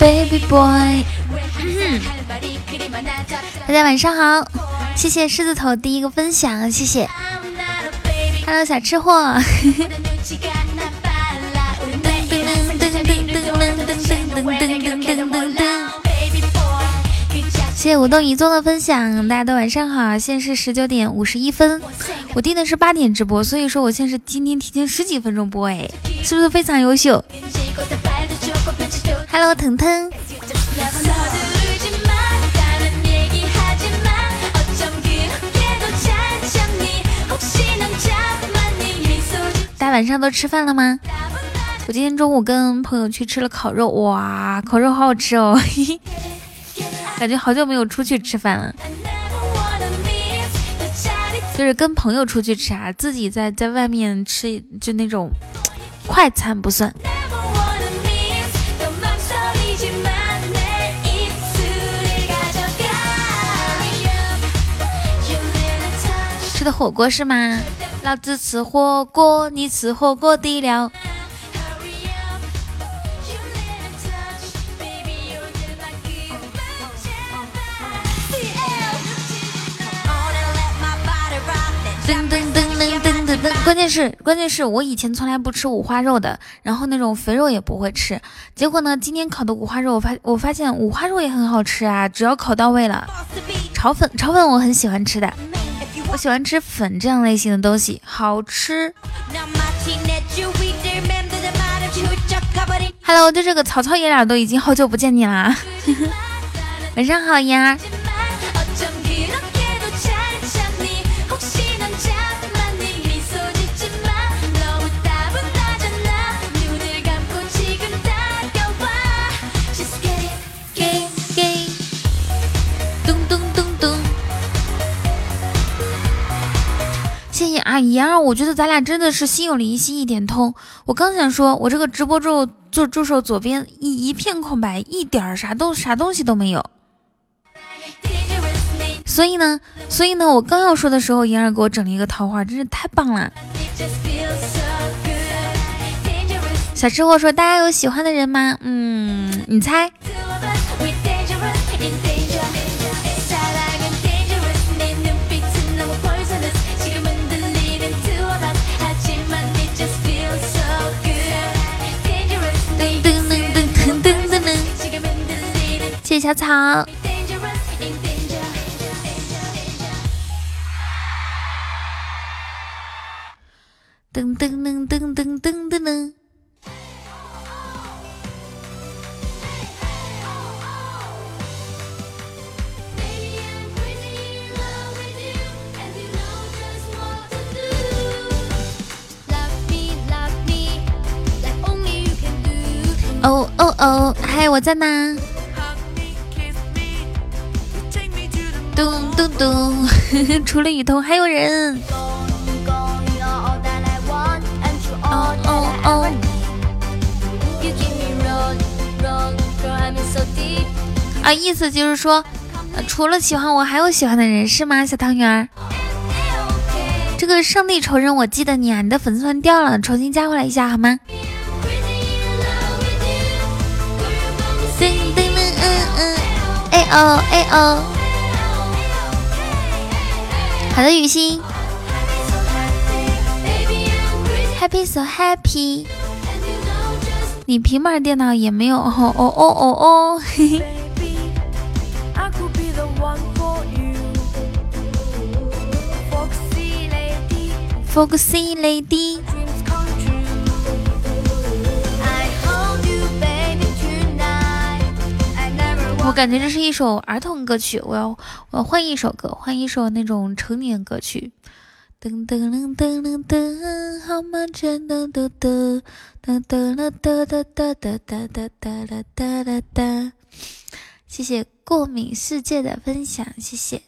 Baby boy，大家晚上好， 谢谢狮子头第一个分享，谢谢。Hello，小吃货。谢谢舞动一宗的分享，大家都晚上好，现在是十九点五十一分，我定的是八点直播，所以说我现在是今天提前十几分钟播，哎，是不是非常优秀？Hello，腾腾。大家晚上都吃饭了吗？我今天中午跟朋友去吃了烤肉，哇，烤肉好好吃哦，感觉好久没有出去吃饭了。就是跟朋友出去吃啊，自己在在外面吃就那种快餐不算。吃的火锅是吗？老子吃火锅，你吃火锅底料。噔噔噔噔噔噔噔！关键是关键是我以前从来不吃五花肉的，然后那种肥肉也不会吃。结果呢，今天烤的五花肉，我发我发现五花肉也很好吃啊，只要烤到位了。炒粉炒粉我很喜欢吃的。我喜欢吃粉这样类型的东西，好吃。Hello，对这个曹操爷俩都已经好久不见你啦，晚上好呀。啊，妍儿，我觉得咱俩真的是心有灵犀一点通。我刚想说，我这个直播助助助手左边一一片空白，一点儿啥都啥东西都没有。所以呢，所以呢，我刚要说的时候，妍儿给我整了一个桃花，真是太棒了。小吃货说，大家有喜欢的人吗？嗯，你猜。谢小草。噔噔噔噔噔噔噔噔。哦哦哦，嗨，我在呢。咚咚咚！除了雨桐还有人。哦哦哦！啊，意思就是说，除了喜欢我，还有喜欢的人是吗？小汤圆儿，这个上帝仇人我记得你啊，你的粉丝团掉了，重新加回来一下好吗？噔噔噔，嗯嗯，哎哦哎哦。好的，雨欣，Happy so happy。你平板电脑也没有哦哦哦哦哦，嘿嘿。Foxy lady。我感觉这是一首儿童歌曲，我要我要换一首歌，换一首那种成年歌曲。噔噔噔噔噔噔，好吗？噔噔噔噔噔噔噔噔。谢谢过敏世界的分享，谢谢。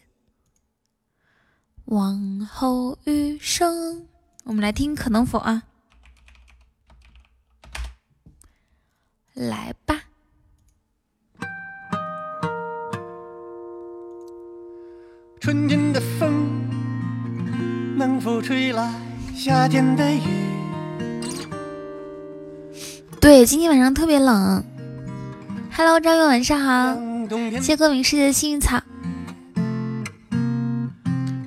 往后余生，我们来听可能否啊？来吧。春天的风能否吹来夏天的雨？对，今天晚上特别冷。Hello，张月，晚上好。谢歌名世界的幸运草。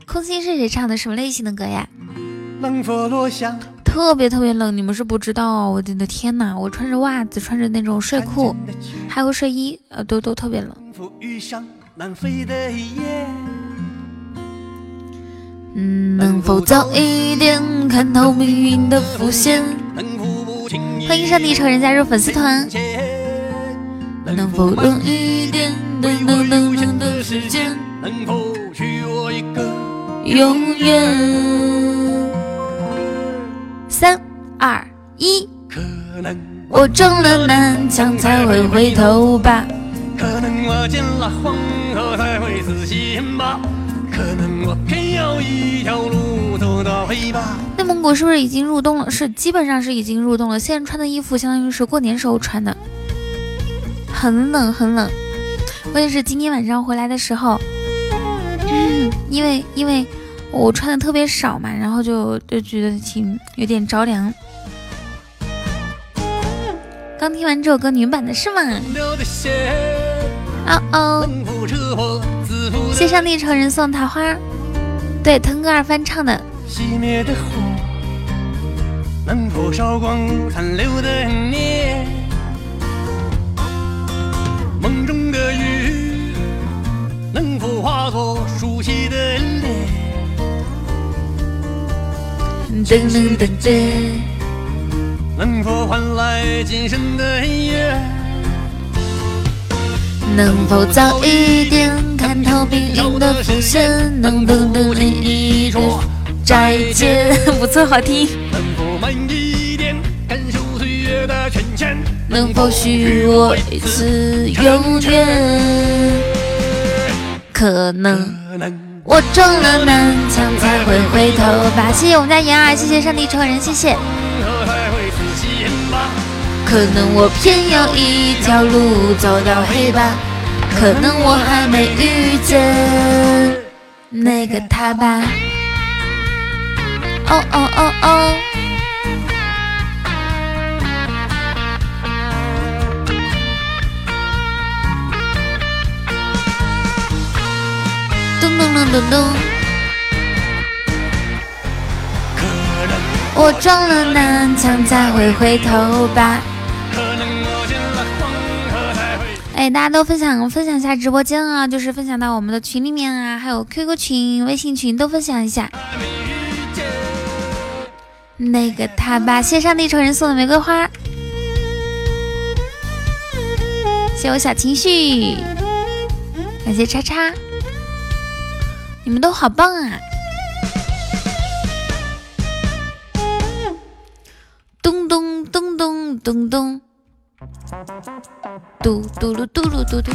空心是谁唱的？什么类型的歌呀？能否落下？特别特别冷，你们是不知道。我的天呐，我穿着袜子，穿着那种睡裤，还有睡衣，呃，都都特别冷。嗯，能否早一点看透命运的伏线？欢迎上帝仇人加入粉丝团。能否等一点，等等等等的时间？能否许我一个永远？三二一，可能我撞了南墙才会回头吧。可能我见了黄河才会死心吧。可能我偏要一条路走到黑吧。内蒙古是不是已经入冬了？是，基本上是已经入冬了。现在穿的衣服相当于是过年时候穿的。很冷很冷，关键是今天晚上回来的时候，因为因为我穿的特别少嘛，然后就就觉得挺有点着凉。刚听完这首歌女版的是吗？哦哦，谢上帝成人送桃花，对，腾格尔翻唱的。梦中的雨能否化作熟悉的脸？噔噔噔噔，能否换来今生的约？能否早一点看透命运的伏线？能不能轻易说再见？不错，好听。能否慢一点感受岁月的变迁？能否许我一次永远？可能我撞了南墙才会回头吧。谢谢我们家妍儿，谢谢上帝超人，谢谢。可能我偏要一条路走到黑吧。可能我还没遇见那个他吧。哦哦哦哦。咚咚咚咚！我撞了南墙才会回头吧。哎，大家都分享分享一下直播间啊，就是分享到我们的群里面啊，还有 QQ 群、微信群都分享一下。那个他吧，谢上帝仇人送的玫瑰花，谢我小情绪，感谢叉叉。你们都好棒啊！咚咚咚咚咚咚，嘟嘟噜嘟噜嘟嘟。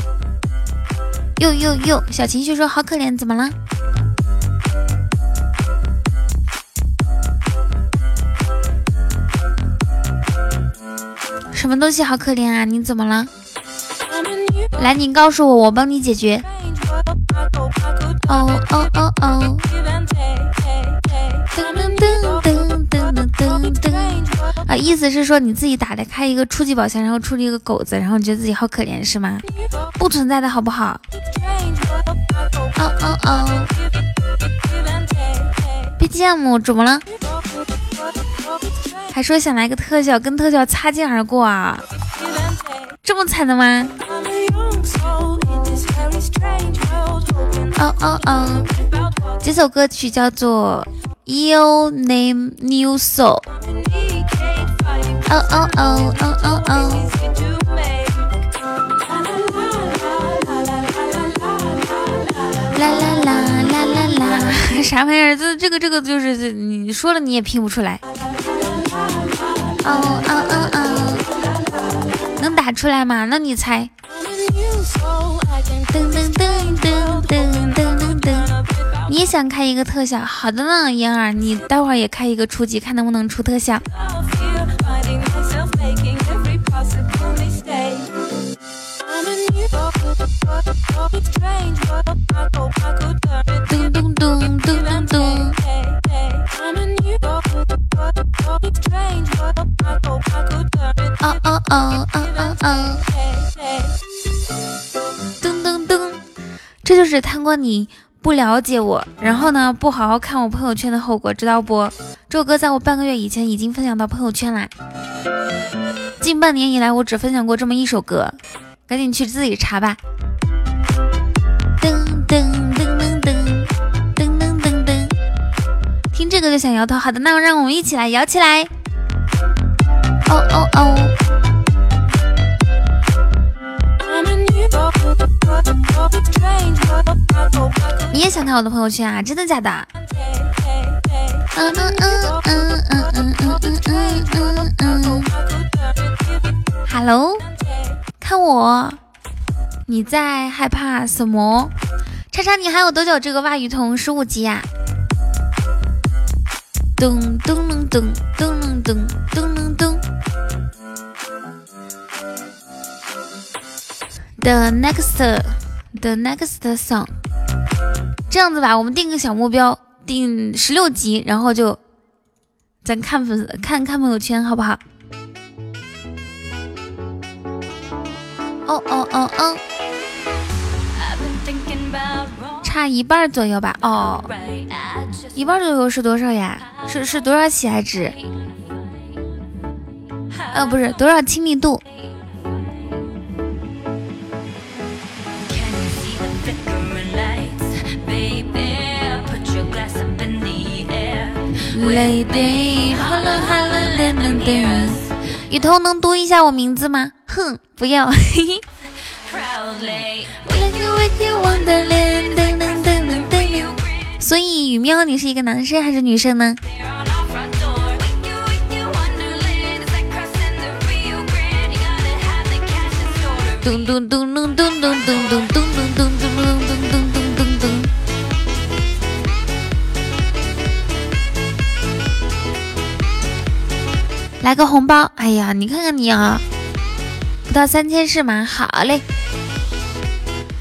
哟哟哟，小情绪说好可怜，怎么了？什么东西好可怜啊？你怎么了？来，你告诉我，我帮你解决。哦哦哦哦！啊，意思是说你自己打的开一个初级宝箱，然后出了一个狗子，然后你觉得自己好可怜是吗？不存在的好不好？哦哦哦！BGM 怎么了？还说想来个特效，跟特效擦肩而过啊？这么惨的吗？哦哦哦，这首歌曲叫做《You Name New Soul》。哦哦哦哦哦哦！啦啦啦啦啦啦！啥玩意儿？这这个这个就是你说了你也拼不出来。哦哦哦哦！能打出来吗？那你猜。噔噔噔噔噔噔噔！你也想开一个特效？好的呢，烟儿，你待会儿也开一个初级，看能不能出特效。咚咚咚咚咚咚。哦哦哦哦哦哦。咚咚咚，这就是贪官你不了解我，然后呢不好好看我朋友圈的后果，知道不？这首歌在我半个月以前已经分享到朋友圈啦。近半年以来，我只分享过这么一首歌，赶紧去自己查吧。噔噔噔噔噔噔噔噔噔，听这个就想摇头。好的，那让我们一起来摇起来。哦哦哦。你也想看我的朋友圈啊？真的假的？嗯嗯嗯嗯嗯嗯嗯嗯嗯嗯。Hello，看我，你在害怕什么？叉叉，你还有多久这个袜雨童十五级呀？噔噔噔噔噔噔噔噔。The next, the next song。这样子吧，我们定个小目标，定十六级，然后就咱看粉丝，看看朋友圈，好不好？哦哦哦哦，差一半左右吧。哦，一半左右是多少呀？是是多少喜爱值？呃，不是多少亲密度？雨桐能读一下我名字吗？哼，不要。所以雨喵，你是一个男生还是女生呢？咚咚咚咚咚咚咚咚咚咚咚咚咚咚。来个红包！哎呀，你看看你啊，不到三千是吗？好嘞，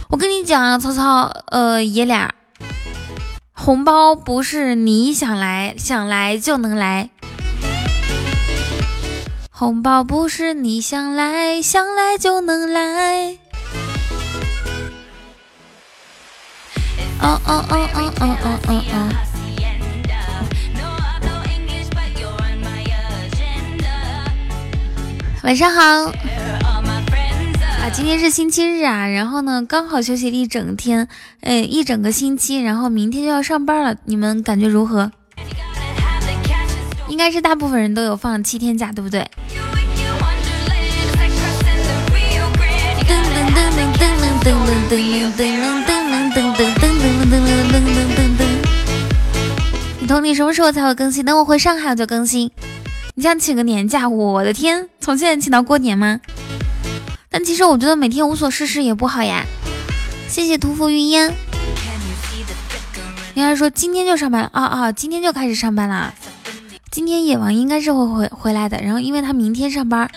我跟你讲啊，曹操，呃，爷俩，红包不是你想来想来就能来，红包不是你想来想来就能来。哦哦哦哦哦哦哦哦。晚上好啊，今天是星期日啊，然后呢，刚好休息了一整天，哎，一整个星期，然后明天就要上班了，你们感觉如何？应该是大部分人都有放七天假，对不对？噔噔噔噔噔噔噔噔噔噔噔噔噔噔噔噔噔噔。你懂你什么时候才会更新？等我回上海我就更新。你想请个年假？我的天，从现在请到过年吗？但其实我觉得每天无所事事也不好呀。谢谢屠夫玉烟。应该说今天就上班啊啊！今天就开始上班了。今天野王应该是会回回来的，然后因为他明天上班。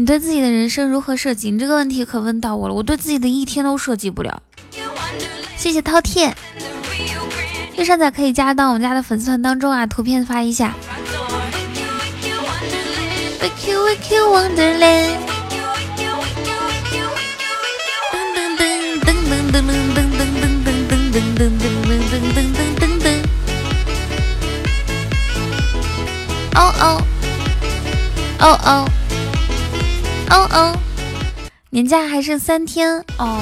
你对自己的人生如何设计？你这个问题可问到我了。我对自己的一天都设计不了。谢谢饕餮，右上角可以加到我们家的粉丝团当中啊，图片发一下。哦哦哦哦。哦哦，年假还剩三天哦，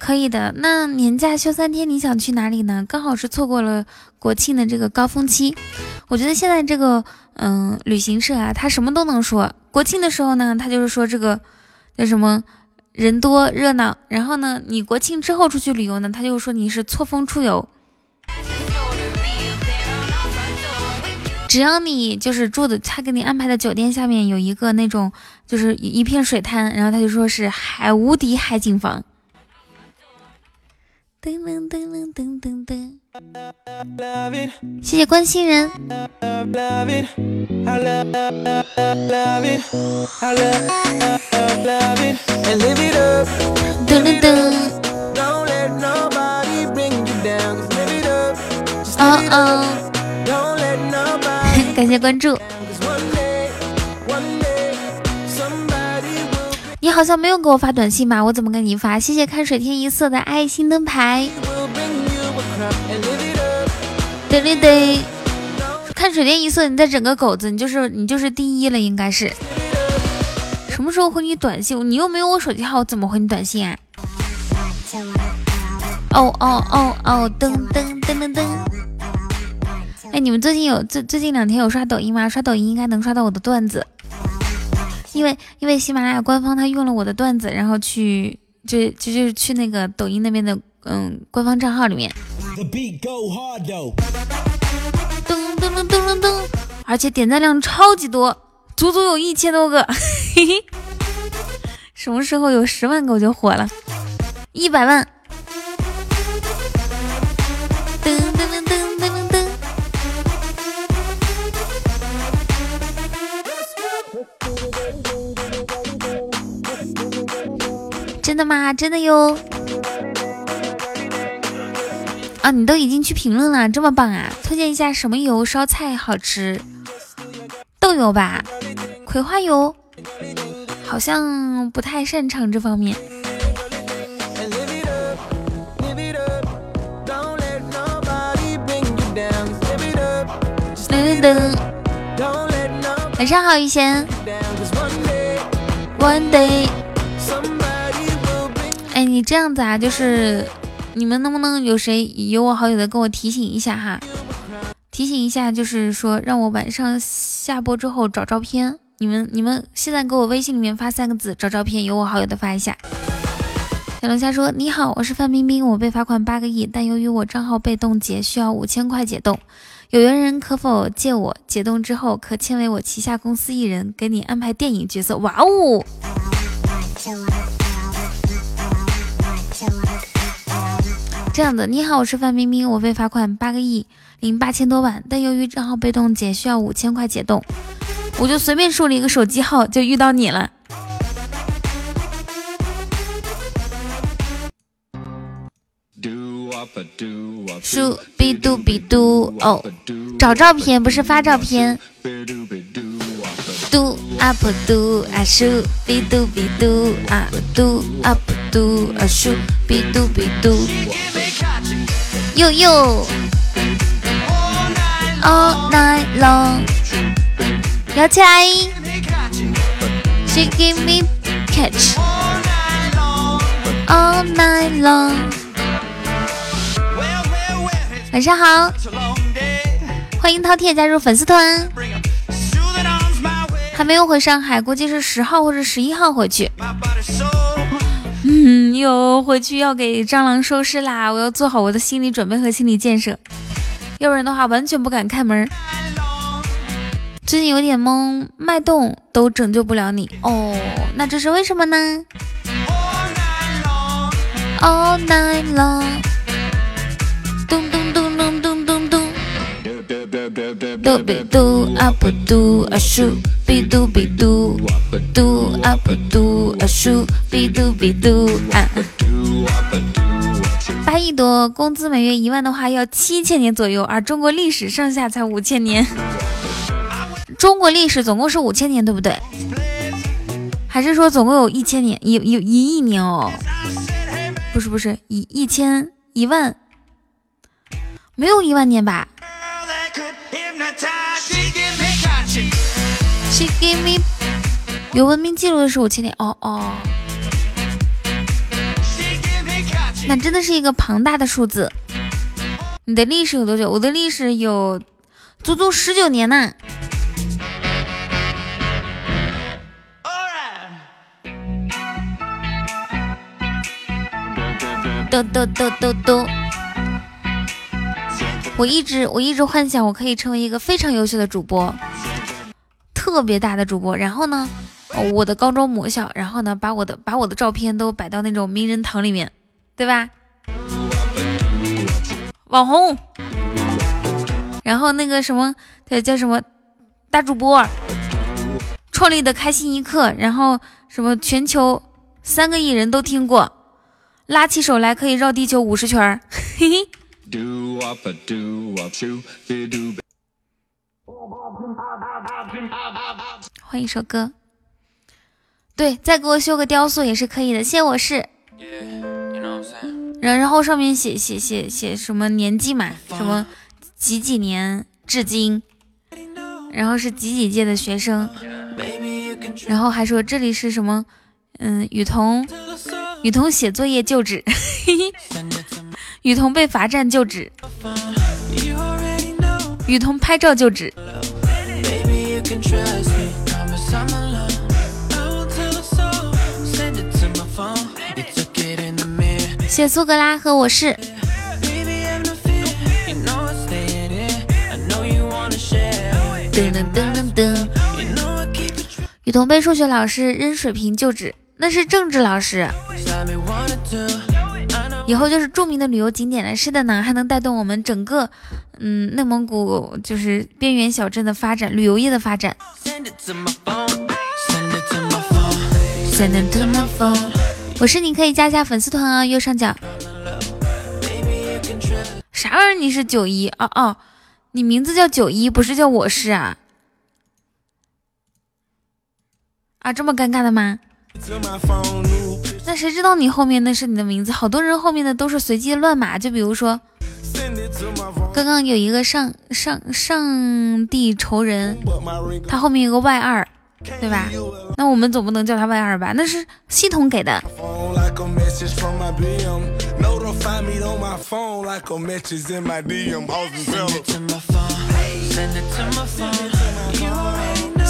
可以的。那年假休三天，你想去哪里呢？刚好是错过了国庆的这个高峰期。我觉得现在这个嗯，旅行社啊，他什么都能说。国庆的时候呢，他就是说这个叫什么人多热闹。然后呢，你国庆之后出去旅游呢，他就说你是错峰出游。只要你就是住的，他给你安排的酒店下面有一个那种就是一片水滩，然后他就说是海无敌海景房。噔噔噔噔噔噔，谢谢关心人。噔噔噔。哦哦，感谢关注。你好像没有给我发短信吧？我怎么给你发？谢谢看水天一色的爱心灯牌。对对对，看水天一色，你在整个狗子，你就是你就是第一了，应该是。什么时候回你短信？你又没有我手机号，怎么回你短信啊？哦哦哦哦，噔噔噔噔噔。哎，你们最近有最最近两天有刷抖音吗？刷抖音应该能刷到我的段子。因为因为喜马拉雅官方他用了我的段子，然后去就就就是去那个抖音那边的嗯官方账号里面，噔噔噔噔噔噔，而且点赞量超级多，足足有一千多个，嘿嘿，什么时候有十万个我就火了，一百万。的吗？真的哟！啊，你都已经去评论了，这么棒啊！推荐一下什么油烧菜好吃？豆油吧，葵花油，好像不太擅长这方面。噔噔噔，晚上好，雨贤。One day。你这样子啊，就是你们能不能有谁有我好友的，跟我提醒一下哈？提醒一下，就是说让我晚上下播之后找照片。你们你们现在给我微信里面发三个字找照片，有我好友的发一下。小龙虾说：“你好，我是范冰冰，我被罚款八个亿，但由于我账号被冻结，需要五千块解冻。有缘人可否借我？解冻之后可签为我旗下公司艺人，给你安排电影角色。哇哦！”这样的，你好，我是范冰冰，我被罚款八个亿零八千多万，但由于账号被冻结，需要五千块解冻，我就随便输了一个手机号，就遇到你了。输比嘟比嘟哦，找照片不是发照片。嘟 up 嘟啊输比嘟比嘟啊嘟 up 嘟啊输比嘟比嘟。Yo yo, all night long，摇起来，She give me catch all night long。晚上好，欢迎饕餮加入粉丝团。还没有回上海，估计是十号或者十一号回去。嗯，又回去要给蟑螂收尸啦！我要做好我的心理准备和心理建设，要不然的话完全不敢开门。最近有点懵，脉动都拯救不了你哦，那这是为什么呢？All night long，咚咚咚咚嘟比嘟啊不嘟啊。嘟比嘟，嘟啊不嘟啊数，比嘟比嘟啊。八亿多，工资每月一万的话要七千年左右，而中国历史上下才五千年。中国历史总共是五千年，对不对？还是说总共有一千年？有有一亿年哦？不是不是，一一千一万，没有一万年吧？有文明记录的是五千年哦哦，那真的是一个庞大的数字。你的历史有多久？我的历史有足足十九年呢。嘟嘟嘟嘟嘟。我一直我一直幻想我可以成为一个非常优秀的主播，特别大的主播。然后呢，我的高中母校，然后呢，把我的把我的照片都摆到那种名人堂里面，对吧？网红，然后那个什么，叫什么大主播，创立的开心一刻，然后什么全球三个亿人都听过。拉起手来可以绕地球五十圈儿，嘿嘿。换一首歌，对，再给我修个雕塑也是可以的，谢我是。然然后上面写写写写什么年纪嘛，什么几几年至今，然后是几几届的学生，然后还说这里是什么，嗯，雨桐。雨桐写作业就址，雨桐被罚站就址，雨桐拍照就职。谢苏格拉和我是。噔噔噔噔噔。雨桐被数学老师扔水瓶就职。那是政治老师，以后就是著名的旅游景点了。是的呢，还能带动我们整个，嗯，内蒙古就是边缘小镇的发展，旅游业的发展。我是你可以加一下粉丝团啊，右上角。啥玩意儿？你是九一？哦哦，你名字叫九一，不是叫我是啊？啊，这么尴尬的吗？那谁知道你后面那是你的名字？好多人后面的都是随机乱码，就比如说，刚刚有一个上上上帝仇人，他后面有个 Y 二，对吧？那我们总不能叫他 Y 二吧？那是系统给的。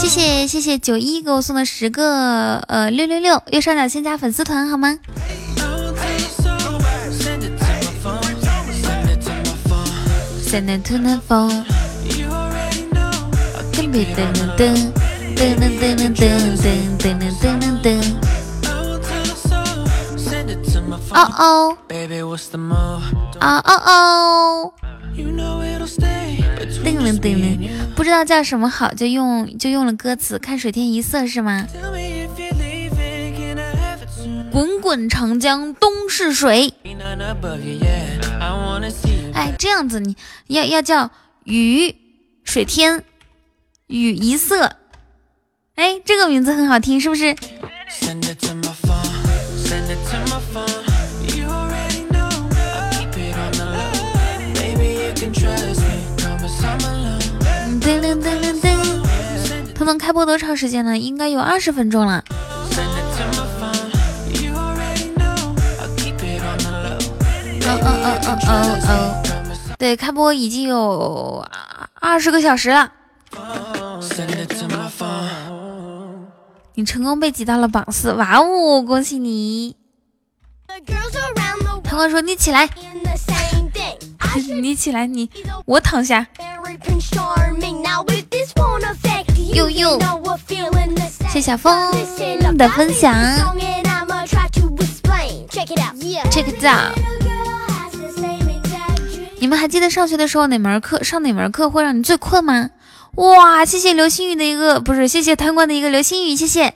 谢谢谢谢九一给我送的十个呃六六六，右上角先加粉丝团好吗？噔噔噔噔噔噔噔噔噔噔噔噔噔噔。哦哦，哦哦哦。噔噔噔噔，不知道叫什么好，就用就用了歌词，看水天一色是吗？滚滚长江东逝水。哎，这样子你要要叫雨水天雨一色。哎，这个名字很好听，是不是？他们开播多长时间了？应该有二十分钟了。哦哦哦哦哦哦，对，开播已经有二十个小时了。你成功被挤到了榜四，哇哦，恭喜你！他们说你起来，你起来，你我躺下。呦呦，谢小峰的分享。Check it out。你们还记得上学的时候哪门课上哪门课会让你最困吗？哇，谢谢流星雨的一个不是，谢谢贪官的一个流星雨，谢谢。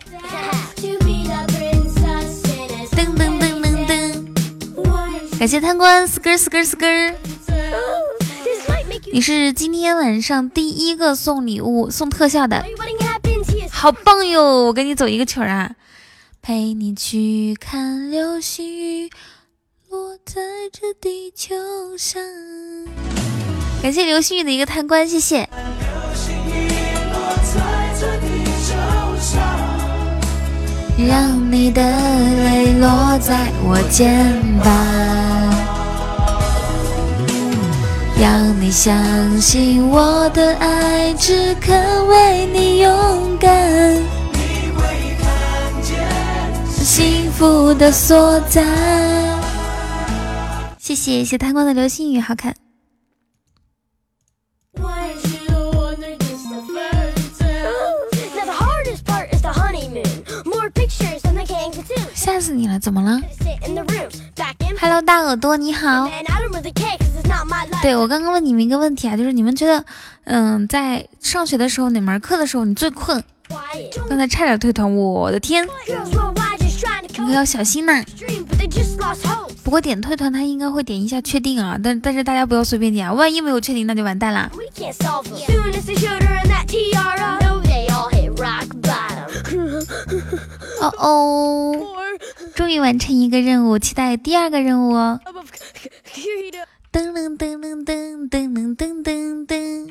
噔噔噔噔噔，感谢贪官，skr skr skr。你是今天晚上第一个送礼物、送特效的，好棒哟！我跟你走一个曲儿啊，陪你去看流星雨落在这地球上。感谢流星雨的一个贪官，谢谢。让你的泪落在我肩膀。要你相信我的爱，只肯为你勇敢。你会看见幸福的所在。谢谢谢谢贪官的流星雨，好看。吓死你了，怎么了？Hello，大耳朵你好。对我刚刚问你们一个问题啊，就是你们觉得，嗯，在上学的时候哪门课的时候你最困？刚才差点退团，我的天！你可要小心呐。不过点退团他应该会点一下确定啊，但但是大家不要随便点啊，万一没有确定那就完蛋啦。哦哦，终于完成一个任务，期待第二个任务哦。噔噔噔噔噔噔噔噔噔。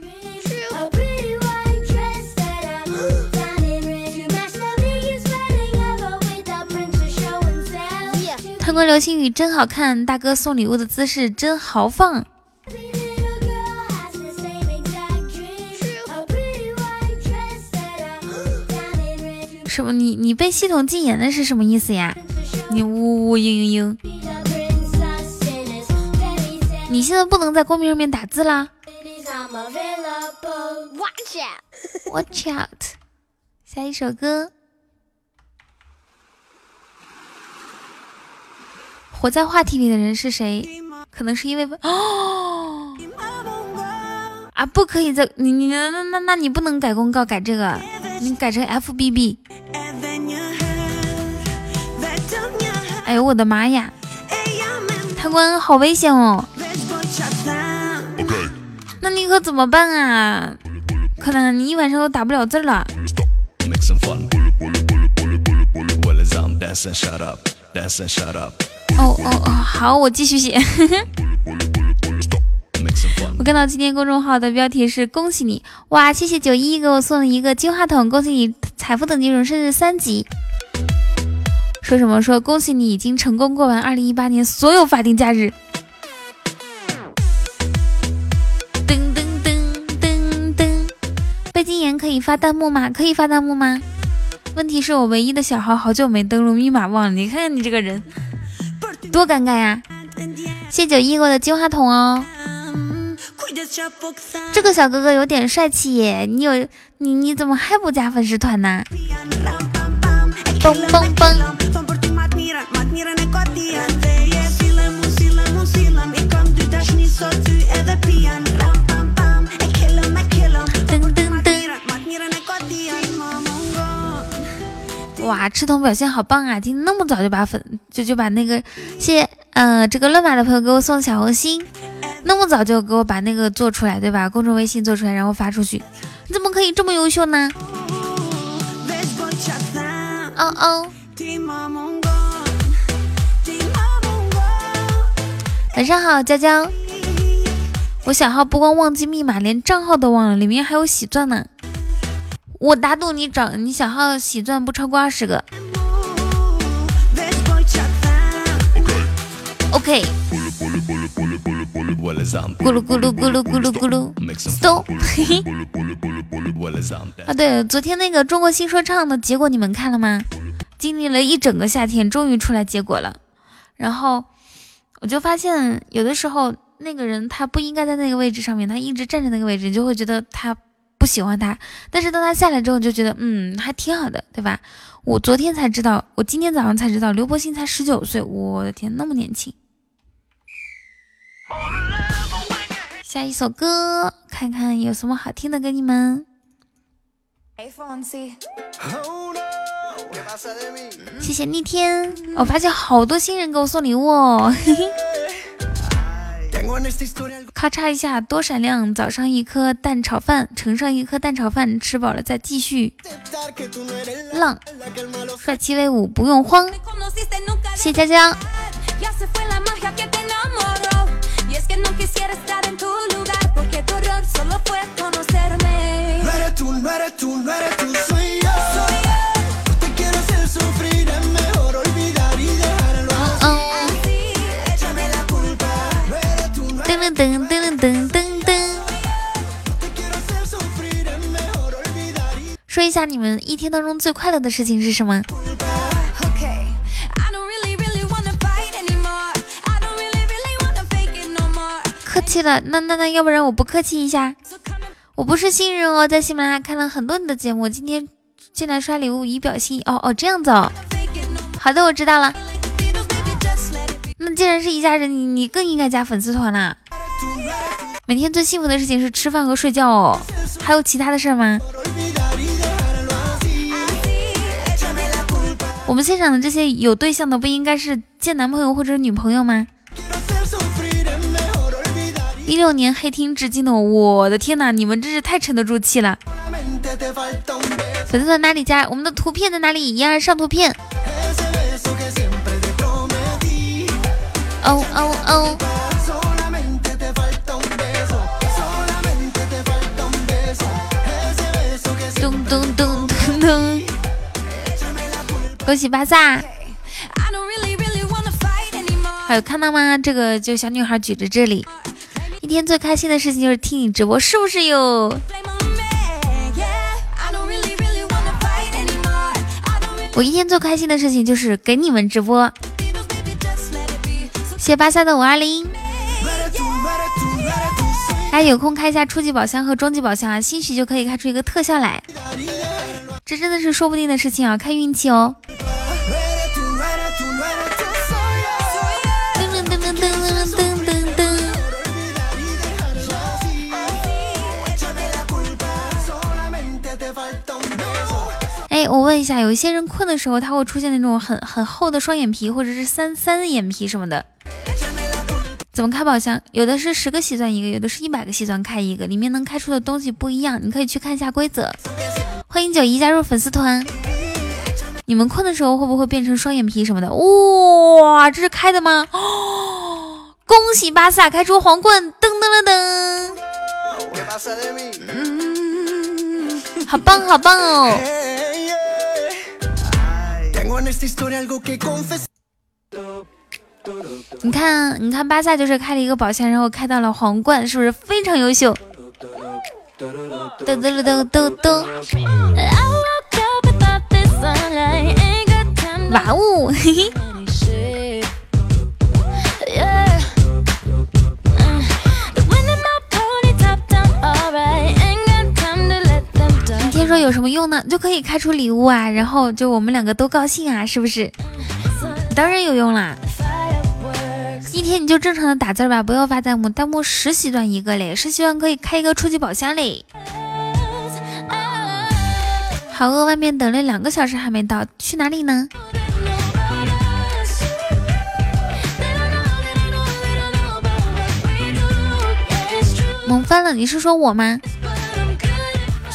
看过流星雨真好看，大哥送礼物的姿势真豪放。什么？你你被系统禁言的是什么意思呀？你呜呜嘤嘤嘤！你现在不能在公屏上面打字啦。Watch out！下一首歌。活在话题里的人是谁？可能是因为哦啊，不可以在你你那那那你不能改公告改这个，你改成 F B B。哎呦我的妈呀！贪官好危险哦！那你可怎么办啊？可能你一晚上都打不了字了。哦哦哦，好，我继续写。我看到今天公众号的标题是“恭喜你”，哇，谢谢九一给我送了一个金话筒，恭喜你财富等级荣升至三级。说什么？说恭喜你已经成功过完二零一八年所有法定假日。可以发弹幕吗？可以发弹幕吗？问题是我唯一的小号好久没登录，密码忘了。你看看你这个人，多尴尬呀！谢九一给我的金话筒哦。这个小哥哥有点帅气耶，你有你你怎么还不加粉丝团呢？嘣嘣嘣！哇，赤瞳表现好棒啊！今天那么早就把粉就就把那个谢谢嗯这个乱码的朋友给我送小红心，那么早就给我把那个做出来对吧？公众微信做出来然后发出去，你怎么可以这么优秀呢？哦哦。晚上好，娇娇。我小号不光忘记密码，连账号都忘了，里面还有喜钻呢。我打赌你找你小号喜钻不超过二十个。OK。咕噜咕噜咕噜咕噜咕噜。Stop。啊对，昨天那个中国新说唱的结果你们看了吗？经历了一整个夏天，终于出来结果了。然后我就发现，有的时候那个人他不应该在那个位置上面，他一直站在那个位置，你就会觉得他。不喜欢他，但是当他下来之后，就觉得嗯还挺好的，对吧？我昨天才知道，我今天早上才知道，刘柏辛才十九岁，我的天，那么年轻。下一首歌，看看有什么好听的给你们。谢谢逆天，我发现好多新人给我送礼物哦。咔嚓一下，多闪亮！早上一颗蛋炒饭，盛上一颗蛋炒饭，吃饱了再继续浪。帅气威武，不用慌。谢佳佳。说一下你们一天当中最快乐的事情是什么？客气了，那那那要不然我不客气一下？我不是新人哦，在喜马拉雅看了很多你的节目，今天进来刷礼物以表心意。哦哦，这样子哦。好的，我知道了。那既然是一家人，你你更应该加粉丝团啦。每天最幸福的事情是吃饭和睡觉哦，还有其他的事儿吗？我们现场的这些有对象的，不应该是见男朋友或者女朋友吗？一六年黑听至今的我，我的天哪，你们真是太沉得住气了。粉丝团哪里加？我们的图片在哪里？一二上图片。哦哦哦！咚咚咚！恭喜巴萨！还有看到吗？这个就小女孩举着这里。一天最开心的事情就是听你直播，是不是哟？我一天最开心的事情就是给你们直播。谢巴萨的五二零，大家有空开一下初级宝箱和中级宝箱啊，兴许就可以开出一个特效来。这真的是说不定的事情啊，看运气哦。哎，我问一下，有一些人困的时候，他会出现那种很很厚的双眼皮，或者是三三眼皮什么的。怎么开宝箱？有的是十个吸钻一个，有的是一百个吸钻开一个，里面能开出的东西不一样，你可以去看一下规则。欢迎九一加入粉丝团。你们困的时候会不会变成双眼皮什么的？哇，这是开的吗？哦，恭喜巴萨开出皇冠！噔噔噔噔。嗯，好棒好棒哦！你看，你看，巴萨就是开了一个宝箱，然后开到了皇冠，是不是非常优秀？噔噔噔噔噔！哇哦，嘿嘿！你听说有什么用呢？就可以开出礼物啊，然后就我们两个都高兴啊，是不是？当然有用啦！一天你就正常的打字吧，不要发弹幕，弹幕十喜钻一个嘞，十喜钻可以开一个初级宝箱嘞。好饿，外面等了两个小时还没到，去哪里呢？萌翻了，你是说我吗？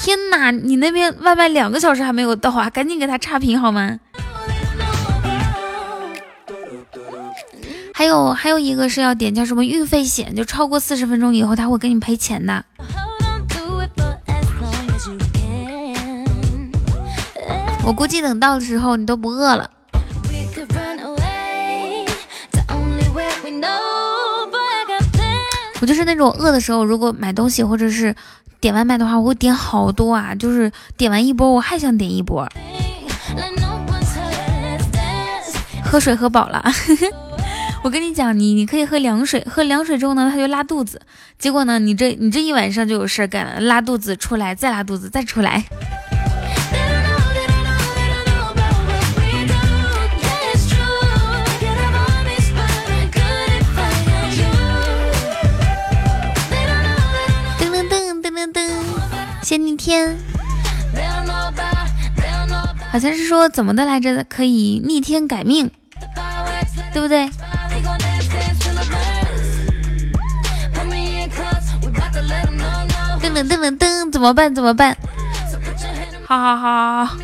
天哪，你那边外卖两个小时还没有到啊，赶紧给他差评好吗？还有还有一个是要点叫什么运费险，就超过四十分钟以后他会给你赔钱的。我估计等到的时候你都不饿了。我就是那种饿的时候，如果买东西或者是点外卖的话，我会点好多啊，就是点完一波我还想点一波。喝水喝饱了。我跟你讲，你你可以喝凉水，喝凉水之后呢，它就拉肚子。结果呢，你这你这一晚上就有事干了，拉肚子出来，再拉肚子，再出来。噔噔噔噔噔噔，先逆天，好像是说怎么的来着？可以逆天改命，对不对？噔噔噔噔噔，怎么办？怎么办？好好好好，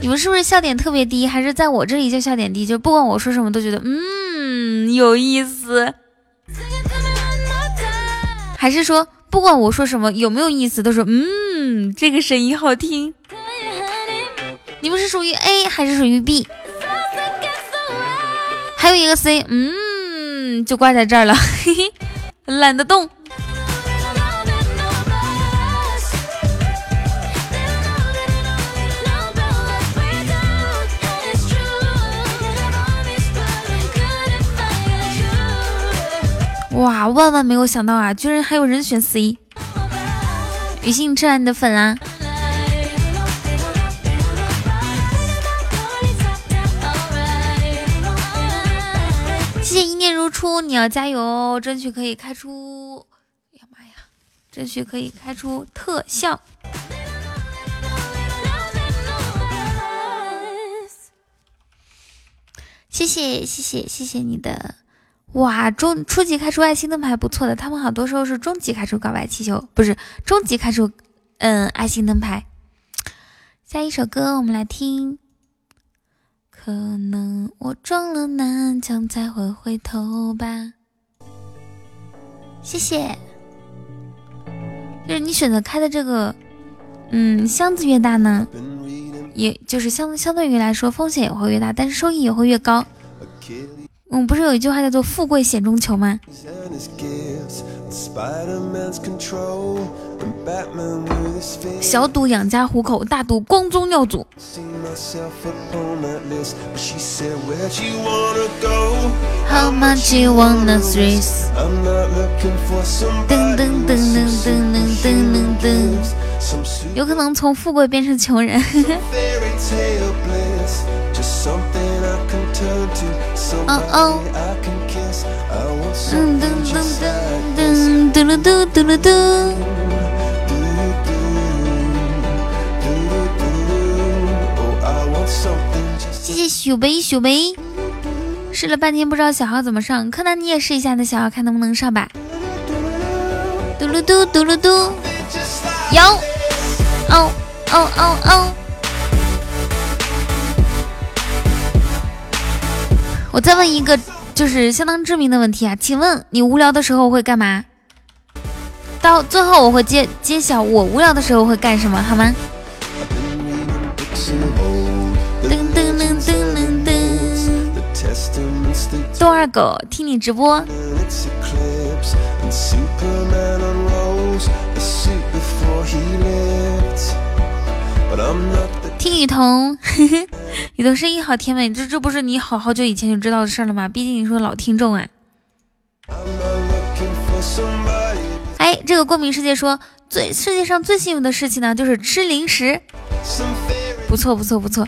你们是不是笑点特别低？还是在我这里就笑点低？就不管我说什么都觉得嗯有意思？还是说不管我说什么有没有意思，都说嗯这个声音好听？你们是属于 A 还是属于 B？还有一个 C，嗯，就挂在这儿了，嘿嘿，懒得动。哇，万万没有想到啊，居然还有人选 C。雨欣，你吃完你的粉啦？谢谢一念如初，你要加油，争取可以开出。哎呀妈呀，争取可以开出特效。谢谢谢谢谢谢你的，哇，中初级开出爱心灯牌不错的，他们好多时候是中级开出告白气球，不是中级开出嗯爱心灯牌。下一首歌我们来听，可能我撞了南墙才会回头吧。谢谢，就是你选择开的这个，嗯，箱子越大呢。也就是相相对于来说，风险也会越大，但是收益也会越高。嗯，不是有一句话叫做“富贵险中求”吗？小赌养家糊口，大赌光宗耀祖。How much you wanna risk？噔噔噔噔噔噔噔噔。有可能从富贵变成穷人。哦哦。噔噔噔噔嘟噜嘟嘟噜嘟。谢谢小贝小贝，试了半天不知道小号怎么上，柯南你也试一下，那小号看能不能上吧。嘟噜嘟嘟噜嘟，有。哦哦哦哦！我再问一个，就是相当致命的问题啊，请问你无聊的时候会干嘛？到最后我会揭揭晓我无聊的时候会干什么，好吗？噔噔噔噔噔噔！豆二狗听你直播。雨桐，雨桐声音好甜美，这这不是你好好久以前就知道的事了吗？毕竟你是老听众啊。哎，这个过敏世界说最世界上最幸运的事情呢，就是吃零食。不错不错不错。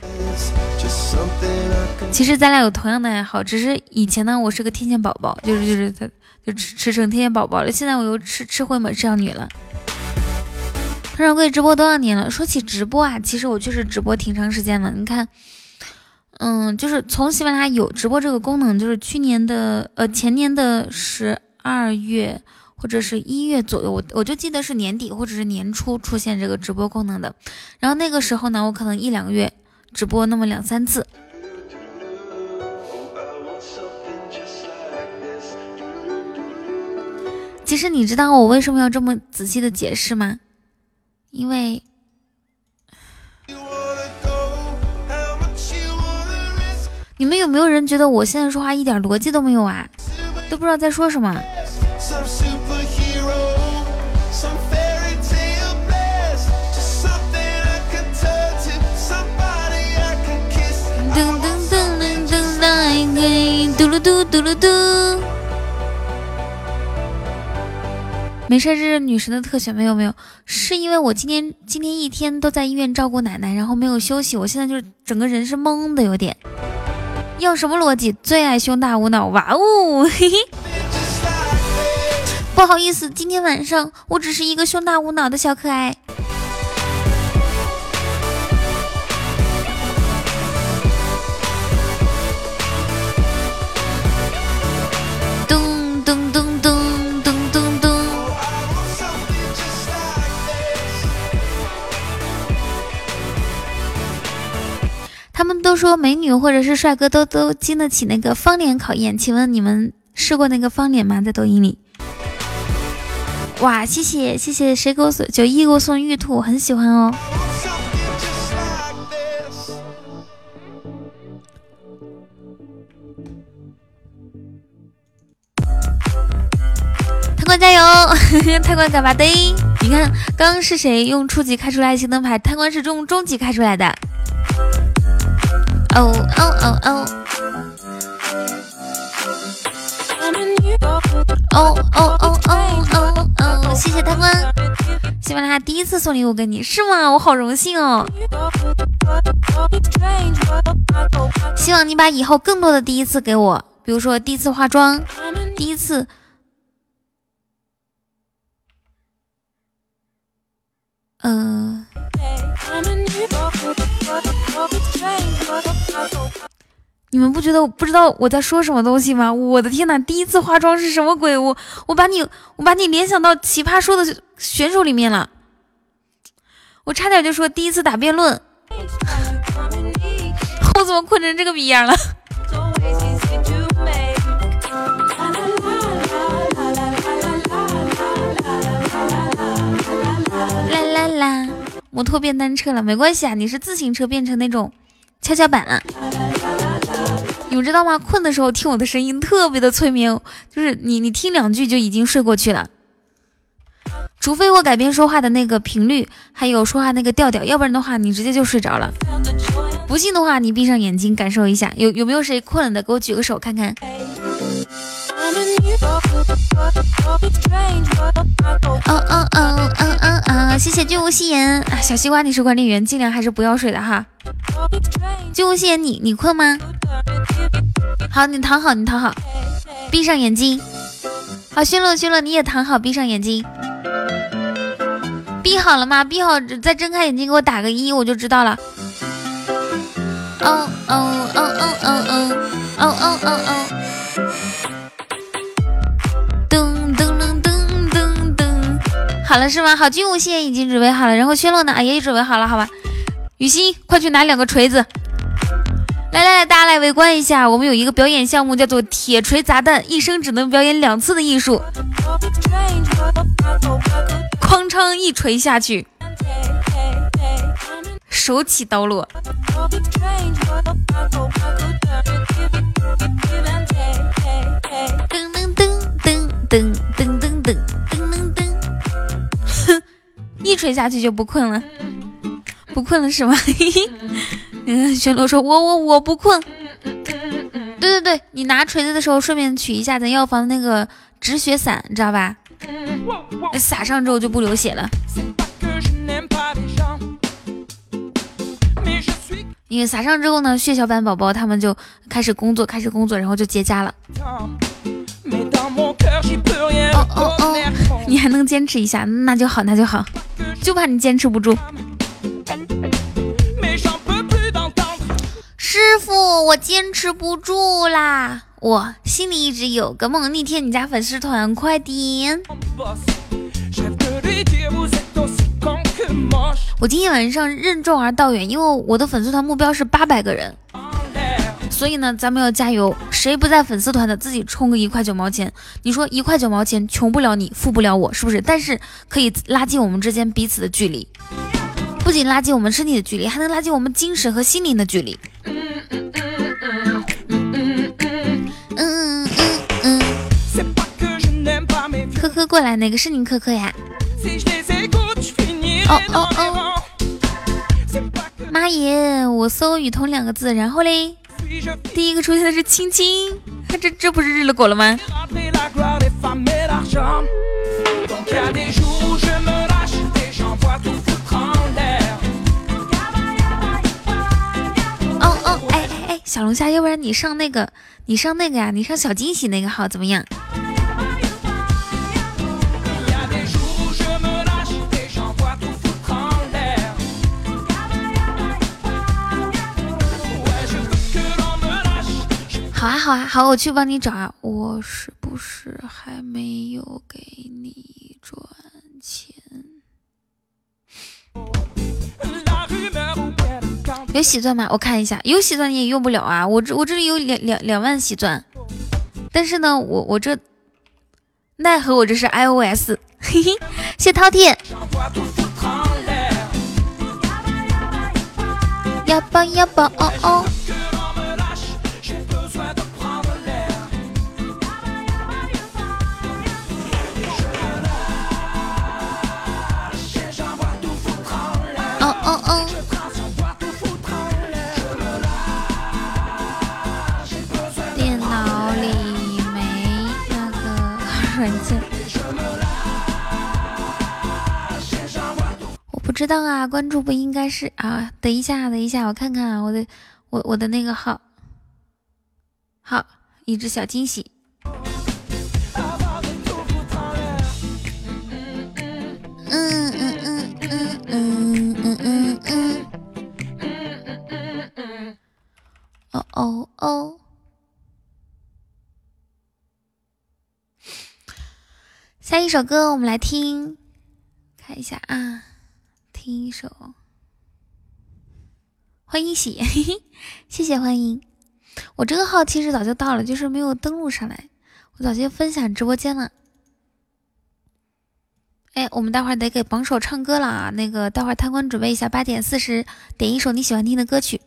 其实咱俩有同样的爱好，只是以前呢，我是个天线宝宝，就是就是他就吃吃成天线宝宝了，现在我又吃吃回美少女了。团长贵直播多少年了？说起直播啊，其实我确实直播挺长时间了。你看，嗯，就是从喜马拉雅有直播这个功能，就是去年的呃前年的十二月或者是一月左右，我我就记得是年底或者是年初出现这个直播功能的。然后那个时候呢，我可能一两个月直播那么两三次。其实你知道我为什么要这么仔细的解释吗？因为你们有没有人觉得我现在说话一点逻辑都没有啊？都不知道在说什么。噔噔噔噔噔噔，嘟噜嘟嘟噜嘟。没事，这是女神的特权，没有没有，是因为我今天今天一天都在医院照顾奶奶，然后没有休息，我现在就是整个人是懵的，有点。要什么逻辑？最爱胸大无脑，哇哦，嘿嘿。不好意思，今天晚上我只是一个胸大无脑的小可爱。他们都说美女或者是帅哥都都经得起那个方脸考验，请问你们试过那个方脸吗？在抖音里？哇，谢谢谢谢，谁给我送九一给我送玉兔，我很喜欢哦。贪官加油，贪官干嘛的？你看刚刚是谁用初级开出来爱心灯牌？贪官是中中级开出来的。哦哦哦哦！哦哦哦哦哦哦！谢谢贪官，喜马拉雅第一次送礼物给你是吗？我好荣幸哦！希望你把以后更多的第一次给我，比如说第一次化妆，第一次，嗯。你们不觉得我不知道我在说什么东西吗？我的天哪！第一次化妆是什么鬼？我我把你我把你联想到奇葩说的选手里面了，我差点就说第一次打辩论，我怎么困成这个逼样了？啦啦啦！摩托变单车了，没关系啊，你是自行车变成那种跷跷板了。你们知道吗？困的时候听我的声音特别的催眠，就是你你听两句就已经睡过去了。除非我改变说话的那个频率，还有说话那个调调，要不然的话你直接就睡着了。不信的话，你闭上眼睛感受一下，有有没有谁困了的？给我举个手看看。嗯嗯嗯嗯嗯嗯，谢谢君无戏言啊，小西瓜你是管理员，尽量还是不要睡的哈。君无戏言，你你困吗？好，你躺好，你躺好，闭上眼睛。好，轩乐轩乐，你也躺好，闭上眼睛。闭好了吗？闭好，再睁开眼睛给我打个一，我就知道了。哦哦哦哦哦哦哦哦哦哦。好了是吗？好，军武线已经准备好了，然后轩乐呢？哎，也准备好了，好吧。雨欣，快去拿两个锤子。来来来，大家来围观一下，我们有一个表演项目，叫做铁锤砸蛋，一生只能表演两次的艺术。哐当一锤下去，手起刀落。噔噔噔噔噔一锤下去就不困了，不困了是吗？嗯，玄罗说：“我我我不困。”对对对，你拿锤子的时候顺便取一下咱药房那个止血散，你知道吧？撒上之后就不流血了。因为撒上之后呢，血小板宝宝他们就开始工作，开始工作，然后就结痂了。哦哦哦，你还能坚持一下，那就好，那就好。就怕你坚持不住。师傅，我坚持不住啦！我心里一直有个梦，逆天你家粉丝团，快点！我今天晚上任重而道远，因为我的粉丝团目标是八百个人。所以呢，咱们要加油！谁不在粉丝团的，自己充个一块九毛钱。你说一块九毛钱穷不了你，富不了我，是不是？但是可以拉近我们之间彼此的距离，不仅拉近我们身体的距离，还能拉近我们精神和心灵的距离。嗯嗯嗯嗯。科科过来，哪个是您科科呀？哦哦哦！妈耶！我搜雨桐两个字，然后嘞？第一个出现的是青青，这这不是日了狗了吗？哦哦，哎哎哎，小龙虾，要不然你上那个，你上那个呀，你上小惊喜那个号怎么样？好啊好啊好，我去帮你找啊！我是不是还没有给你转钱？有喜钻吗？我看一下，有喜钻你也用不了啊！我这我这里有两两两万喜钻，但是呢，我我这奈何我这是 iOS，嘿嘿，谢饕餮，要抱要抱哦哦。嗯电脑里没那个软件，我不知道啊。关注不应该是啊？等一下，等一下，我看看，我的我我的那个号，好，一只小惊喜。嗯哦哦。下一首歌，我们来听，看一下啊，听一首。欢迎喜，谢谢欢迎。我这个号其实早就到了，就是没有登录上来。我早就分享直播间了。哎，我们待会儿得给榜首唱歌了啊！那个，待会儿贪官准备一下，八点四十点一首你喜欢听的歌曲，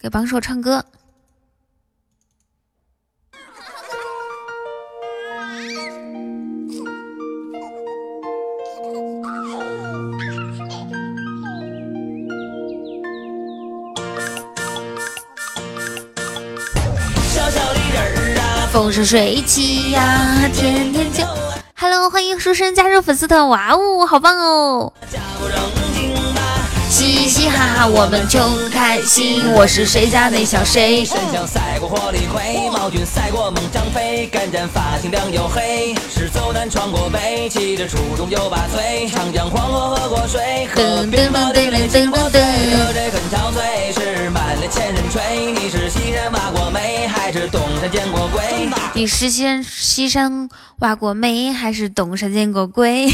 给榜首唱歌。风生水起呀，天天就。Hello，欢迎书生加入粉丝团，哇哦，好棒哦！嘻嘻哈哈，我们就开心。我是谁家那小谁？神将赛过火力灰，毛俊赛过猛张飞，干战法庭亮又黑，是走南闯过北，骑着初中九八岁，长江黄河喝过水，喝遍了地雷灯光灯，喝这很憔悴，是满脸千人吹。你是西山挖过煤，还是东山见过鬼？你是西西山挖过煤，还是东山见过鬼？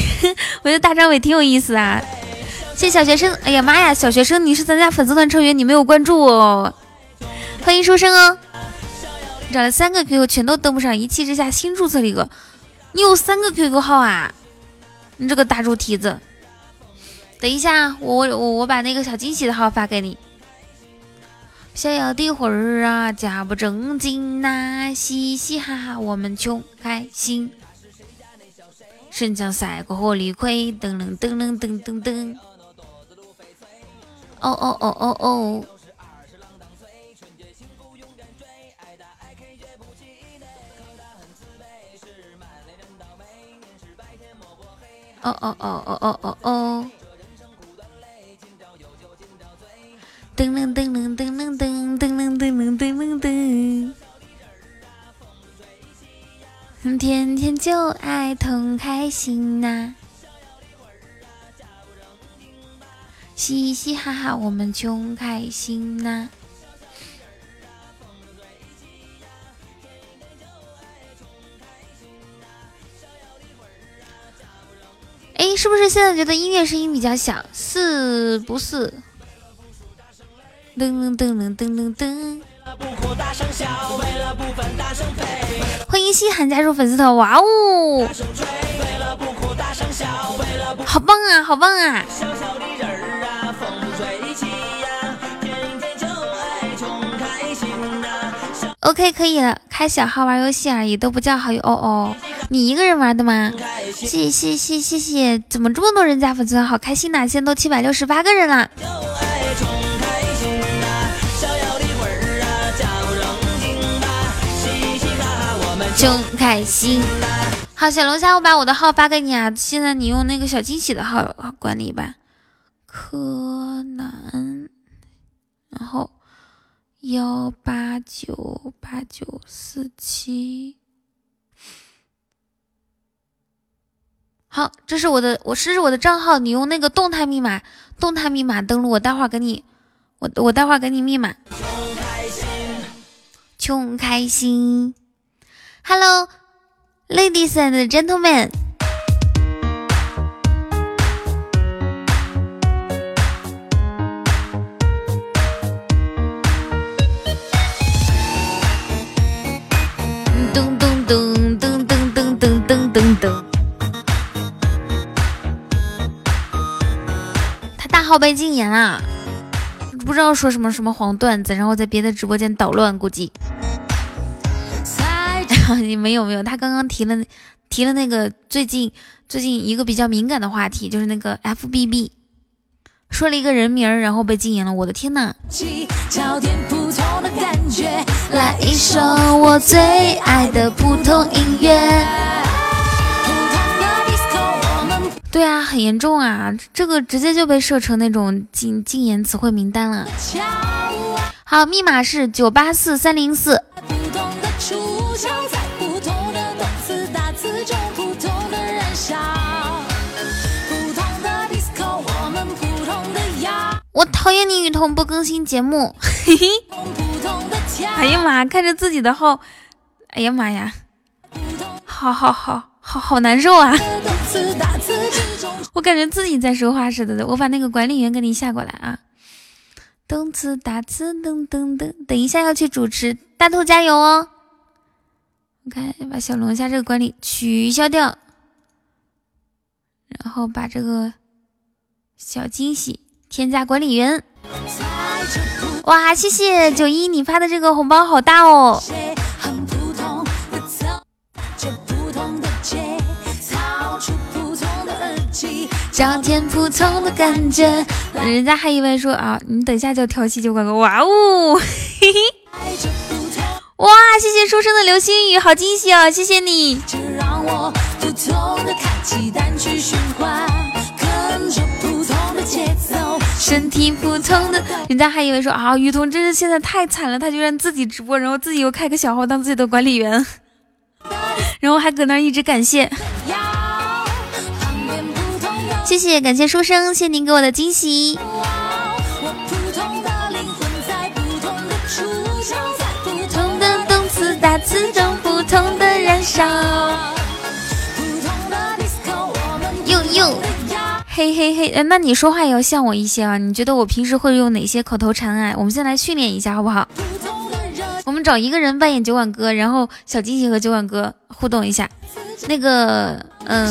我觉得大张伟挺有意思啊。谢小学生，哎呀妈呀，小学生你是咱家粉丝团成员，你没有关注哦。欢迎书生哦，找了三个 QQ 全都登不上，一气之下新注册了一个。你有三个 QQ 号啊？你这个大猪蹄子！等一下，我我我我把那个小惊喜的号发给你。逍遥的魂儿啊，假不正经呐，嘻嘻哈哈，我们穷开心。神将赛过火力亏，噔噔噔噔噔噔。哦哦哦哦哦！哦哦哦哦哦哦哦！噔噔噔噔噔噔噔噔噔噔噔噔噔！天天就爱痛开心呐！嘻嘻哈哈，我们穷开心呐！哎，是不是现在觉得音乐声音比较小？是不是？噔噔噔噔噔噔噔！欢迎西寒加入粉丝团，哇哦！好棒啊，好棒啊！OK，可以了。开小号玩游戏而已，都不叫好友。哦哦，你一个人玩的吗？谢谢谢谢谢，怎么这么多人加粉丝团？好开心呐！现在都七百六十八个人啦。穷开心。好，小龙虾，我把我的号发给你啊。现在你用那个小惊喜的号管理吧。柯南，然后。幺八九八九四七，好，这是我的，我试试我的账号，你用那个动态密码，动态密码登录，我待会儿给你，我我待会儿给你密码。穷开心，Hello，ladies and gentlemen。噔噔噔噔噔噔噔噔噔，他大号被禁言了，不知道说什么什么黄段子，然后在别的直播间捣乱，估计。你没有没有，他刚刚提了提了那个最近最近一个比较敏感的话题，就是那个 FBB，说了一个人名儿，然后被禁言了。我的天呐！来一首我最爱的普通音乐。对啊，很严重啊！这个直接就被设成那种禁禁言词汇名单了。好，密码是九八四三零四。讨厌你雨桐不更新节目，嘿嘿。哎呀妈，看着自己的号，哎呀妈呀，好好好好好难受啊！我感觉自己在说话似的。我把那个管理员给你下过来啊。噔呲哒呲噔噔噔，等一下要去主持，大头加油哦！我看把小龙虾这个管理取消掉，然后把这个小惊喜。添加管理员，哇，谢谢九一，你发的这个红包好大哦。找点普通的感觉，人家还以为说啊，你等下就调戏酒馆哥，哇哦，嘿嘿，哇，谢谢书生的流星雨，好惊喜哦，谢谢你。身体普通的，人家还以为说啊，雨桐真是现在太惨了，他居然自己直播，然后自己又开个小号当自己的管理员，然后还搁那一直感谢，谢谢感谢书生，谢谢您给我的惊喜。又嘿嘿嘿，那你说话也要像我一些啊！你觉得我平时会用哪些口头禅啊？我们先来训练一下，好不好？我们找一个人扮演酒馆哥，然后小惊喜和酒馆哥互动一下。那个，嗯，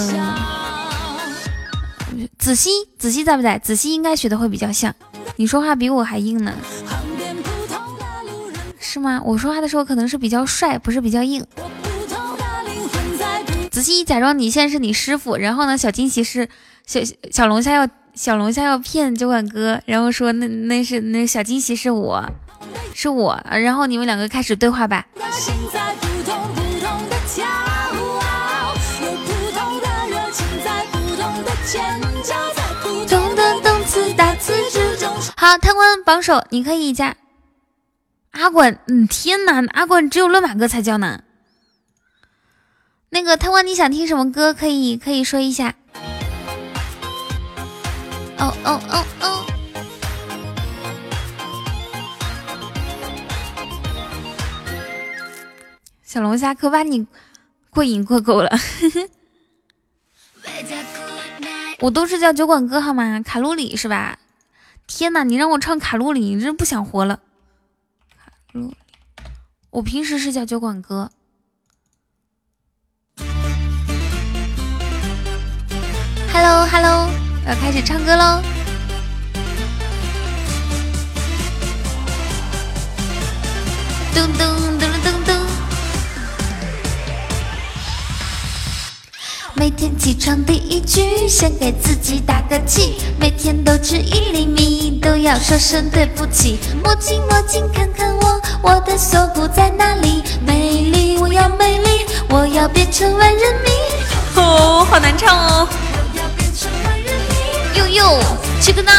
子熙，子熙在不在？子熙应该学的会比较像。你说话比我还硬呢，是吗？我说话的时候可能是比较帅，不是比较硬。子熙，假装你现在是你师傅，然后呢，小惊喜是。小小龙虾要小龙虾要骗酒馆哥，然后说那那是那小惊喜是我，是我，然后你们两个开始对话吧。好，贪官榜首，你可以加阿管。嗯，天哪，阿管只有乱马哥才叫呢。那个贪官，你想听什么歌？可以可以说一下。哦哦哦哦！小龙虾可把你过瘾过够了，我都是叫酒馆哥好吗？卡路里是吧？天哪，你让我唱卡路里，你真不想活了。卡路里，我平时是叫酒馆哥。Hello Hello。要开始唱歌喽！噔噔噔噔噔！每天起床第一句，先给自己打个气。每天都吃一厘米，都要说声对不起。墨镜墨镜，看看我，我的锁骨在哪里？美丽，我要美丽，我要变成万人迷。哦，好难唱哦！呦呦，起个闹！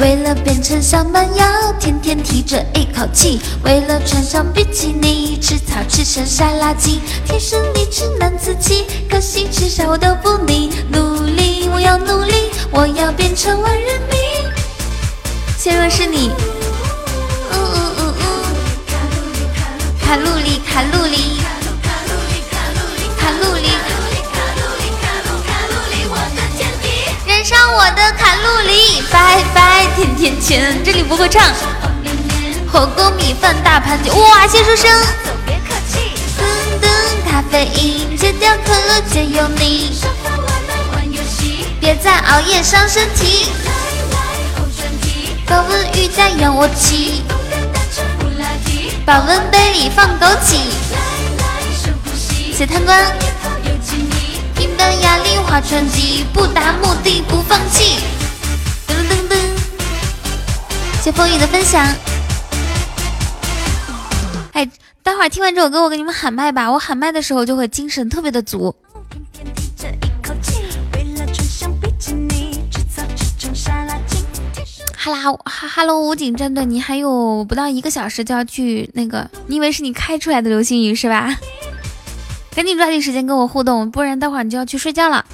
为了变成小蛮腰，天天提着一口气；为了穿上比基尼，吃草吃成沙拉精。天生丽质难自弃，可惜吃啥我都不腻。努力，我要努力，我要变成万人迷。谢若是你，嗯嗯嗯嗯，卡路里卡路里。上我的卡路里，拜拜甜甜圈。这里不会唱。火锅米饭大盘鸡，哇！谢书生。噔噔，咖啡因，戒掉可乐，戒油腻。别再熬夜伤身体。高温瑜伽仰卧起。保温杯里放枸杞。谢贪官。平板哑铃划船机，不达目的不放弃。噔噔噔，谢风雨的分享。哎，待会儿听完这首歌，我给你们喊麦吧。我喊麦的时候就会精神特别的足。哈啦哈哈喽武警战队，你还有不到一个小时就要去那个，你以为是你开出来的流星雨是吧？赶紧抓紧时间跟我互动，不然待会儿你就要去睡觉了。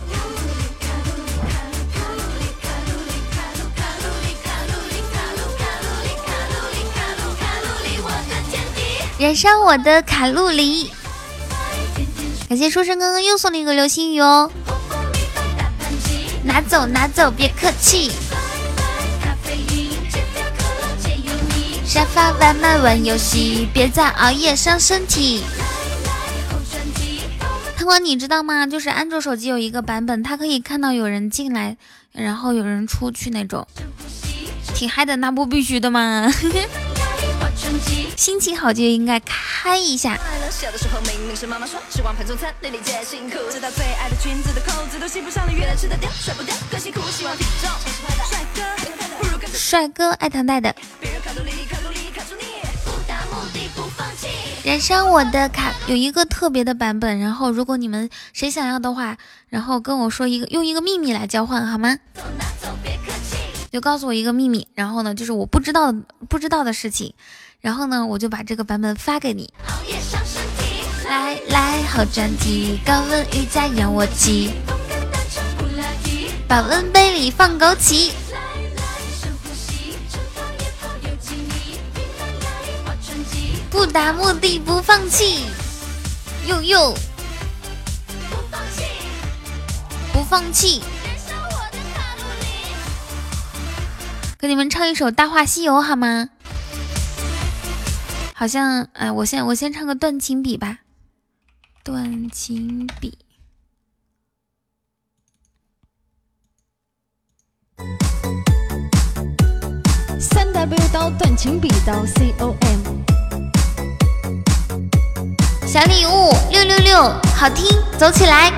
燃烧我的卡路里！感谢书生哥哥又送了一个流星雨哦，拿走拿走，别客气。沙发外卖玩游戏，别再熬夜伤身体。你知道吗？就是安卓手机有一个版本，它可以看到有人进来，然后有人出去那种，挺嗨的，那不必须的吗？心情好就应该开一下。帅哥爱唐代的，燃烧我的卡有一个特别的版本，然后如果你们谁想要的话，然后跟我说一个，用一个秘密来交换好吗？就告诉我一个秘密，然后呢，就是我不知道不知道的事情。然后呢，我就把这个版本发给你。来来，好专辑，高温瑜伽让我急，保温杯里放枸杞。不达目的不放弃，呦呦，不放弃。不放弃给你们唱一首《大话西游》好吗？好像，哎，我先我先唱个断情笔吧，断情笔。三 W 刀断情笔刀 C O M。小礼物六六六，好听，走起来。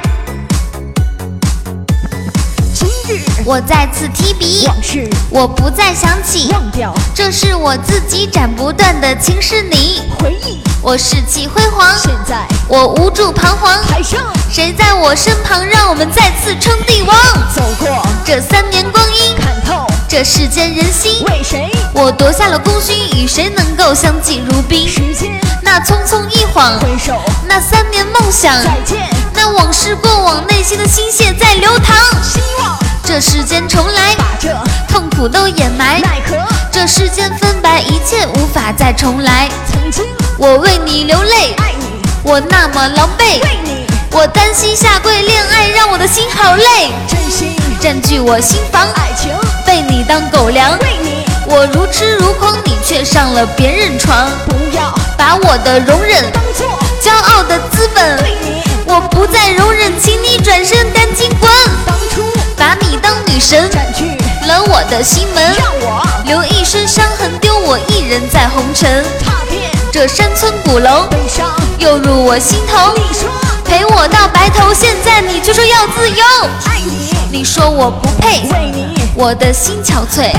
我再次提笔，往事我不再想起，忘掉，这是我自己斩不断的情是你。回忆，我士气辉煌，现在我无助彷徨。台上，谁在我身旁，让我们再次称帝王。走过这三年光阴，看透这世间人心。为谁？我夺下了功勋，与谁能够相敬如宾？时间，那匆匆一晃，回首那三年梦想，再见，那往事过往，内心的心血在流淌。希望。这世间重来，把这痛苦都掩埋。奈何这世间分白，一切无法再重来。曾经我为你流泪，爱你，我那么狼狈。为你，我单膝下跪，恋爱让我的心好累。真心占据我心房，爱情被你当狗粮。我如痴如狂，你却上了别人床。不要把我的容忍当做骄傲的资本。对你，我不再容忍，请你转身赶紧滚。当初。把你当女神，占据了我的心门，让我留一身伤痕，丢我一人在红尘，踏遍这山村古楼，悲伤又入我心头。你说陪我到白头，现在你却说要自由，爱你，你说我不配，为你我的心憔悴，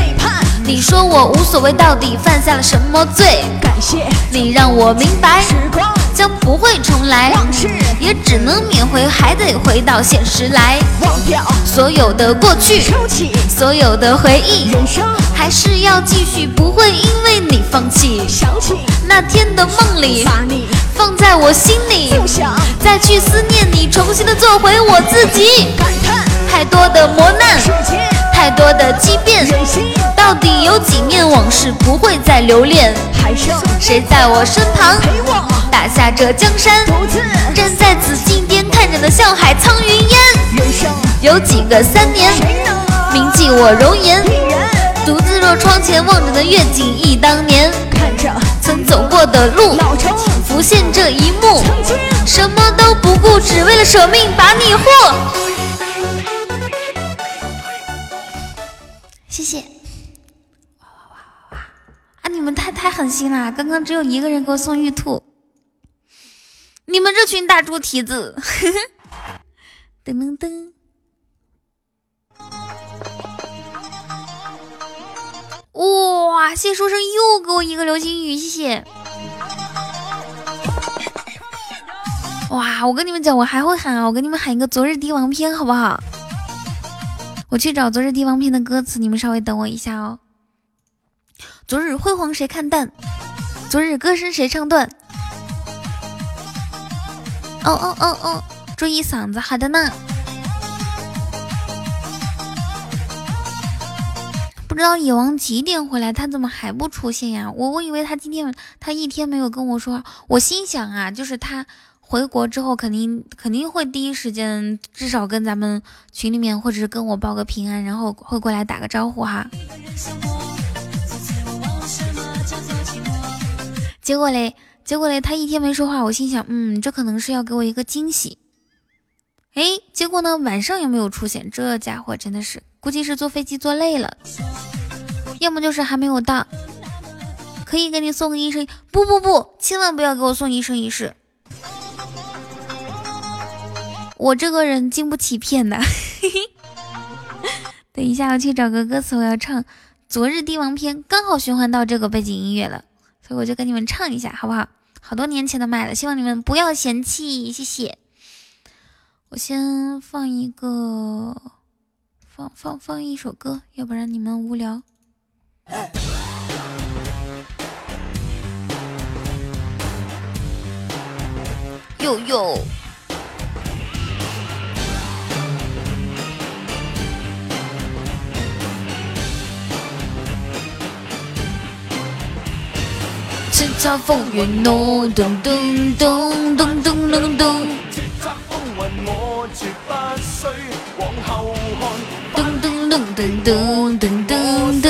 你说我无所谓，到底犯下了什么罪？感谢你让我明白，时光。将不会重来，往事也只能缅怀，还得回到现实来。忘掉所有的过去，收起所有的回忆，人生还是要继续，不会因为你放弃。想起那天的梦里，把你放在我心里，不想再去思念你，重新的做回我自己。感叹太多的磨难，太多的畸变，到底有几面往事不会再留恋？谁在我身旁？打下这江山，站在紫禁巅，看着那笑海苍云烟。有几个三年，铭记我容颜。独自若窗前望着那月景忆当年，看着曾走过的路，浮现这一幕。什么都不顾，只为了舍命把你护。谢谢。哇哇哇哇哇！啊，你们太太狠心了，刚刚只有一个人给我送玉兔。你们这群大猪蹄子！噔噔噔！哇，谢书生又给我一个流星雨，谢谢！哇，我跟你们讲，我还会喊啊！我给你们喊一个《昨日帝王篇》，好不好？我去找《昨日帝王篇》的歌词，你们稍微等我一下哦。昨日辉煌谁看淡？昨日歌声谁唱断？哦哦哦哦，注意嗓子，好的呢。不知道野王几点回来？他怎么还不出现呀？我我以为他今天他一天没有跟我说，我心想啊，就是他回国之后肯定肯定会第一时间至少跟咱们群里面或者是跟我报个平安，然后会过来打个招呼哈。结果嘞，结果嘞，他一天没说话，我心想，嗯，这可能是要给我一个惊喜。哎，结果呢，晚上也没有出现，这家伙真的是，估计是坐飞机坐累了，要么就是还没有到。可以给你送个一生，不不不，千万不要给我送一生一世，我这个人经不起骗的。等一下，我去找个歌词，我要唱《昨日帝王篇》，刚好循环到这个背景音乐了。所以我就跟你们唱一下，好不好？好多年前的麦了，希望你们不要嫌弃，谢谢。我先放一个，放放放一首歌，要不然你们无聊。哟哟。叱咤风云我咚咚咚咚咚咚咚。咚咚咚咚咚咚咚咚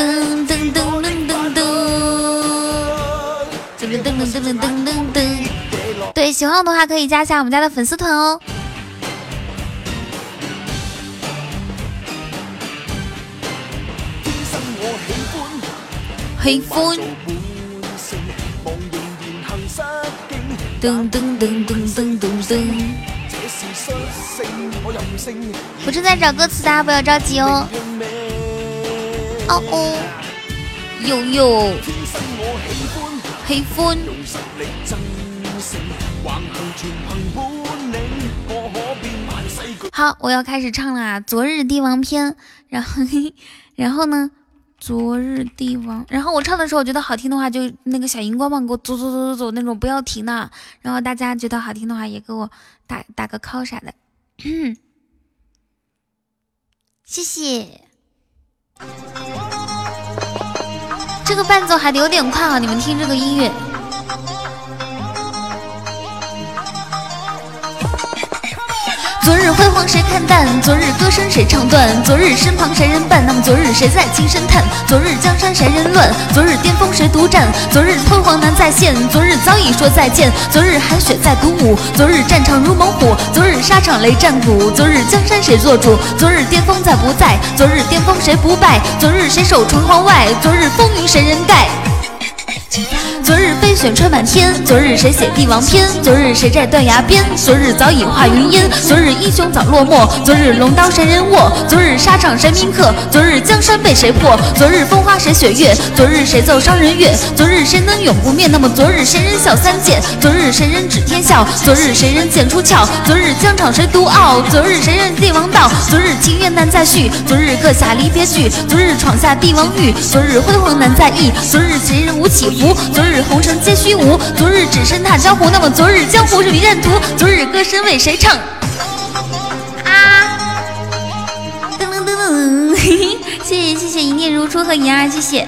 咚咚咚咚咚。噔噔噔噔噔噔噔噔。对，喜欢我的话可以加一下我们家的粉丝团哦。喜欢。噔噔噔噔噔噔噔！我正在找歌词，大家不要着急哦。哦哦，悠悠，喜欢。好，我要开始唱啦，《昨日帝王篇》。然后，然后呢？昨日帝王，然后我唱的时候，我觉得好听的话，就那个小荧光棒给我走走走走走那种，不要停的。然后大家觉得好听的话，也给我打打个 call 啥的，谢谢。这个伴奏还得有点快啊，你们听这个音乐。昨日辉煌谁看淡？昨日歌声谁唱断？昨日身旁谁人伴？谁在轻声叹？昨日江山谁人乱？昨日巅峰谁独占？昨日辉煌难再现，昨日早已说再见。昨日寒雪在鼓舞，昨日战场如猛虎，昨日沙场雷战鼓，昨日江山谁做主？昨日巅峰在不在？昨日巅峰谁不败？昨日谁守城隍外？昨日风云谁人盖？昨日飞雪吹满天，昨日谁写帝王篇？昨日谁在断崖边？昨日早已化云烟。昨日英雄早落寞，昨日龙刀谁人握？昨日沙场谁铭刻？昨日江山被谁破？昨日风花谁雪月？昨日谁奏伤人乐？昨日谁能永不灭？那么昨日谁人笑三剑？昨日谁人指天笑？昨日谁人剑出鞘？昨日疆场谁独傲？昨日谁人帝王道？昨日情缘难再续？昨日刻下离别句？昨日闯下帝王域？昨日辉煌难再忆？昨日谁人无起伏？昨日。红尘尘皆虚无，昨日只身踏江湖。那么昨日江湖是迷人途，昨日歌声为谁唱？啊！噔噔噔噔，谢谢谢谢一念如初和银儿，谢谢。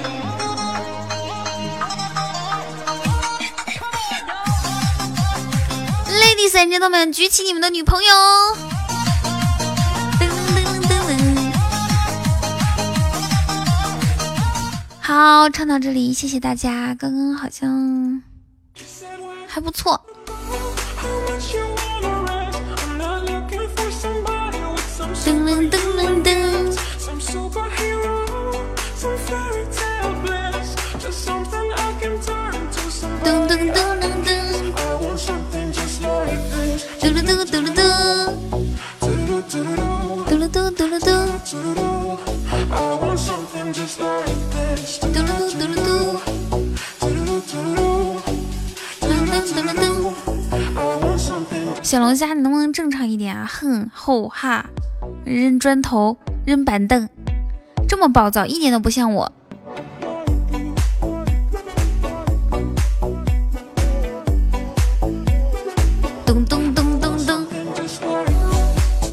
Ladies and gentlemen，举起你们的女朋友。好，唱到这里，谢谢大家。刚刚好像还不错。噔噔噔噔噔。噔噔噔噔噔。嘟噜嘟嘟噜嘟。嘟噜嘟嘟噜嘟。小龙虾你能不能正常一点啊？哼后哈扔砖头扔板凳。这么暴躁一点都不像我。咚咚咚咚咚。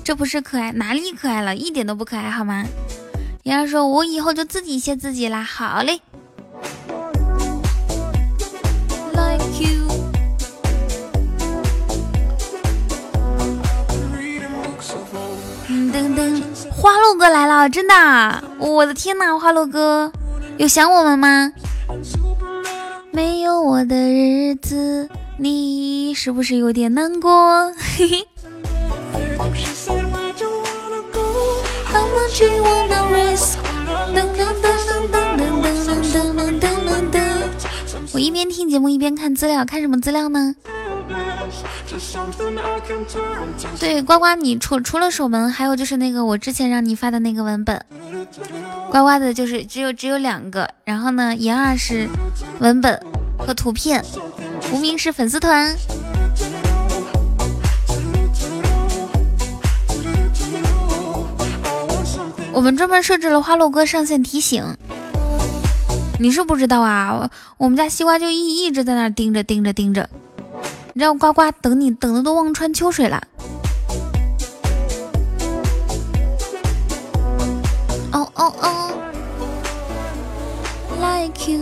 这不是可爱哪里可爱了？一点都不可爱好吗？言儿说：“我以后就自己谢自己啦。”好嘞。噔噔，花落哥来了，真的！我的天呐，花落哥，有想我们吗？没有我的日子，你是不是有点难过？嘿嘿。我一边听节目一边看资料，看什么资料呢？对，呱呱，你除除了守门，还有就是那个我之前让你发的那个文本，呱呱的就是只有只有两个，然后呢，言二是文本和图片，无名是粉丝团。我们专门设置了花落哥上线提醒，你是不知道啊，我们家西瓜就一一直在那盯着盯着盯着。让呱呱等你等的都望穿秋水了。哦哦哦，Like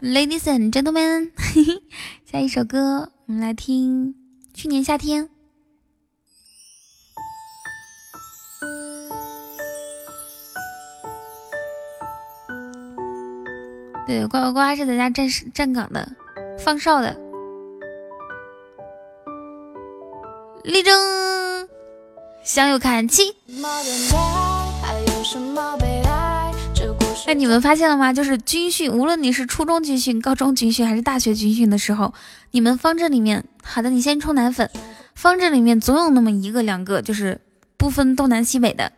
you，Ladies and gentlemen，下一首歌我们来听《去年夏天》。对，呱呱呱是在家站站岗的，放哨的。立正，向右看齐。哎，你们发现了吗？就是军训，无论你是初中军训、高中军训还是大学军训的时候，你们方阵里面，好的，你先冲奶粉。方阵里面总有那么一个两个，就是不分东南西北的。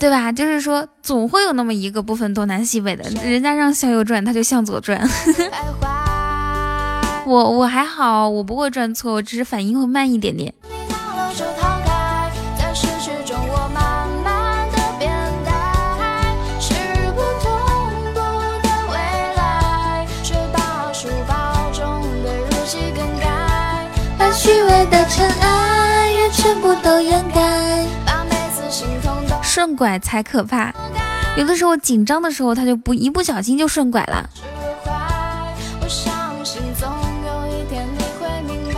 对吧？就是说，总会有那么一个部分东南西北的，人家让向右转，他就向左转。我我还好，我不会转错，我只是反应会慢一点点。把虚伪的尘埃，愿全部都掩盖。顺拐才可怕，有的时候紧张的时候，他就不一不小心就顺拐了。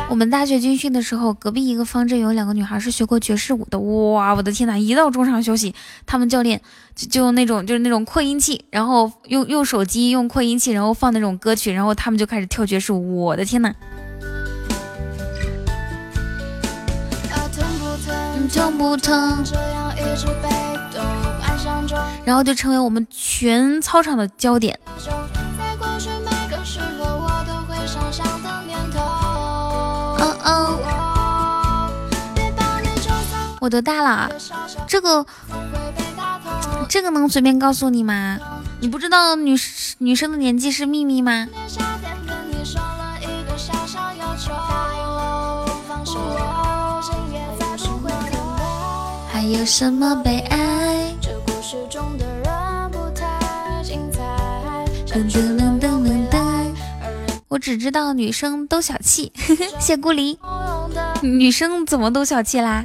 我们大学军训的时候，隔壁一个方阵有两个女孩是学过爵士舞的，哇，我的天呐！一到中场休息，他们教练就就用那种就是那种扩音器，然后用用手机用扩音器，然后放那种歌曲，然后他们就开始跳爵士舞，我的天呐！疼不疼？然后就成为我们全操场的焦点。嗯嗯，我多大了？这个这个能随便告诉你吗？你不知道女女生的年纪是秘密吗？有什么悲哀？噔噔噔噔噔噔，我只知道女生都小气，谢孤离。女生怎么都小气啦？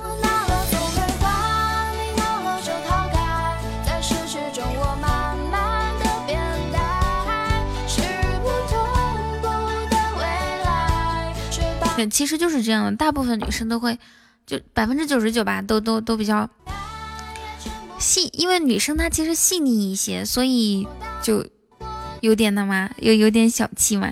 其实就是这样的，大部分女生都会，就百分之九十九吧，都都都比较细，因为女生她其实细腻一些，所以就。有点的嘛？有有点小气嘛，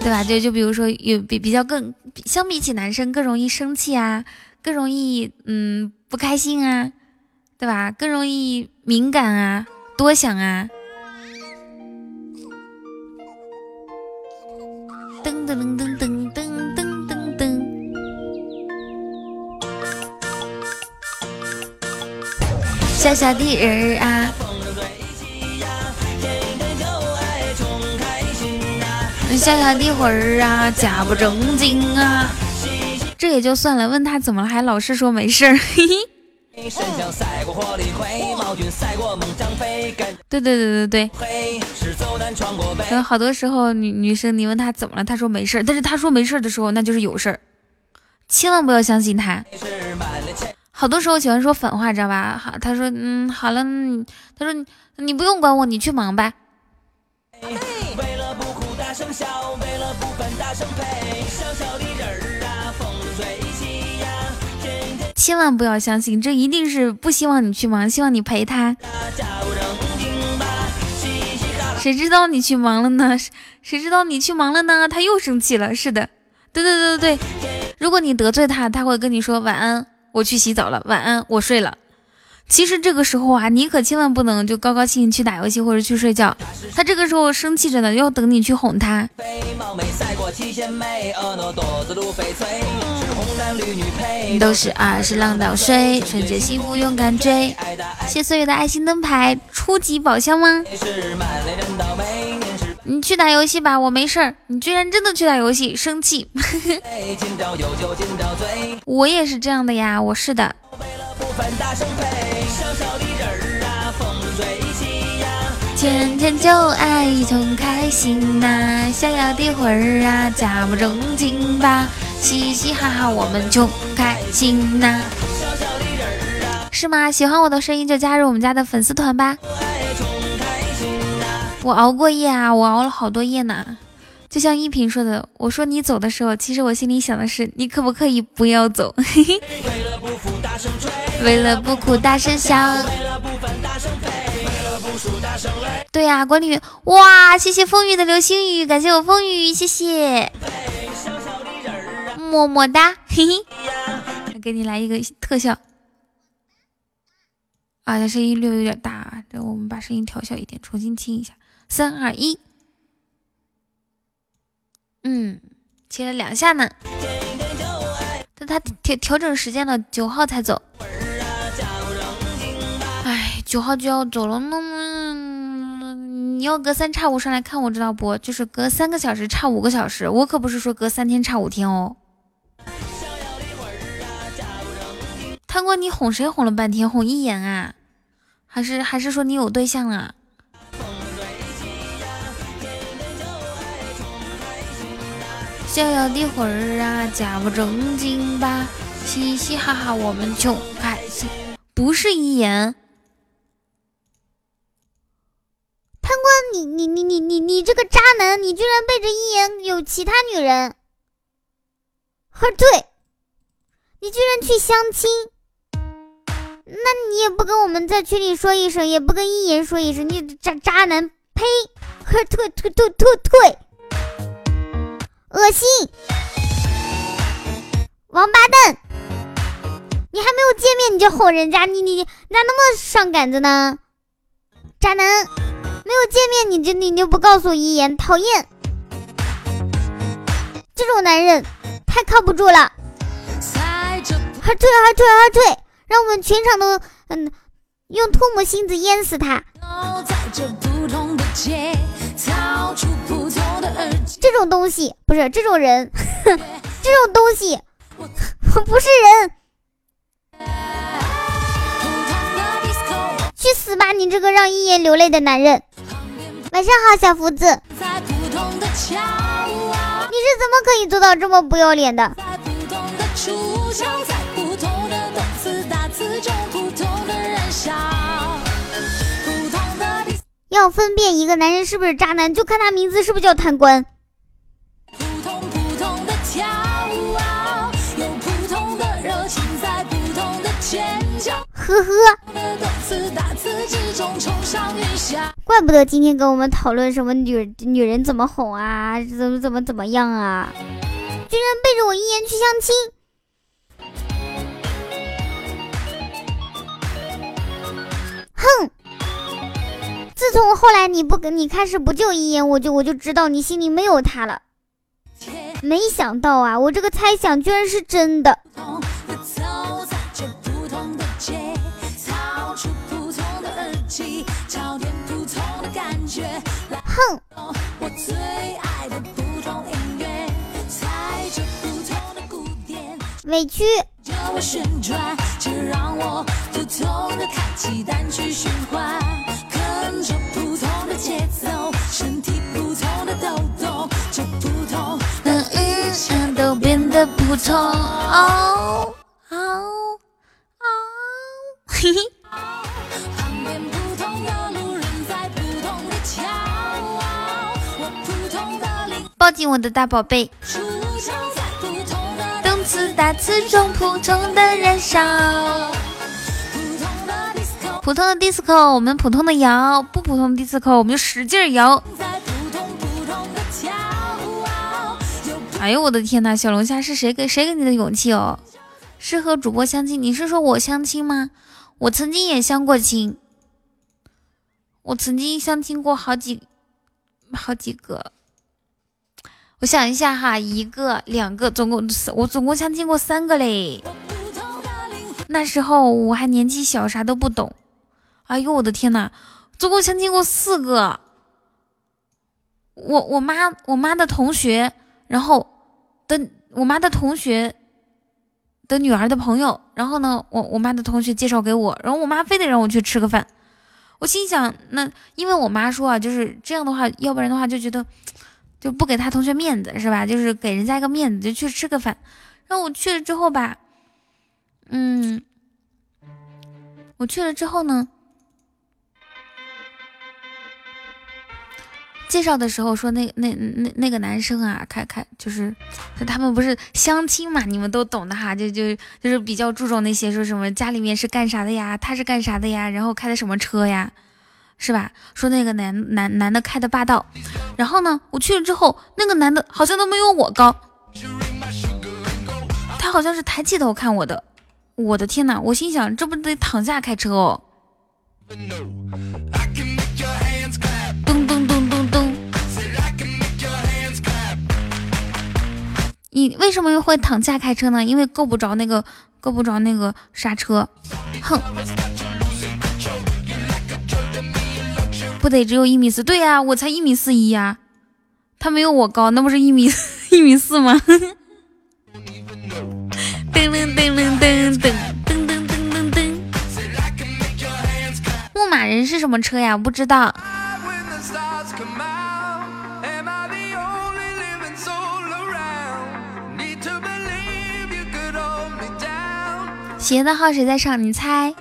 对吧？就就比如说有比比较更相比起男生更容易生气啊，更容易嗯不开心啊，对吧？更容易敏感啊，多想啊。噔噔噔噔小小的人儿啊。小小的魂儿啊，假不正经啊，这也就算了。问他怎么了，还老是说没事儿。嘿嘿。对对对对对。有好多时候女女生你问她怎么了，她说没事儿但是她说没事儿的时候，那就是有事儿，千万不要相信她。好多时候喜欢说反话，知道吧？好，他说嗯好了，他说你不用管我，你去忙吧。千万不要相信，这一定是不希望你去忙，希望你陪他。谁知道你去忙了呢？谁知道你去忙了呢？他又生气了。是的，对对对对对。如果你得罪他，他会跟你说晚安，我去洗澡了，晚安，我睡了。其实这个时候啊，你可千万不能就高高兴兴去打游戏或者去睡觉。他这个时候生气着呢，要等你去哄他。都是二是浪倒水，纯洁幸福勇敢追。谢所有的爱心灯牌，初级宝箱吗？你去打游戏吧，我没事儿。你居然真的去打游戏，生气。我也是这样的呀，我是的。天天就爱穷开心呐，逍遥的魂儿啊，假不正经吧，嘻嘻哈哈我们穷开心呐。是吗？喜欢我的声音就加入我们家的粉丝团吧。我我熬过夜啊，我熬了好多夜呢。就像一平说的，我说你走的时候，其实我心里想的是，你可不可以不要走？为了不哭大声笑。对呀，管理员，哇，谢谢风雨的流星雨，感谢我风雨，谢谢，么么哒，嘿嘿，给你来一个特效。啊，这声音略有点大，这我们把声音调小一点，重新听一下。三二一，嗯，切了两下呢。但他调调整时间了，九号才走。哎，九号就要走了，那么你要隔三差五上来看我，知道不？就是隔三个小时差五个小时，我可不是说隔三天差五天哦。贪官，你哄谁哄了半天？哄一眼啊？还是还是说你有对象了？逍遥的魂儿啊，假不正经吧？嘻嘻哈哈，我们穷开心。不是一言，贪官，你你你你你你这个渣男，你居然背着一言有其他女人？二对，你居然去相亲？那你也不跟我们在群里说一声，也不跟一言说一声，你渣渣男！呸！二退退退退退！恶心，王八蛋！你还没有见面你就吼人家，你你你咋那么上杆子呢？渣男，没有见面你就你就不告诉一言，讨厌！这种男人太靠不住了。还退还退还退，让我们全场都嗯用唾沫星子淹死他。这种东西不是这种人，这种东西 不是人，去死吧！你这个让一言流泪的男人。晚上好，小福子。你是怎么可以做到这么不要脸的？要分辨一个男人是不是渣男，就看他名字是不是叫贪官。呵呵。怪不得今天跟我们讨论什么女女人怎么哄啊，怎么怎么怎么样啊，居然背着我一言去相亲。哼！自从后来你不跟你开始不救一言，我就我就知道你心里没有他了。没想到啊，我这个猜想居然是真的。哼！委屈。普通。哦哦哦，嘿嘿。抱紧我的大宝贝。动次打次中，普通的燃烧。普通的 disco，我们普通的摇；不普通的 disco，我们就使劲摇。哎呦我的天呐，小龙虾是谁给谁给你的勇气哦？是和主播相亲？你是说我相亲吗？我曾经也相过亲，我曾经相亲过好几好几个。我想一下哈，一个、两个，总共我总共相亲过三个嘞。那时候我还年纪小，啥都不懂。哎呦我的天呐，总共相亲过四个。我我妈我妈的同学。然后的我妈的同学的女儿的朋友，然后呢，我我妈的同学介绍给我，然后我妈非得让我去吃个饭，我心想，那因为我妈说啊，就是这样的话，要不然的话就觉得就不给她同学面子是吧？就是给人家一个面子，就去吃个饭。然后我去了之后吧，嗯，我去了之后呢。介绍的时候说那那那那个男生啊，开开就是他们不是相亲嘛，你们都懂的哈，就就就是比较注重那些说什么家里面是干啥的呀，他是干啥的呀，然后开的什么车呀，是吧？说那个男男男的开的霸道，然后呢，我去了之后，那个男的好像都没有我高，他好像是抬起头看我的，我的天呐，我心想这不得躺下开车哦。你为什么会躺下开车呢？因为够不着那个，够不着那个刹车。哼，不得只有一米四？对呀，我才一米四一呀，他没有我高，那不是一米 一米四吗？噔噔噔噔噔噔噔噔噔噔。牧马人是什么车呀？不知道。鞋的号谁在上？你猜。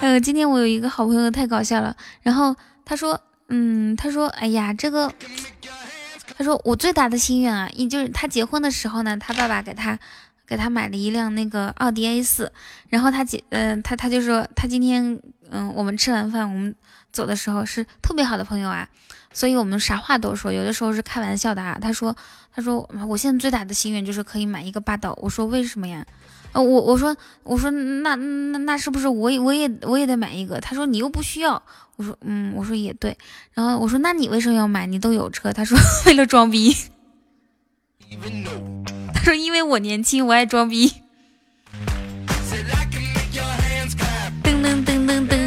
呃，今天我有一个好朋友太搞笑了，然后他说，嗯，他说，哎呀，这个，他说我最大的心愿啊，也就是他结婚的时候呢，他爸爸给他给他买了一辆那个奥迪 A 四，然后他姐，嗯，他他就说他今天，嗯，我们吃完饭，我们走的时候是特别好的朋友啊。所以我们啥话都说，有的时候是开玩笑的啊。他说，他说我现在最大的心愿就是可以买一个霸道。我说为什么呀？呃，我我说我说那那那是不是我也我也我也得买一个？他说你又不需要。我说嗯，我说也对。然后我说那你为什么要买？你都有车。他说 为了装逼。他说因为我年轻，我爱装逼。噔噔噔噔噔。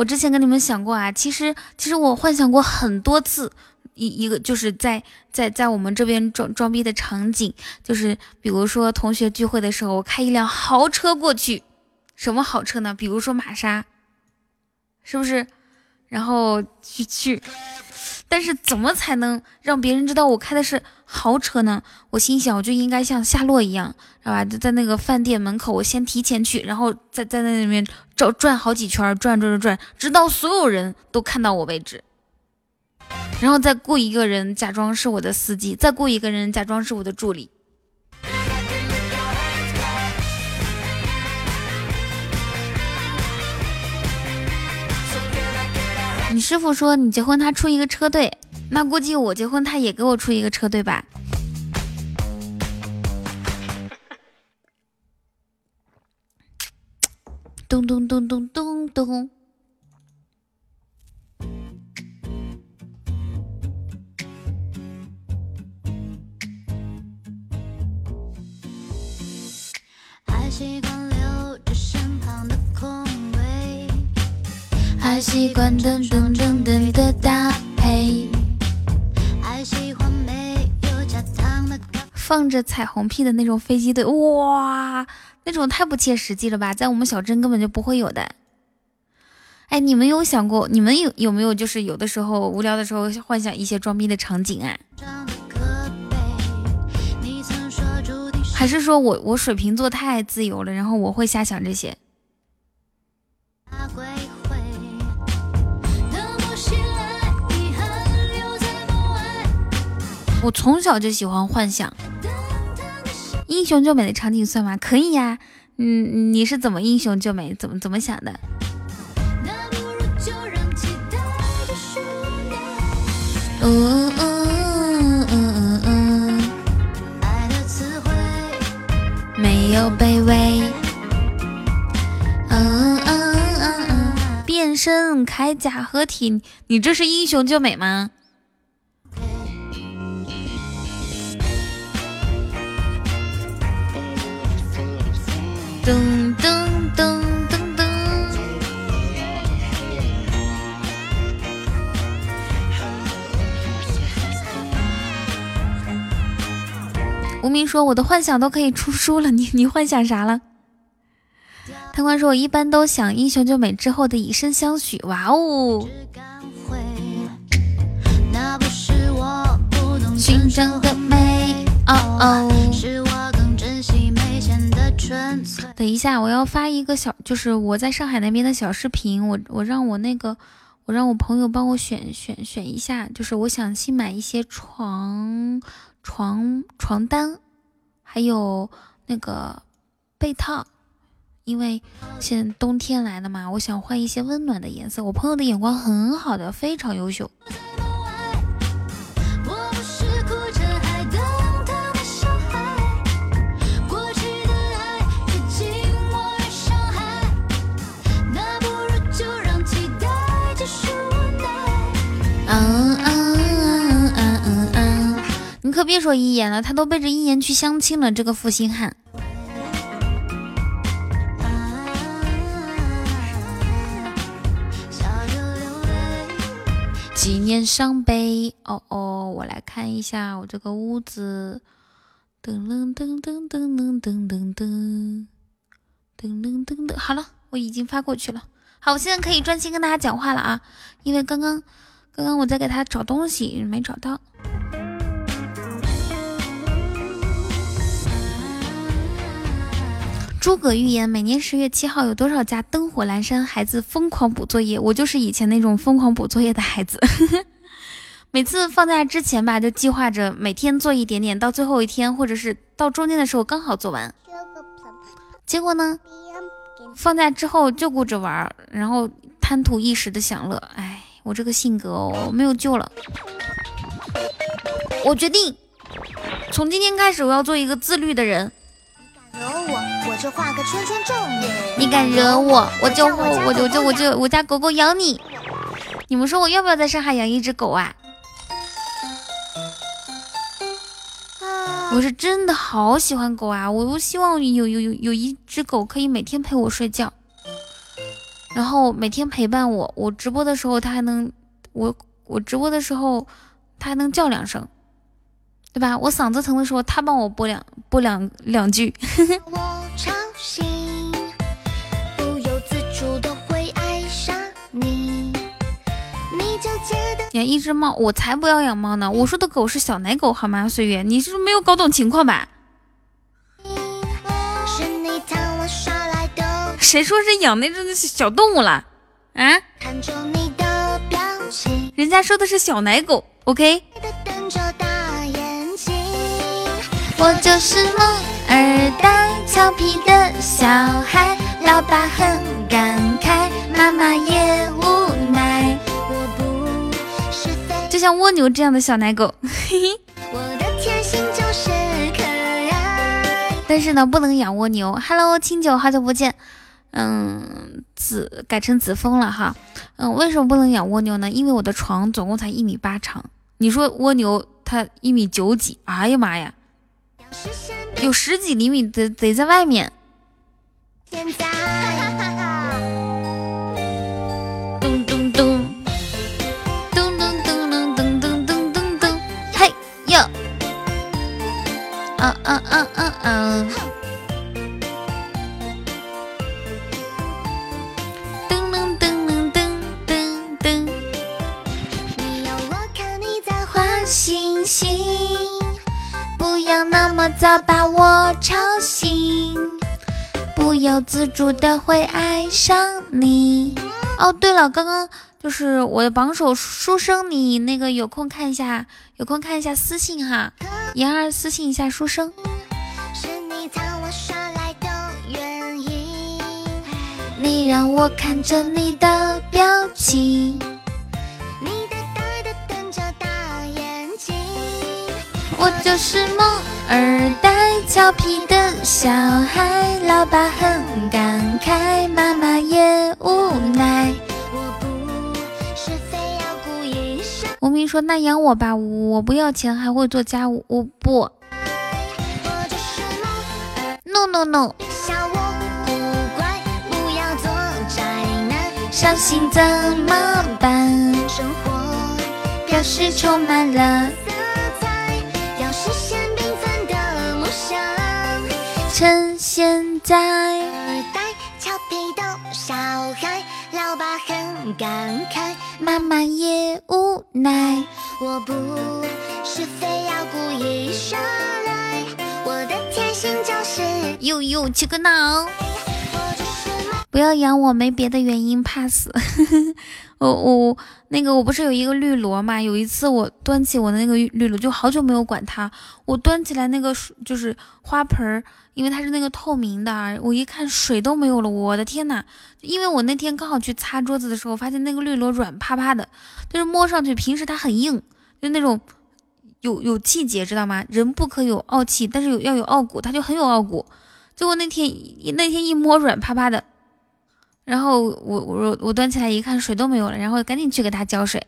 我之前跟你们讲过啊，其实其实我幻想过很多次，一一个就是在在在我们这边装装逼的场景，就是比如说同学聚会的时候，我开一辆豪车过去，什么豪车呢？比如说玛莎，是不是？然后去去。但是怎么才能让别人知道我开的是豪车呢？我心想，我就应该像夏洛一样，知道吧？就在那个饭店门口，我先提前去，然后在在那里面转转好几圈，转转转转，直到所有人都看到我为止。然后再雇一个人假装是我的司机，再雇一个人假装是我的助理。你师傅说你结婚他出一个车队，那估计我结婚他也给我出一个车队吧。咚咚咚咚咚咚。还习惯噔噔噔噔的搭配，放着彩虹屁的那种飞机队，哇，那种太不切实际了吧，在我们小镇根本就不会有的。哎，你们有想过，你们有有没有就是有的时候无聊的时候幻想一些装逼的场景啊？还是说我我水瓶座太自由了，然后我会瞎想这些？我从小就喜欢幻想，英雄救美的场景算吗？可以呀，嗯，你是怎么英雄救美？怎么怎么想的？嗯嗯嗯嗯嗯，没有卑微。嗯嗯嗯嗯，变身铠甲合体，你这是英雄救美吗？噔噔噔噔噔！无名说：“我的幻想都可以出书了，你你幻想啥了？”贪官说：“我一般都想英雄救美之后的以身相许。”哇哦！寻常的美，哦哦。等一下，我要发一个小，就是我在上海那边的小视频。我我让我那个，我让我朋友帮我选选选一下，就是我想新买一些床床床单，还有那个被套，因为现在冬天来了嘛，我想换一些温暖的颜色。我朋友的眼光很好的，非常优秀。可别说一言了，他都背着一言去相亲了。这个负心汉，纪念伤悲。哦哦，我来看一下我这个屋子。噔噔噔噔噔噔噔噔噔噔噔噔。好了，我已经发过去了。好，我现在可以专心跟大家讲话了啊，因为刚刚刚刚我在给他找东西，没找到。诸葛预言：每年十月七号有多少家灯火阑珊，孩子疯狂补作业？我就是以前那种疯狂补作业的孩子。每次放假之前吧，就计划着每天做一点点，到最后一天或者是到中间的时候刚好做完。结果呢，放假之后就顾着玩，然后贪图一时的享乐。哎，我这个性格哦，没有救了。我决定，从今天开始，我要做一个自律的人。惹我，我就画个圈圈咒你。你敢惹我，我就我我就就我就我家狗狗咬你。你们说我要不要在上海养一只狗啊？我是真的好喜欢狗啊！我我希望有有有有一只狗可以每天陪我睡觉，然后每天陪伴我。我直播的时候它还能，我我直播的时候它还能叫两声。对吧？我嗓子疼的时候，它帮我播两播两两句。养一只猫，我才不要养猫呢！我说的狗是小奶狗，好吗？岁月，你是没有搞懂情况吧？谁说是养那只小动物了？啊？人家说的是小奶狗，OK？我就是萌二代，调皮的小孩，老爸很感慨，妈妈也无奈。我不是就像蜗牛这样的小奶狗，嘿嘿。我的天性就是可爱但是呢，不能养蜗牛。Hello，清酒，好久不见。嗯，子改成子枫了哈。嗯，为什么不能养蜗牛呢？因为我的床总共才一米八长，你说蜗牛它一米九几？哎呀妈呀！有十几厘米得得在外面，咚咚咚，咚咚咚咚咚咚咚咚咚，嘿哟，啊啊啊啊啊！噔噔噔噔噔噔噔，你要我看你在画星星，不要那么早把我吵醒，不由自主的会爱上你。哦，对了，刚刚就是我的榜首书生，你那个有空看一下，有空看一下私信哈，言儿私信一下书生。是你藏我耍赖的原因。你让我看着你的表情，我就是萌儿呆俏皮的小孩，老爸很感慨，妈妈也无奈。我不是非要故意伤无名说：“那养我吧，我不要钱，还会做家务。”我不我就是萌儿，，no no no，别笑我古怪，不要做宅男，伤心怎么办？生活表示充满了趁现在。耳呆俏皮的小孩，老爸很感慨，妈妈也无奈。我不是非要故意耍赖，我的天性就是呦呦，起个脑！不要养我，没别的原因，怕死。我我那个我不是有一个绿萝嘛？有一次我端起我的那个绿萝，就好久没有管它。我端起来那个水就是花盆儿，因为它是那个透明的，我一看水都没有了，我的天呐！因为我那天刚好去擦桌子的时候，发现那个绿萝软趴趴的，就是摸上去平时它很硬，就那种有有气节，知道吗？人不可有傲气，但是有要有傲骨，它就很有傲骨。结果那天那天一摸软趴趴的。然后我我我端起来一看，水都没有了，然后赶紧去给它浇水。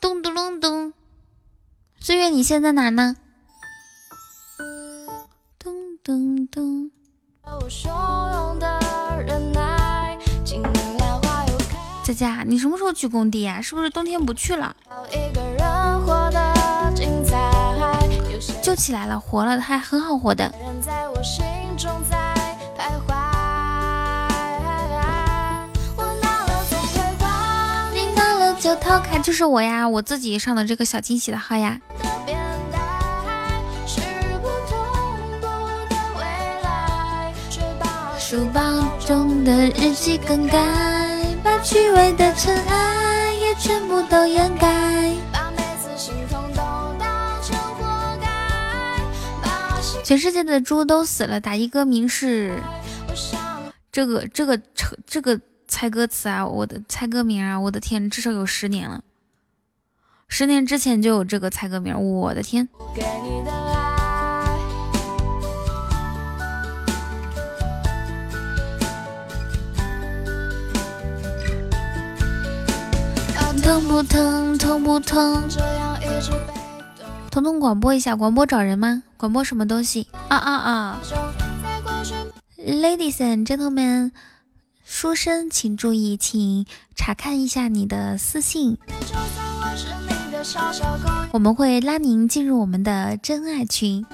咚咚咚咚，岁月，你现在哪儿呢？咚咚咚，佳佳，你什么时候去工地呀、是不是冬天不去了？救起来了，活了，还很好活的。你闹了就逃开，就是我呀，我自己上的这个小惊喜的号呀。书包中的日记更改，把虚伪的尘埃也全部都掩盖。全世界的猪都死了，打一歌名是这个这个这个猜歌词啊，我的猜歌名啊，我的天，至少有十年了，十年之前就有这个猜歌名，我的天。疼不疼？痛不疼？彤彤广播一下，广播找人吗？广播什么东西？啊啊啊！Ladies and gentlemen，书生请注意，请查看一下你的私信，我们会拉您进入我们的真爱群，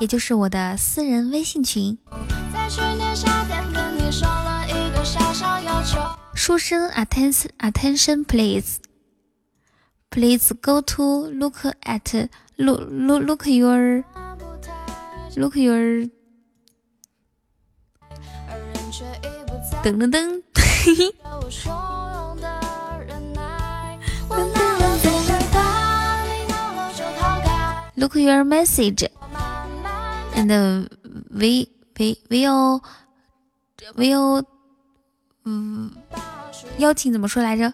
也就是我的私人微信群。书生，attention attention please。Please go to look at look look look your look your 噔噔噔，嘿嘿。Look your message and we we will will 嗯，邀请怎么说来着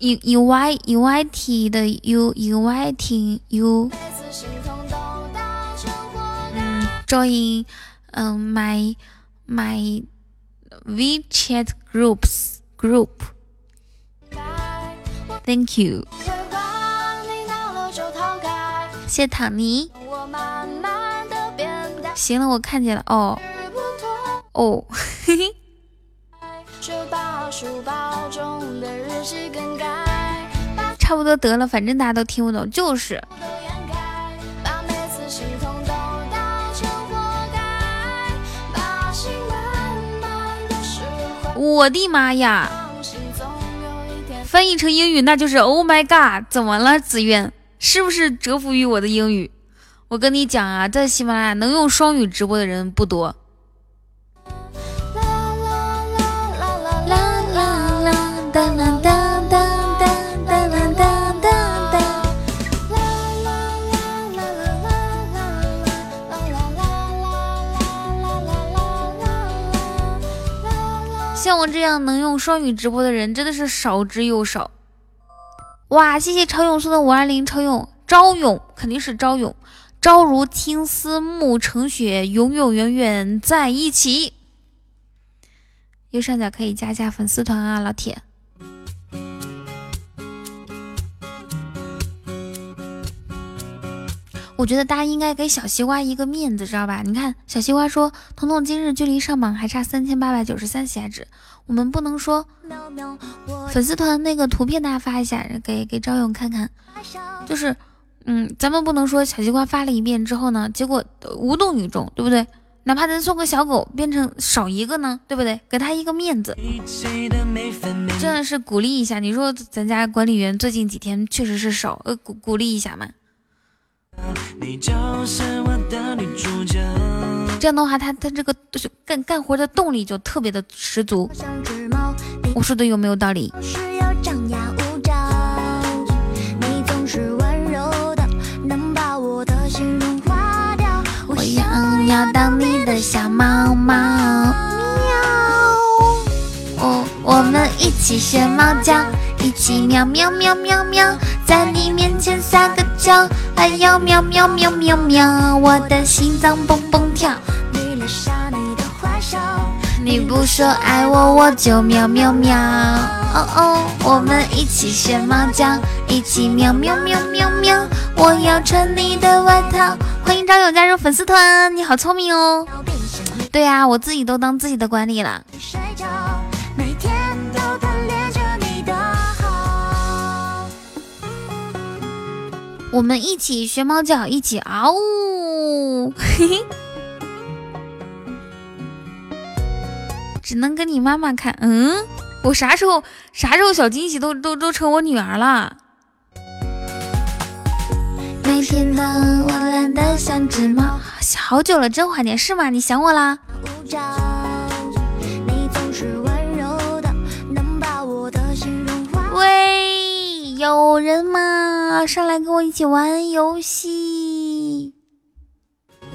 ？in invite invite 的 you inviting you，，join 嗯 my my WeChat groups group。Thank you，谢谢唐尼。行了，我看见了。哦哦，嘿嘿。差不多得了，反正大家都听不懂，就是。我的妈呀！翻译成英语那就是 Oh my God！怎么了，紫苑？是不是折服于我的英语？我跟你讲啊，在喜马拉雅能用双语直播的人不多。像我这样能用双语直播的人真的是少之又少。哇，谢谢超勇送的五二零，超勇，朝勇肯定是朝勇，朝如青丝暮成雪，永永远远在一起。右上角可以加下粉丝团啊，老铁。我觉得大家应该给小西瓜一个面子，知道吧？你看，小西瓜说：“彤彤今日距离上榜还差三千八百九十三喜爱值。”我们不能说粉丝团那个图片，大家发一下，给给赵勇看看。就是，嗯，咱们不能说小西瓜发了一遍之后呢，结果无动于衷，对不对？哪怕咱送个小狗，变成少一个呢，对不对？给他一个面子，真的是鼓励一下。你说咱家管理员最近几天确实是少，呃，鼓鼓励一下嘛。这样的话，他他这个就是干干活的动力就特别的十足。我说的有没有道理？我想要当你的小猫猫，喵！我我们一起学猫叫。一起喵喵喵喵喵，在你面前撒个娇，还要喵喵喵喵喵，我的心脏蹦蹦跳。你的坏笑你不说爱我，我就喵喵喵。哦哦，我们一起学猫叫，一起喵喵喵喵喵，我要穿你的外套。欢迎张勇加入粉丝团，你好聪明哦。对呀，我自己都当自己的管理了。我们一起学猫叫，一起嗷呜！嘿嘿，只能跟你妈妈看。嗯，我啥时候啥时候小惊喜都都都成我女儿了？每天的我懒得像只猫，好久了，真怀念，是吗？你想我啦？有人吗？上来跟我一起玩游戏。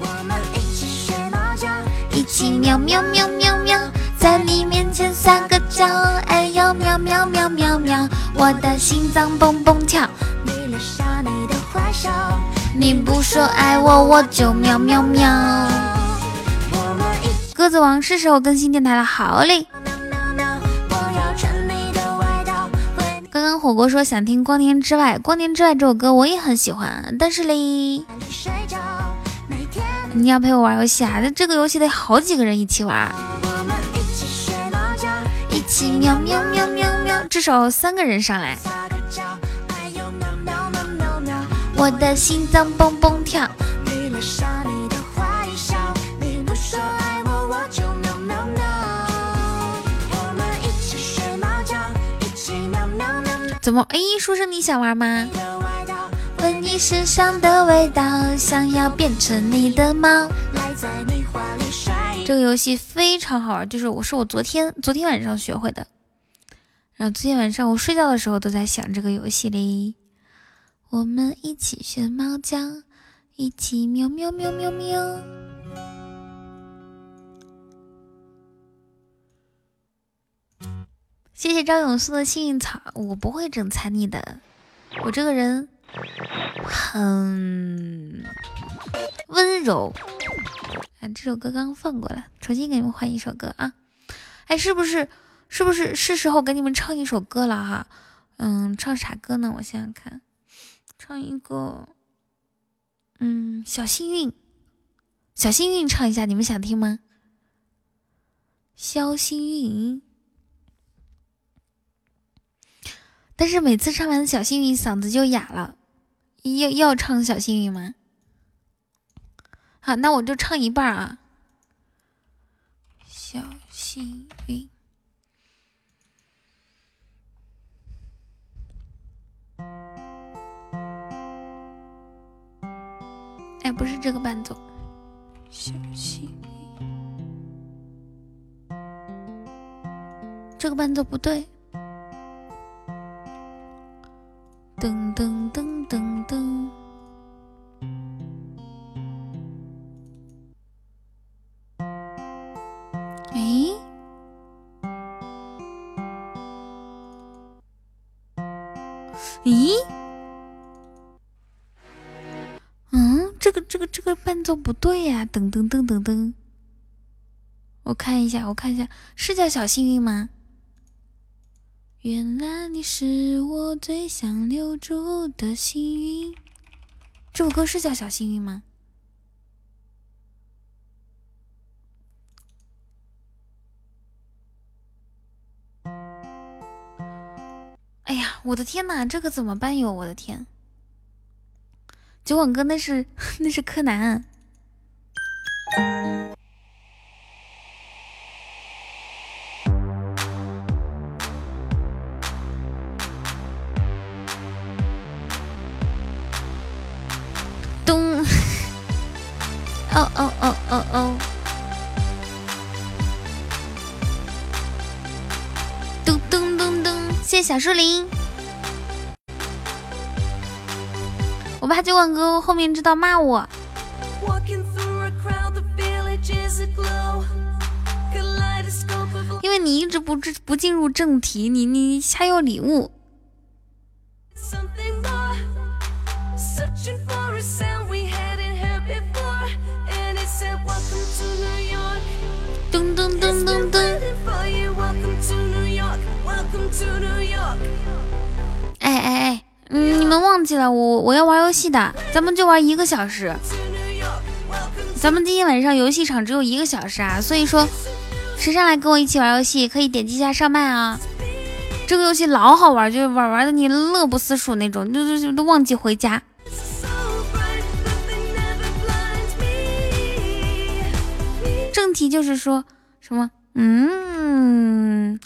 我们一起学猫叫，一起喵喵喵喵喵，在你面前撒个娇，哎呦喵喵喵喵喵，我的心脏蹦蹦跳。你留下你的坏笑，你不说爱我，我就喵喵喵。鸽子王是时候更新电台了，好嘞。刚刚火锅说想听《光年之外》，《光年之外》这首歌我也很喜欢，但是嘞，你要陪我玩游戏啊？那这个游戏得好几个人一起玩，一起喵喵喵喵喵，至少三个人上来。我的心脏蹦蹦跳。怎么？哎，书生你想玩吗？闻你身上的味道，想要变成你的猫。这个游戏非常好玩，就是我是我昨天昨天晚上学会的，然后昨天晚上我睡觉的时候都在想这个游戏嘞。我们一起学猫叫，一起喵喵喵喵喵。谢谢张永送的幸运草，我不会整残你的，我这个人很温柔。啊，这首歌刚放过了，重新给你们换一首歌啊！哎，是不是是不是是时候给你们唱一首歌了哈？嗯，唱啥歌呢？我想想看，唱一个，嗯，小幸运。小幸运唱一下，你们想听吗？小幸运。但是每次唱完小幸运，嗓子就哑了。要要唱小幸运吗？好，那我就唱一半啊。小幸运。哎，不是这个伴奏。小幸运，这个伴奏不对。噔噔噔噔噔，哎，咦，嗯，这个这个这个伴奏不对呀！噔噔噔噔噔，我看一下，我看一下，是叫小幸运吗？原来你是我最想留住的幸运。这首歌是叫《小幸运》吗？哎呀，我的天哪，这个怎么办哟？我的天！九网哥，那是 那是柯南。哦哦哦哦！咚咚咚咚！谢谢小树林。我怕酒馆哥后面知道骂我。因为你一直不不不进入正题，你你瞎要礼物。嗯，你们忘记了我我要玩游戏的，咱们就玩一个小时。咱们今天晚上游戏场只有一个小时啊，所以说谁上来跟我一起玩游戏，可以点击一下上麦啊。这个游戏老好玩，就是玩玩的你乐不思蜀那种，就就都忘记回家。正题就是说什么？嗯，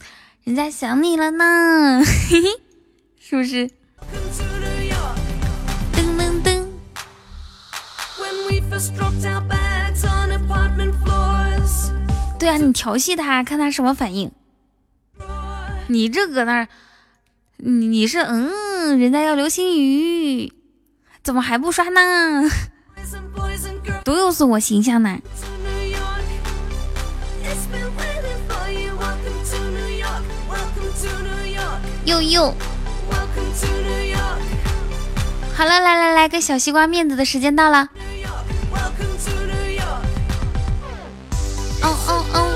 人家想你了呢，嘿嘿，是不是？噔噔噔！对啊，你调戏他，看他什么反应。你这搁那儿，你你是嗯，人家要流星雨，怎么还不刷呢？多有损我形象呢！又又，好了，来来来，给小西瓜面子的时间到了。哦哦哦！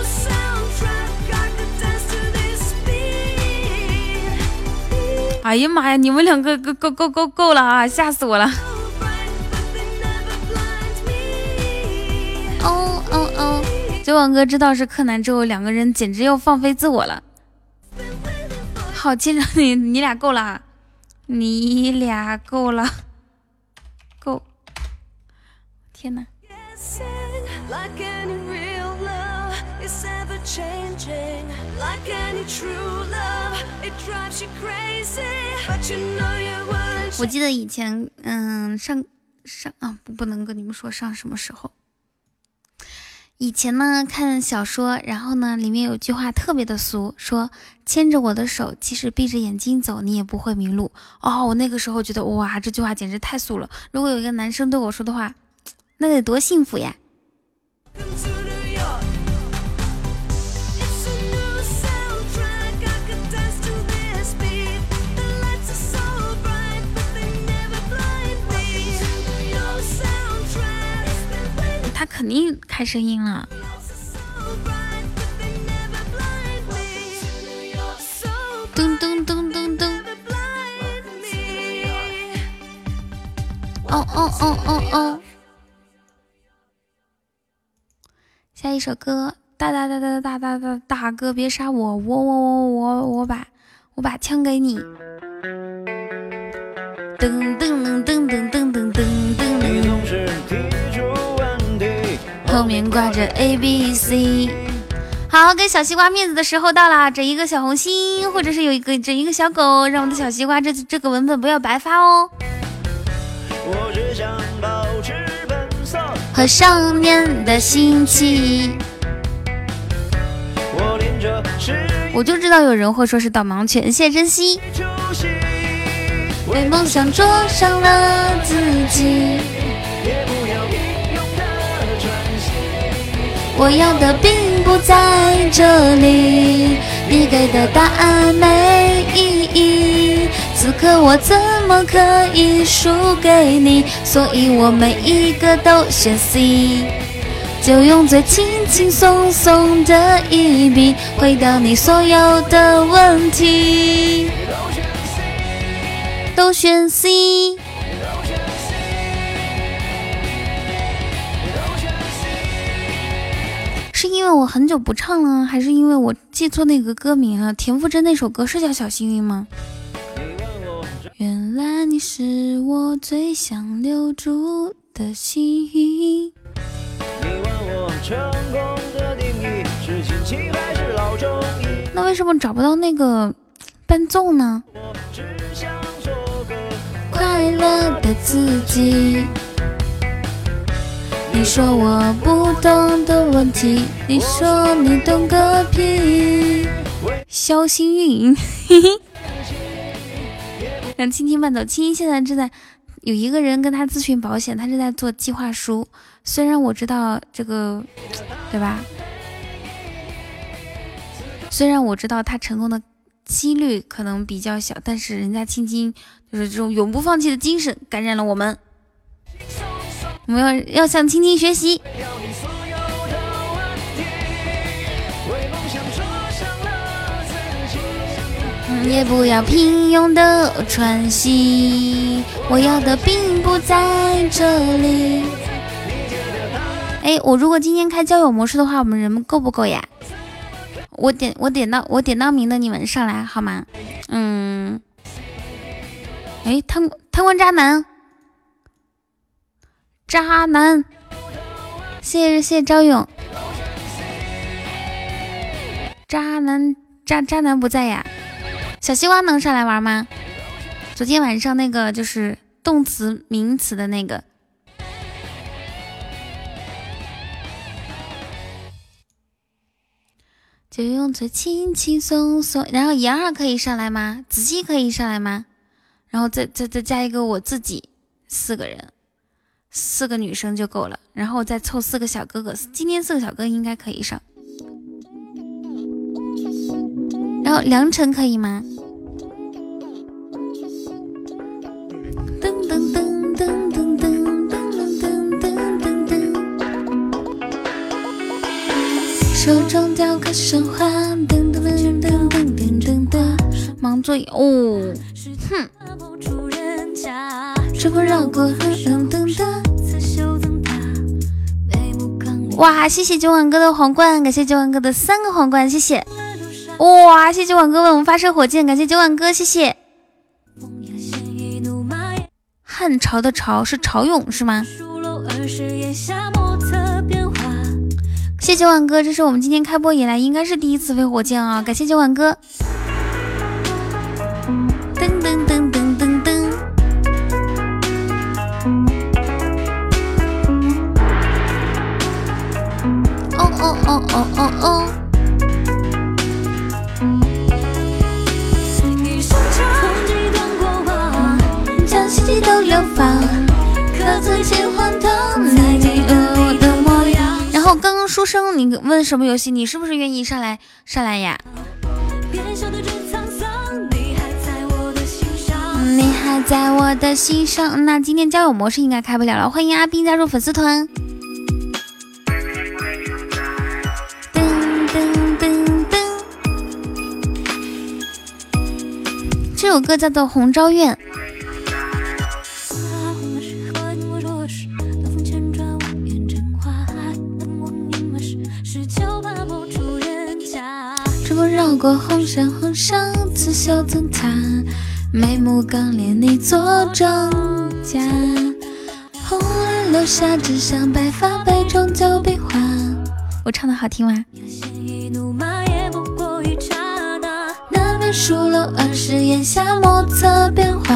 哎呀妈呀，你们两个够够够够够了啊！吓死我了！哦哦哦！九网哥知道是柯南之后，两个人简直要放飞自我了。好，亲着你，你俩够了，你俩够了，够！天哪！我记得以前，嗯，上上啊，不不能跟你们说上什么时候。以前呢，看小说，然后呢，里面有句话特别的俗，说牵着我的手，即使闭着眼睛走，你也不会迷路。哦，我那个时候觉得，哇，这句话简直太俗了。如果有一个男生对我说的话，那得多幸福呀！他肯定开声音了。噔噔噔噔噔。哦哦哦哦哦。下一首歌，大大大大大大大大哥别杀我，我我我我我把我把枪给你。噔噔噔噔噔噔噔噔噔。后面挂着 A B C。好，给小西瓜面子的时候到了，整一个小红心，或者是有一个整一个小狗，让我的小西瓜这这个文本不要白发哦。和少年的心情。我就知道有人会说是导盲犬，谢谢珍惜。为梦想灼伤了自己。我要的并不在这里，你给的答案没意义。此刻我怎么可以输给你？所以我每一个都选 C，就用最轻轻松松的一笔回答你所有的问题。都选 C。是因为我很久不唱了，还是因为我记错那个歌名了？田馥甄那首歌是叫《小幸运》吗？原来你是我最想留住的幸运。那为什么找不到那个伴奏呢？快乐的自己。你说我不懂的问题，你说你懂个屁！肖幸运，嘿嘿让青青慢走。青青现在正在有一个人跟他咨询保险，他正在做计划书。虽然我知道这个，对吧？虽然我知道他成功的几率可能比较小，但是人家青青就是这种永不放弃的精神感染了我们。我们要要向青青学习。也不要平庸的喘息，我要的并不在这里。哎，我如果今天开交友模式的话，我们人够不够呀？我点我点到我点到名的你们上来好吗？嗯。哎，贪贪官渣男。渣男，谢谢谢谢张勇。渣男渣渣男不在呀，小西瓜能上来玩吗？昨天晚上那个就是动词名词的那个，就用嘴轻轻松松。然后妍儿可以上来吗？子熙可以上来吗？然后再再再加一个我自己，四个人。四个女生就够了，然后再凑四个小哥哥。今天四个小哥应该可以上。然后良辰可以吗？噔噔噔噔噔噔噔噔噔噔。手中雕刻神话，噔噔噔噔噔噔噔。忙醉哦，哼。哇！谢谢九碗哥的皇冠，感谢九碗哥的三个皇冠，谢谢。哇！谢谢九碗哥为我们发射火箭，感谢九碗哥，谢谢。汉朝的朝是朝勇是吗？谢谢九碗哥，这是我们今天开播以来应该是第一次飞火箭啊！感谢九碗哥。哦哦哦！然后刚刚书生，你问什么游戏？你是不是愿意上来上来呀？你还在我的心上。那今天交友模式应该开不了了。欢迎阿斌加入粉丝团。这首歌叫做红昭愿春风绕过红山红纱刺绣灯塔眉目刚烈你做庄稼，红烈流下枕上白发杯中酒比划我唱的好听吗？楼二十檐下，莫测变化。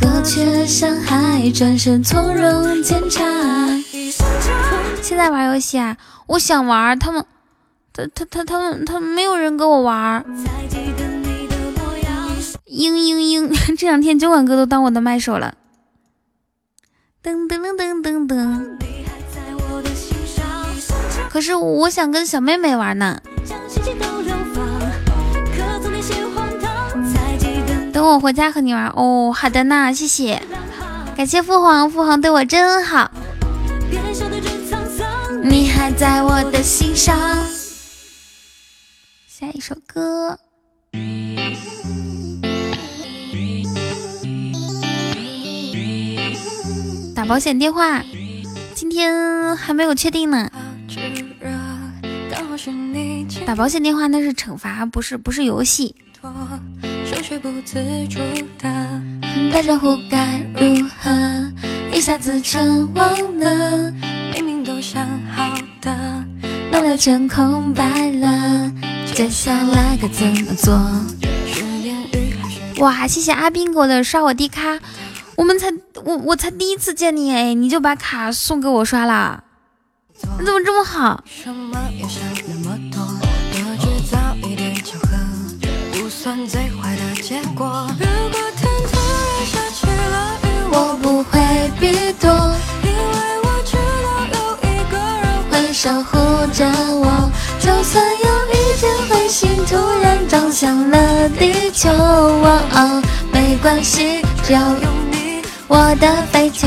隔却山海，转身从容检查。现在玩游戏啊，我想玩，他们，他他他他们他没有人跟我玩。嘤嘤嘤，这两天酒馆哥都当我的麦手了。噔噔噔噔噔噔。可是我想跟小妹妹玩呢。等我回家和你玩哦。好的呢，谢谢，感谢父皇，父皇对我真好。你还在我的心上。下一首歌。打保险电话，今天还没有确定呢。打保险电话那是惩罚，不是不是游戏。打招呼该如何？一下子成忘了，明明都想好的，脑袋全空白了，接下来该怎么做？哇，谢谢阿斌给我的刷我的卡，我们才我我才第一次见你哎，你就把卡送给我刷啦？你怎么这么好？结果，如果天突然下起了雨我不会避躲，因为我知道有一个人会守护着我。就算有一天彗星突然撞向了地球，哦没关系，只要有你，我的飞球。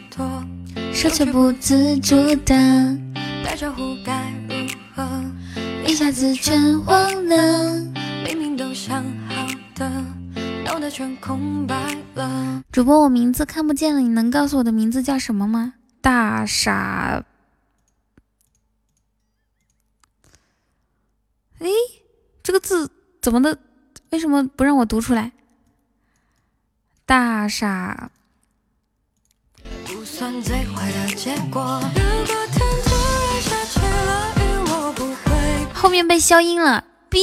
手却不自主的打招呼该如何？一下子全忘了，明明都想好的，脑袋全空白了。主播，我名字看不见了，你能告诉我的名字叫什么吗？大傻。哎，这个字怎么的？为什么不让我读出来？大傻。后面被消音了，逼。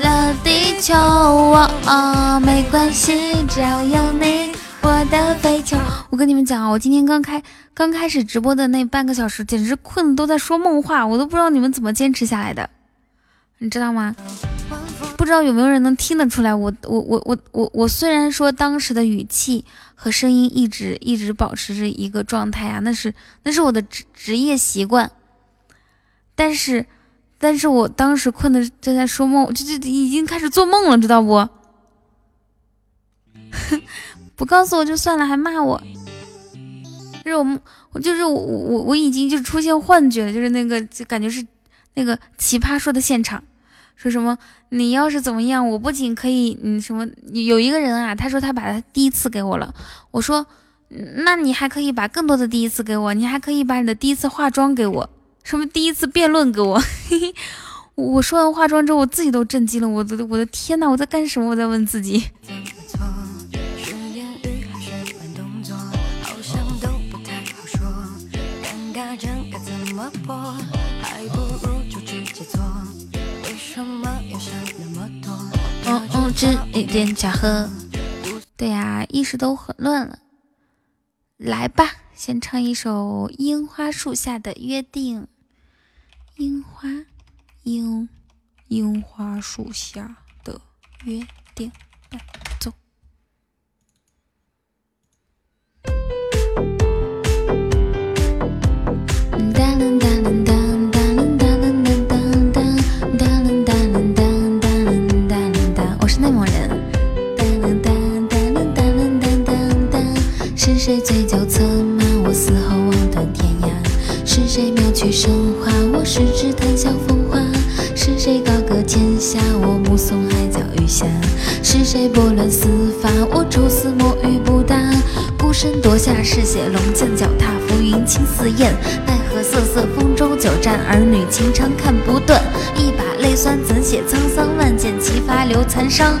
了地球，哦，没关系，只要有你。我的飞球，我跟你们讲啊，我今天刚开刚开始直播的那半个小时，简直困的都在说梦话，我都不知道你们怎么坚持下来的，你知道吗？不知道有没有人能听得出来？我我我我我我虽然说当时的语气和声音一直一直保持着一个状态啊，那是那是我的职职业习惯，但是但是我当时困的就在说梦，就就已经开始做梦了，知道不？不告诉我就算了，还骂我。就是我，我就是我，我我已经就出现幻觉了，就是那个就感觉是那个奇葩说的现场，说什么你要是怎么样，我不仅可以，嗯什么有一个人啊，他说他把他第一次给我了，我说那你还可以把更多的第一次给我，你还可以把你的第一次化妆给我，什么第一次辩论给我。嘿 嘿我说完化妆之后，我自己都震惊了，我的我的天呐，我在干什么？我在问自己。嗯嗯，这一点巧合。对呀，意识都混乱了。来吧，先唱一首《樱花树下的约定》。樱花，樱，樱花树下的约定。来，走。哒是谁醉酒策马，我死后望断天涯？是谁妙曲生花，我十指弹笑风华？是谁高歌天下，我目送海角余霞？是谁拨乱丝发，我抽丝墨玉不答？孤身夺下嗜血龙剑，脚踏浮云青似燕。奈何瑟瑟风中久战，儿女情长看不断。一把泪酸怎写沧桑？万箭齐发留残伤。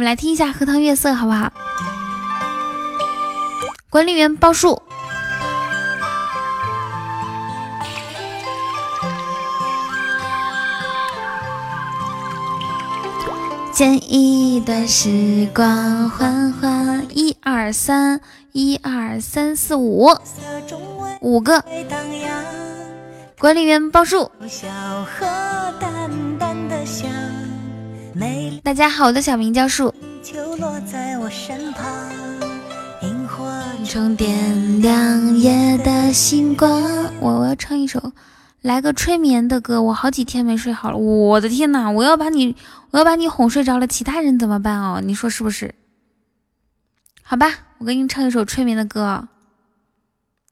们来听一下《荷塘月色》，好不好？管理员报数。剪一段时光，缓缓，一二三，一二三四五，五个。管理员报数。大家好，我的小名叫树。充点亮夜的星光。我我要唱一首，来个催眠的歌。我好几天没睡好了，我的天呐，我要把你，我要把你哄睡着了，其他人怎么办哦？你说是不是？好吧，我给你唱一首催眠的歌。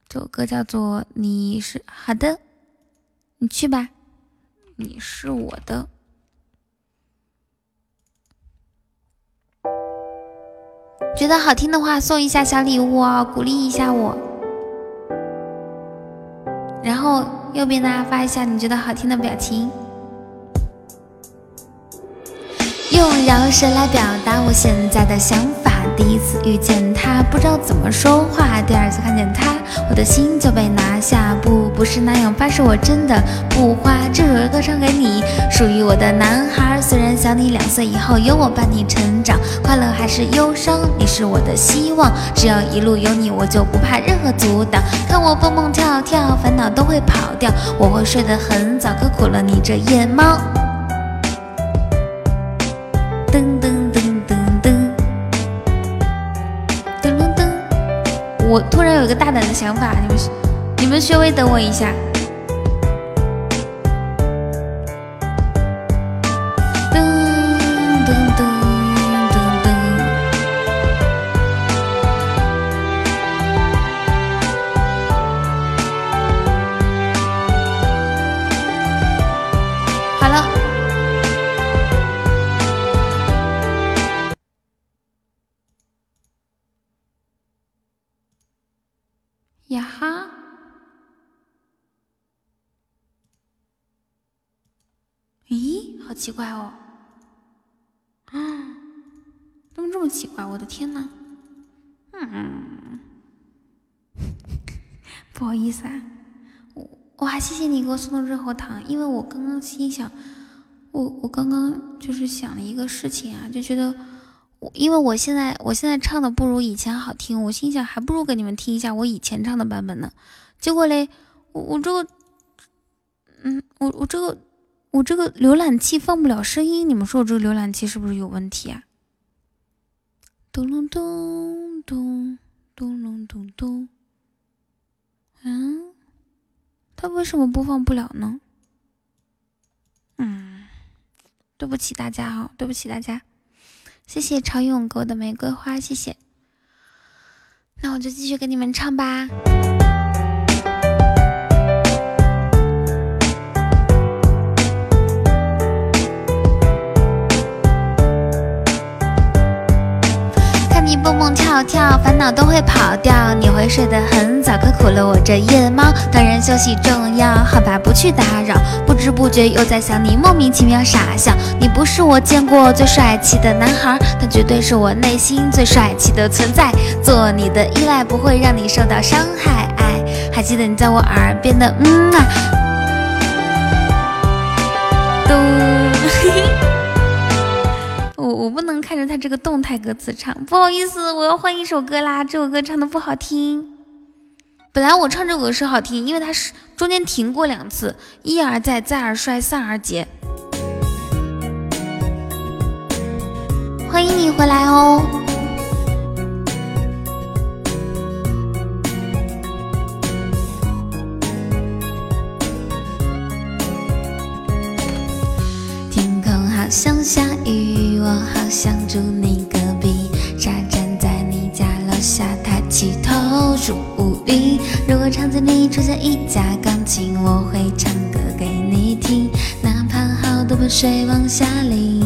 这首歌叫做《你是好的》，你去吧。你是我的。觉得好听的话，送一下小礼物哦，鼓励一下我。然后右边呢发一下你觉得好听的表情。用饶舌来表达我现在的想法。第一次遇见他，不知道怎么说话；第二次看见他，我的心就被拿下。不，不是那样，发誓我真的不花。这首歌唱给你，属于我的男孩。虽然小你两岁，以后有我伴你成长，快乐还是忧伤，你是我的希望。只要一路有你，我就不怕任何阻挡。看我蹦蹦跳跳，烦恼都会跑掉。我会睡得很早，可苦了你这夜猫。有个大胆的想法，你们你们稍微等我一下。噔噔噔奇怪哦！啊，怎么这么奇怪？我的天呐！嗯，不好意思啊，我我还谢谢你给我送的润喉糖，因为我刚刚心想，我我刚刚就是想了一个事情啊，就觉得我因为我现在我现在唱的不如以前好听，我心想还不如给你们听一下我以前唱的版本呢。结果嘞，我我这个，嗯，我我这个我这个浏览器放不了声音，你们说我这个浏览器是不是有问题啊？咚隆咚咚咚隆咚咚，嗯，它为什么播放不了呢？嗯，对不起大家哈，对不起大家。谢谢超勇给我的玫瑰花，谢谢。那我就继续给你们唱吧。跳跳，烦恼都会跑掉。你会睡得很早，可苦了我这夜猫。当然休息重要，好吧，不去打扰。不知不觉又在想你，莫名其妙傻笑。你不是我见过最帅气的男孩，但绝对是我内心最帅气的存在。做你的依赖不会让你受到伤害。哎，还记得你在我耳边的嗯啊。嘟不能看着他这个动态歌词唱，不好意思，我要换一首歌啦，这首歌唱的不好听。本来我唱这首歌是好听，因为它是中间停过两次，一而再，再而衰，三而竭。欢迎你回来哦。天空好像下雨，我好想住你隔壁，傻站在你家楼下，抬起头数乌云。如果场景里出现一架钢琴，我会唱歌给你听，哪怕好多盆水往下淋。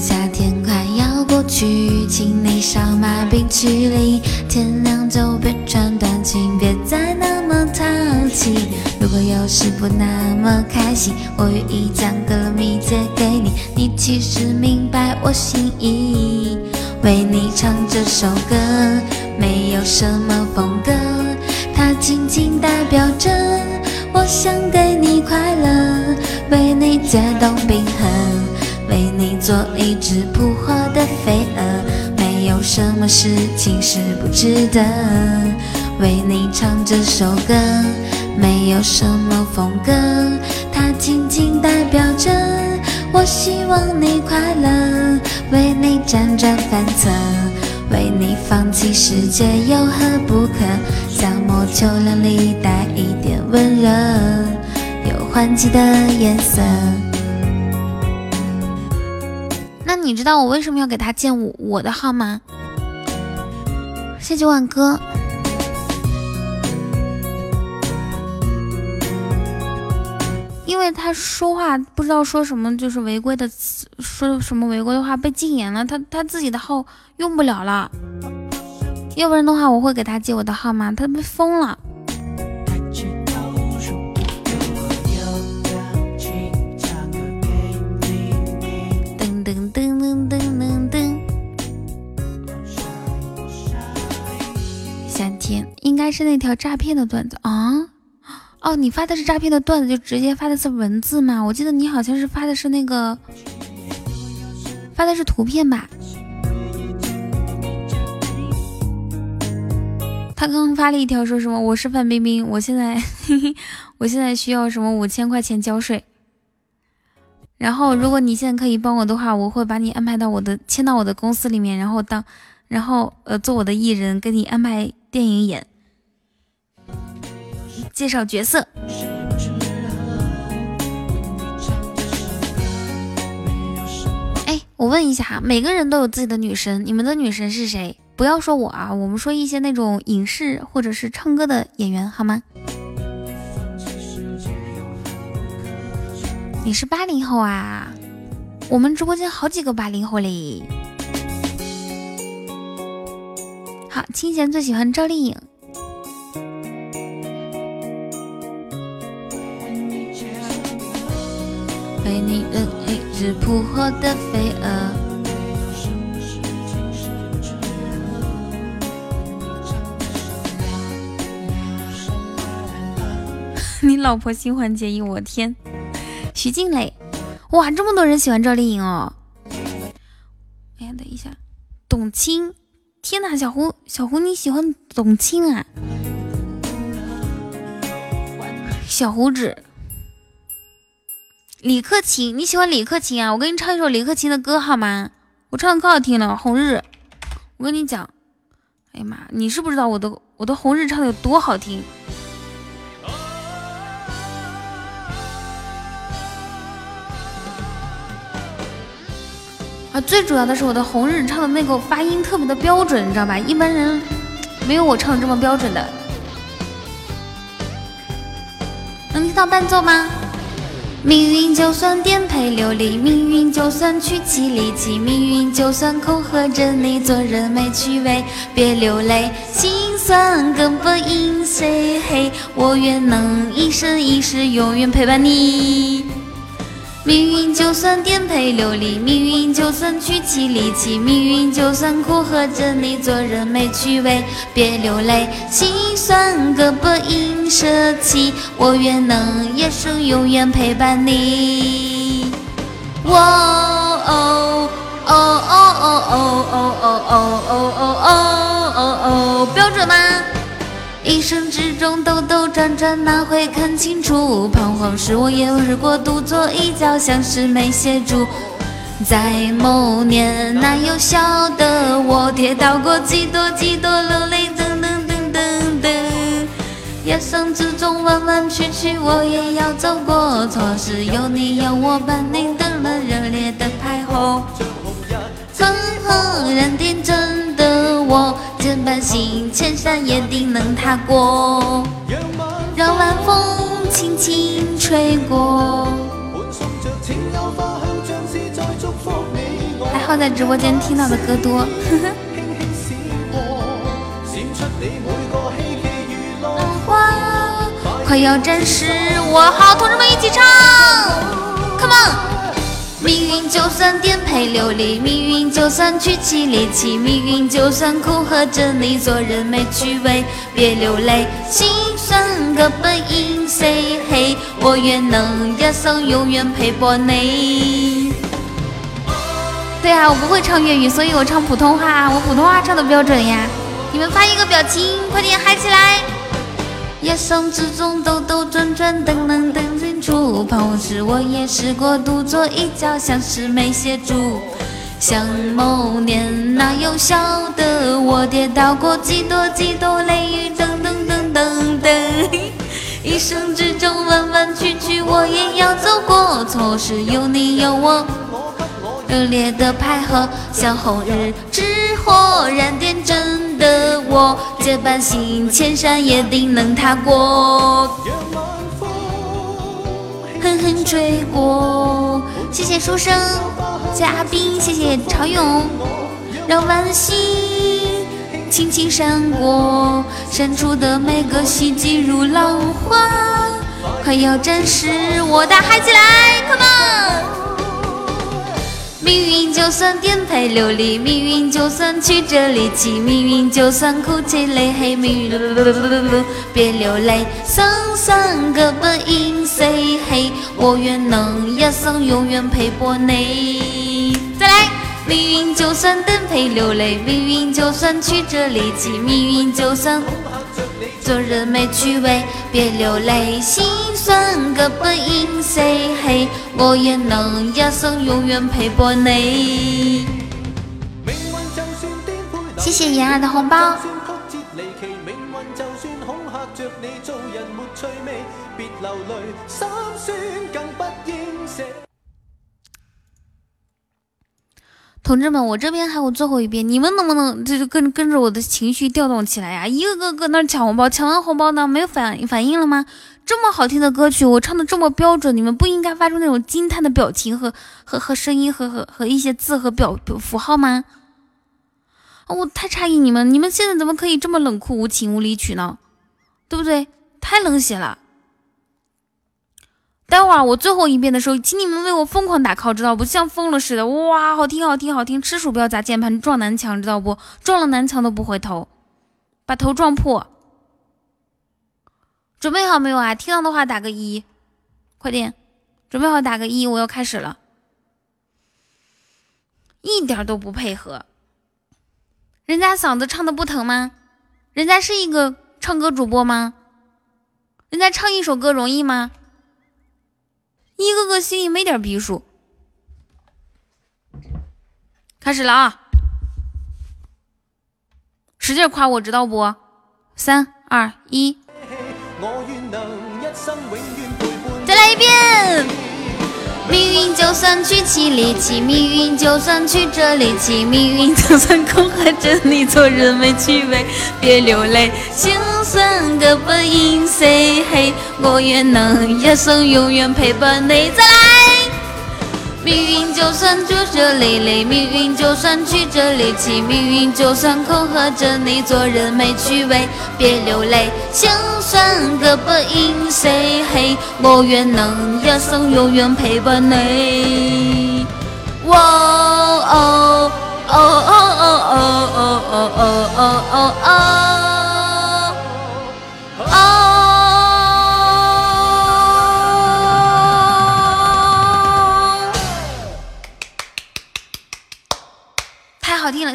夏天快要过去，请你少买冰淇淋，天亮就别穿短裙，别再那淘气。如果有时不那么开心，我愿意将歌迷借给你，你其实明白我心意。为你唱这首歌，没有什么风格，它仅仅代表着我想给你快乐，为你解冻冰河，为你做一只扑火的飞蛾，没有什么事情是不值得。为你唱这首歌，没有什么风格，它仅仅代表着我希望你快乐，为你辗转反侧，为你放弃世界有何不可？像抹秋凉里带一点温热，有换季的颜色。那你知道我为什么要给他建我我的号吗？谢谢万哥。因为他说话不知道说什么，就是违规的词，说什么违规的话被禁言了，他他自己的号用不了了。要不然的话，我会给他借我的号码，他被封了。噔噔噔噔噔噔噔。夏天应该是那条诈骗的段子啊。哦，你发的是诈骗的段子，就直接发的是文字吗？我记得你好像是发的是那个，发的是图片吧？他刚刚发了一条说什么？我是范冰冰，我现在 我现在需要什么五千块钱交税。然后如果你现在可以帮我的话，我会把你安排到我的签到我的公司里面，然后当然后呃做我的艺人，给你安排电影演。介绍角色。哎，我问一下哈，每个人都有自己的女神，你们的女神是谁？不要说我啊，我们说一些那种影视或者是唱歌的演员好吗？你是八零后啊？我们直播间好几个八零后嘞。好，清闲最喜欢赵丽颖。为你扔一只扑火的飞蛾。你老婆新欢结义，我天！徐静蕾，哇，这么多人喜欢赵丽颖哦。哎呀，等一下，董卿，天哪，小胡，小胡你喜欢董卿啊？小胡子。李克勤，你喜欢李克勤啊？我给你唱一首李克勤的歌好吗？我唱的可好听了，《红日》。我跟你讲，哎呀妈，你是不知道我的我的《红日》唱的有多好听。啊，最主要的是我的《红日》唱的那个发音特别的标准，你知道吧？一般人没有我唱的这么标准的。能听到伴奏吗？命运就算颠沛流离，命运就算曲奇离奇，命运就算恐吓着你做人没趣味，别流泪，心酸更不应谁嘿？我愿能一生一世永远陪伴你。命运就算颠沛流离，命运就算曲奇离奇，命运就算苦和着你做人没趣味，别流泪，心酸各不应舍弃，我愿能一生永远陪伴你。哦哦哦哦哦哦哦哦哦哦哦哦哦哦，标准吗？一生之中兜兜转转，哪会看清楚？彷徨时我也试过独坐一角，像是没写住。在某年，那幼小的我跌倒过几多几多，流泪噔噔噔噔噔。一生之中弯弯曲曲，我也要走过。错是有你有我伴你，等了热烈的派后。哼哼，人天真我，这般心千山也定能踏过。让晚风轻轻吹过。还好在直播间听到的歌多。快要暂时，我好，同志们一起唱，Come on。命运就算颠沛流离，命运就算曲起离奇，命运就算苦和着你做人没趣味，别流泪，心酸各本应 say 嘿，我愿能一生永远陪伴你。对啊，我不会唱粤语，所以我唱普通话，我普通话唱的标准呀。你们发一个表情，快点嗨起来！一生之中兜兜转转，等能等清楚。彷徨时我也试过独坐一角，像是没写住。像某年那有小的我，跌倒过几多几多雷雨，等等等等等。一生之中弯弯曲曲，我也要走过。错是有你有我。热烈的拍合，像红日之火燃点真的我，这般心千山也定能踏过。狠狠吹过，谢谢书生，谢谢阿斌，谢谢常勇，让晚星轻轻闪过，闪出的每个希冀如浪花，快要暂时，我大嗨起来，Come on！命运就算颠沛流离，命运就算曲折离奇，命运就算哭泣泪黑，命运别流泪，沧桑各本应 say 嘿，我愿能一生永远陪伴你。再来，命运就算颠沛流离，命运就算曲折离奇，命运就算。做人没趣味，别流泪，心酸各本应 say 嘿，我也能一生永远陪伴你。谢谢妍儿的红包。同志们，我这边还有最后一遍，你们能不能就是跟跟着我的情绪调动起来呀？一个个搁那抢红包，抢完红包呢，没有反反应了吗？这么好听的歌曲，我唱的这么标准，你们不应该发出那种惊叹的表情和和和声音和和和一些字和表符号吗？我太诧异你们，你们现在怎么可以这么冷酷无情无理取闹，对不对？太冷血了。待会儿我最后一遍的时候，请你们为我疯狂打 call，知道不？像疯了似的，哇，好听好听好听！吃鼠标砸键盘撞南墙，知道不？撞了南墙都不回头，把头撞破。准备好没有啊？听到的话打个一，快点，准备好打个一，我要开始了。一点都不配合，人家嗓子唱的不疼吗？人家是一个唱歌主播吗？人家唱一首歌容易吗？一个个心里没点逼数，开始了啊！使劲夸我，知道不？三二一，再来一遍。命运就算曲奇离奇，命运就算曲折离奇，命运就算苦海着你做人没趣味，别流泪，心酸各本应 say 嘿，我愿能一生永远陪伴你。再来，命运就算曲折累累，命运就算曲折离奇，命运就算恐吓着你做人没趣味，别流泪，就算胳膊因谁黑，我愿能一生永远陪伴你。哦哦哦哦哦哦哦哦哦哦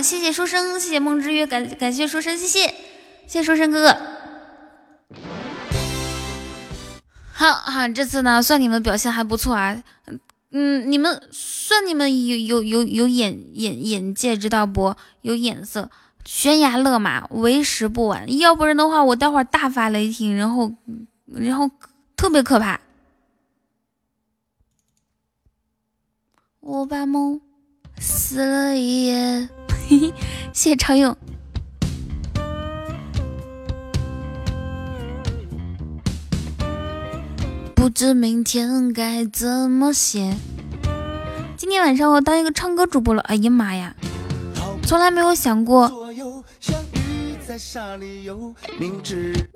谢谢书生，谢谢梦之约，感感谢书生，谢谢，谢谢书生哥哥。好好，这次呢，算你们表现还不错啊，嗯，你们算你们有有有有眼眼眼界，知道不？有眼色，悬崖勒马，为时不晚。要不然的话，我待会儿大发雷霆，然后然后特别可怕。我把梦。死了一夜，谢谢超勇。不知明天该怎么写。今天晚上我当一个唱歌主播了，哎呀妈呀，从来没有想过，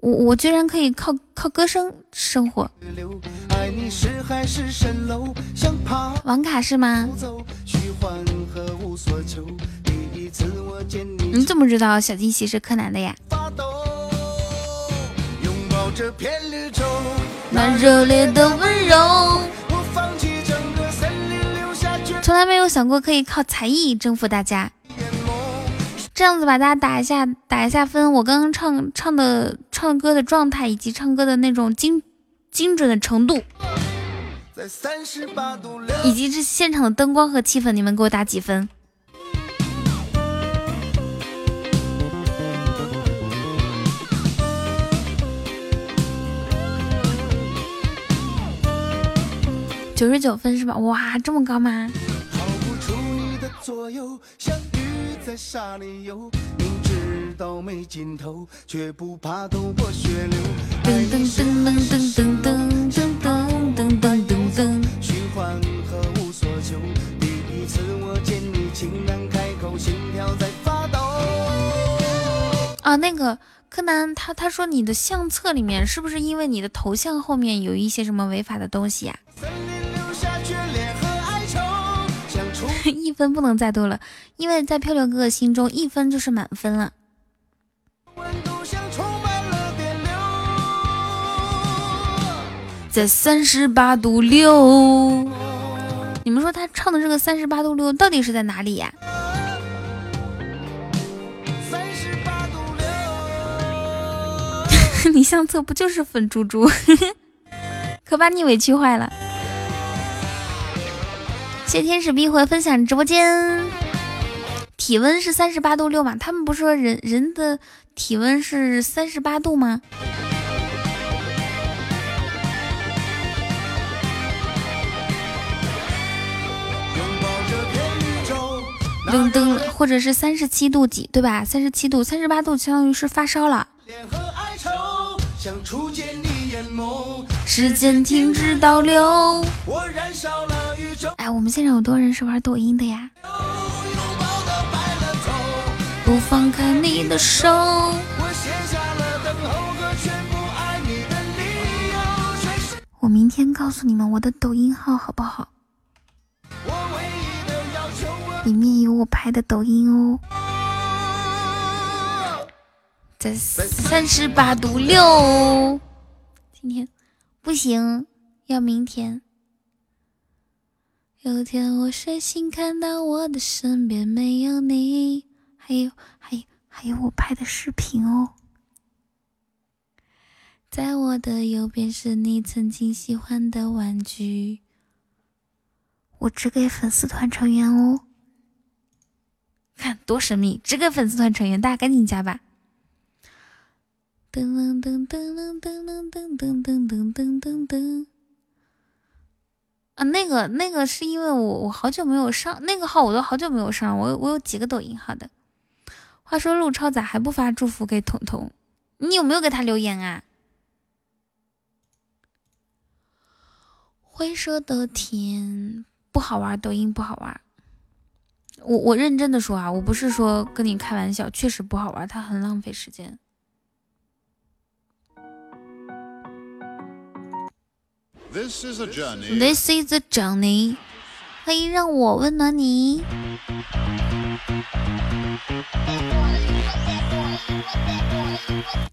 我我居然可以靠靠歌声生活。网卡是吗？你怎么知道小惊喜是柯南的呀？那热烈的温柔，从来没有想过可以靠才艺征服大家。这样子把大家打一下，打一下分。我刚刚唱唱的唱歌的状态，以及唱歌的那种精精准的程度。以及这现场的灯光和气氛，你们给我打几分？九十九分是吧？哇，这么高吗？啊，那个柯南，他他说你的相册里面是不是因为你的头像后面有一些什么违法的东西呀？一分不能再多了，因为在漂流哥哥心中一分就是满分了。在三十八度六，你们说他唱的这个三十八度六到底是在哪里呀？你相册不就是粉猪猪？可把你委屈坏了。谢天使逼回分享直播间。体温是三十八度六嘛？他们不是说人人的体温是三十八度吗？噔噔，或者是三十七度几，对吧？三十七度，三十八度相当于是发烧了。时间停止倒流。哎，我们现场有多少人是玩抖音的呀？不放开你的手。我明天告诉你们我的抖音号好不好？里面有我拍的抖音哦，在三十八度六。今天不行，要明天。有天我睡醒，看到我的身边没有你，还有还有还有我拍的视频哦。在我的右边是你曾经喜欢的玩具，我只给粉丝团成员哦。看多神秘，只给粉丝团成员，大家赶紧加吧！噔噔噔噔噔噔噔噔噔噔噔噔噔。啊，那个那个是因为我我好久没有上那个号，我都好久没有上，我我有几个抖音号的。话说陆超咋还不发祝福给彤彤？你有没有给他留言啊？灰色的天。不好玩，抖音不好玩。我我认真的说啊，我不是说跟你开玩笑，确实不好玩，它很浪费时间。This is a journey. This is a journey. 欢迎让我温暖你。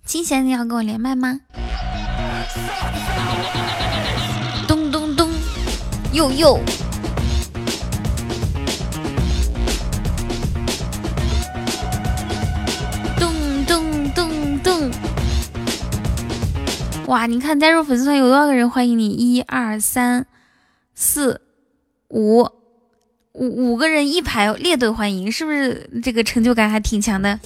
清闲，你要跟我连麦吗？咚咚咚，又又。哇，你看加入粉丝团有多少个人欢迎你？一二三四。五五五个人一排列队欢迎，是不是这个成就感还挺强的？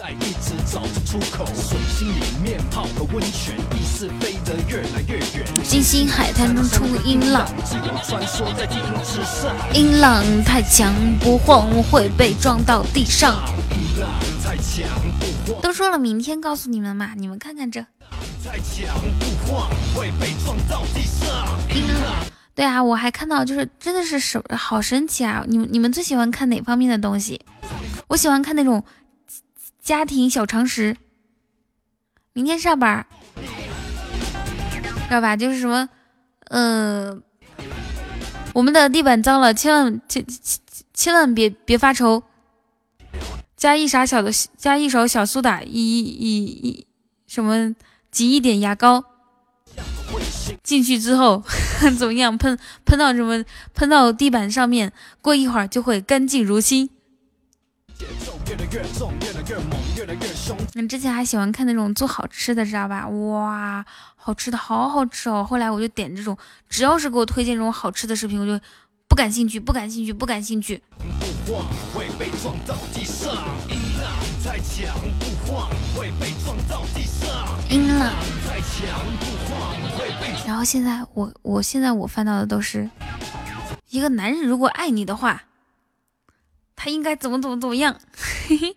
金星海滩中出音浪，音浪太强不晃会被撞到地上。都说了明天告诉你们嘛，你们看看这。对啊，我还看到，就是真的是什好神奇啊！你们你们最喜欢看哪方面的东西？我喜欢看那种家庭小常识。明天上班，知道吧？就是什么，嗯，我们的地板脏了，千万千千万别别发愁，加一勺小的加一勺小苏打，一一一什么挤一点牙膏。进去之后 怎么样？喷喷到什么？喷到地板上面，过一会儿就会干净如新。你们之前还喜欢看那种做好吃的，知道吧？哇，好吃的好好吃哦！后来我就点这种，只要是给我推荐这种好吃的视频，我就不感兴趣，不感兴趣，不感兴趣。阴了。然后现在我我现在我翻到的都是一个男人如果爱你的话，他应该怎么怎么怎么样。嘿嘿。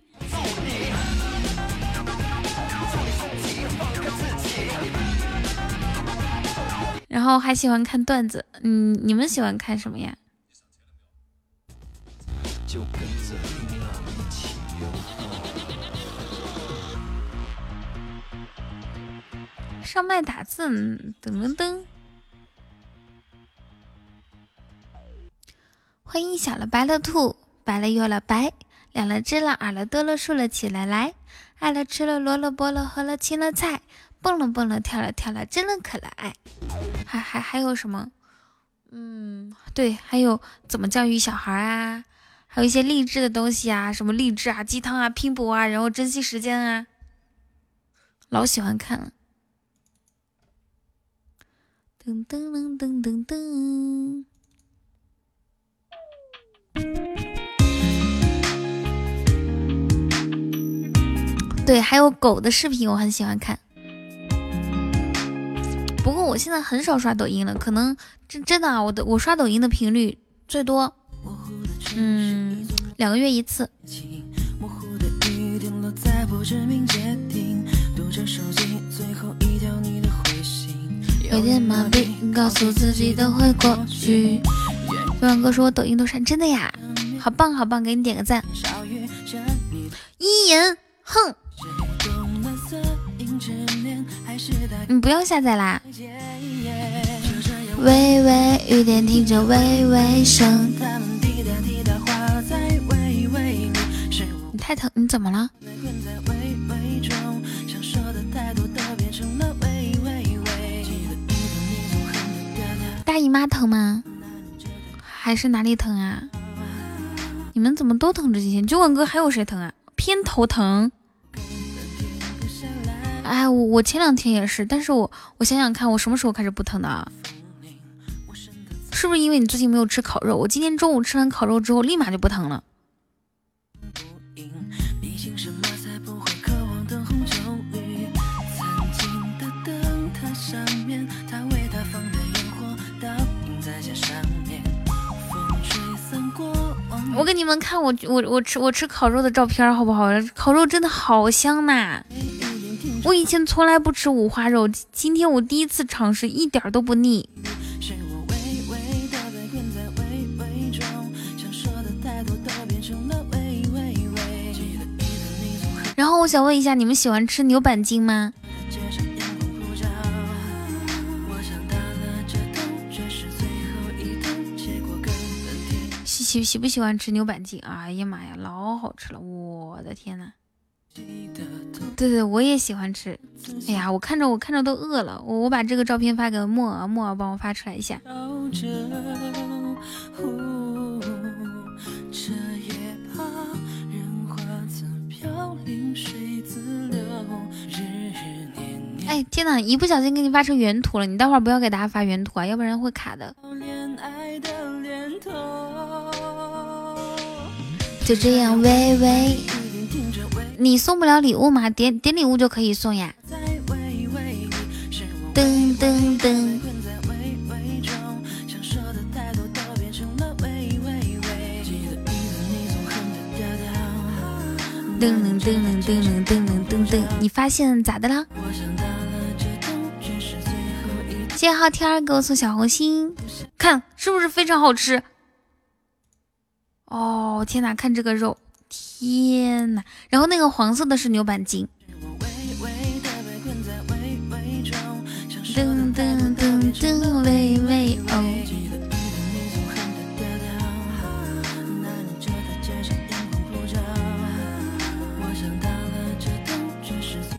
然后还喜欢看段子，嗯，你们喜欢看什么呀？就跟上麦打字，噔噔噔！欢迎小了白了兔，白了又了白，两了只了，耳了多了，竖了起了来，爱了吃了，萝了菠了，喝了青了菜，蹦了蹦了，跳了跳了，真了可了爱。还还还有什么？嗯，对，还有怎么教育小孩啊？还有一些励志的东西啊，什么励志啊、鸡汤啊、拼搏啊，然后珍惜时间啊，老喜欢看了。噔噔噔噔噔噔，对，还有狗的视频我很喜欢看。不过我现在很少刷抖音了，可能真真的啊，我的我刷抖音的频率最多，嗯，两个月一次。有点麻痹，告诉自己都会过去。小王哥说我抖音都删，真的呀？好棒好棒，给你点个赞。一言，哼，你不要下载啦。微微雨点听着微微声。你太疼，你怎么了？大姨妈疼吗？还是哪里疼啊？你们怎么都疼这几天？九吻哥还有谁疼啊？偏头疼。哎，我我前两天也是，但是我我想想看，我什么时候开始不疼的？是不是因为你最近没有吃烤肉？我今天中午吃完烤肉之后，立马就不疼了。我给你们看我我我吃我吃烤肉的照片好不好？烤肉真的好香呐。我以前从来不吃五花肉，今天我第一次尝试，一点都不腻。然后我想问一下，你们喜欢吃牛板筋吗？喜喜不喜欢吃牛板筋？哎呀妈呀，老好吃了！我的天呐！对对，我也喜欢吃。哎呀，我看着我看着都饿了。我我把这个照片发给莫儿，莫儿帮我发出来一下。哎，天哪！一不小心给你发成原图了，你待会儿不要给大家发原图啊，要不然会卡的。就这样，微微，你送不了礼物吗？点点礼物就可以送呀。噔噔噔。噔噔噔噔噔噔噔噔，你发现咋的了？谢谢昊天给我送小红心，看是不是非常好吃？哦天哪，看这个肉，天哪！然后那个黄色的是牛板筋。噔噔噔噔，喂喂哦。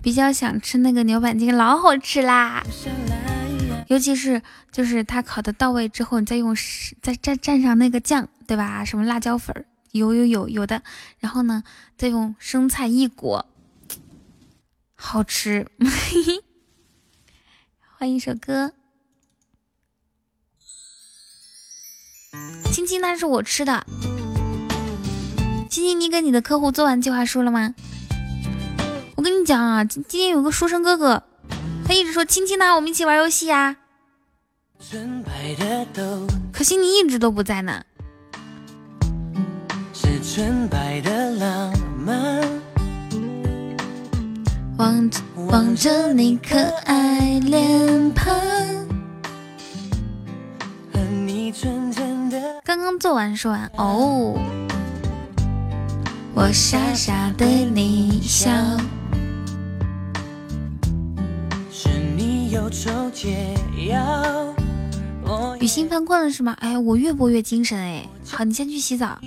比较想吃那个牛板筋，老好吃啦！尤其是就是它烤的到位之后，你再用再蘸蘸上那个酱，对吧？什么辣椒粉，有有有有的。然后呢，再用生菜一裹，好吃。换一首歌，青青，那是我吃的。青青，你给你的客户做完计划书了吗？我跟你讲啊，今今天有个书生哥哥，他一直说亲亲呐，我们一起玩游戏呀。可惜你一直都不在呢。是纯白的浪漫望望着你可爱脸庞。刚刚做完说完哦，我傻傻对你笑。雨欣犯困了是吗？哎，我越播越精神哎。好，你先去洗澡。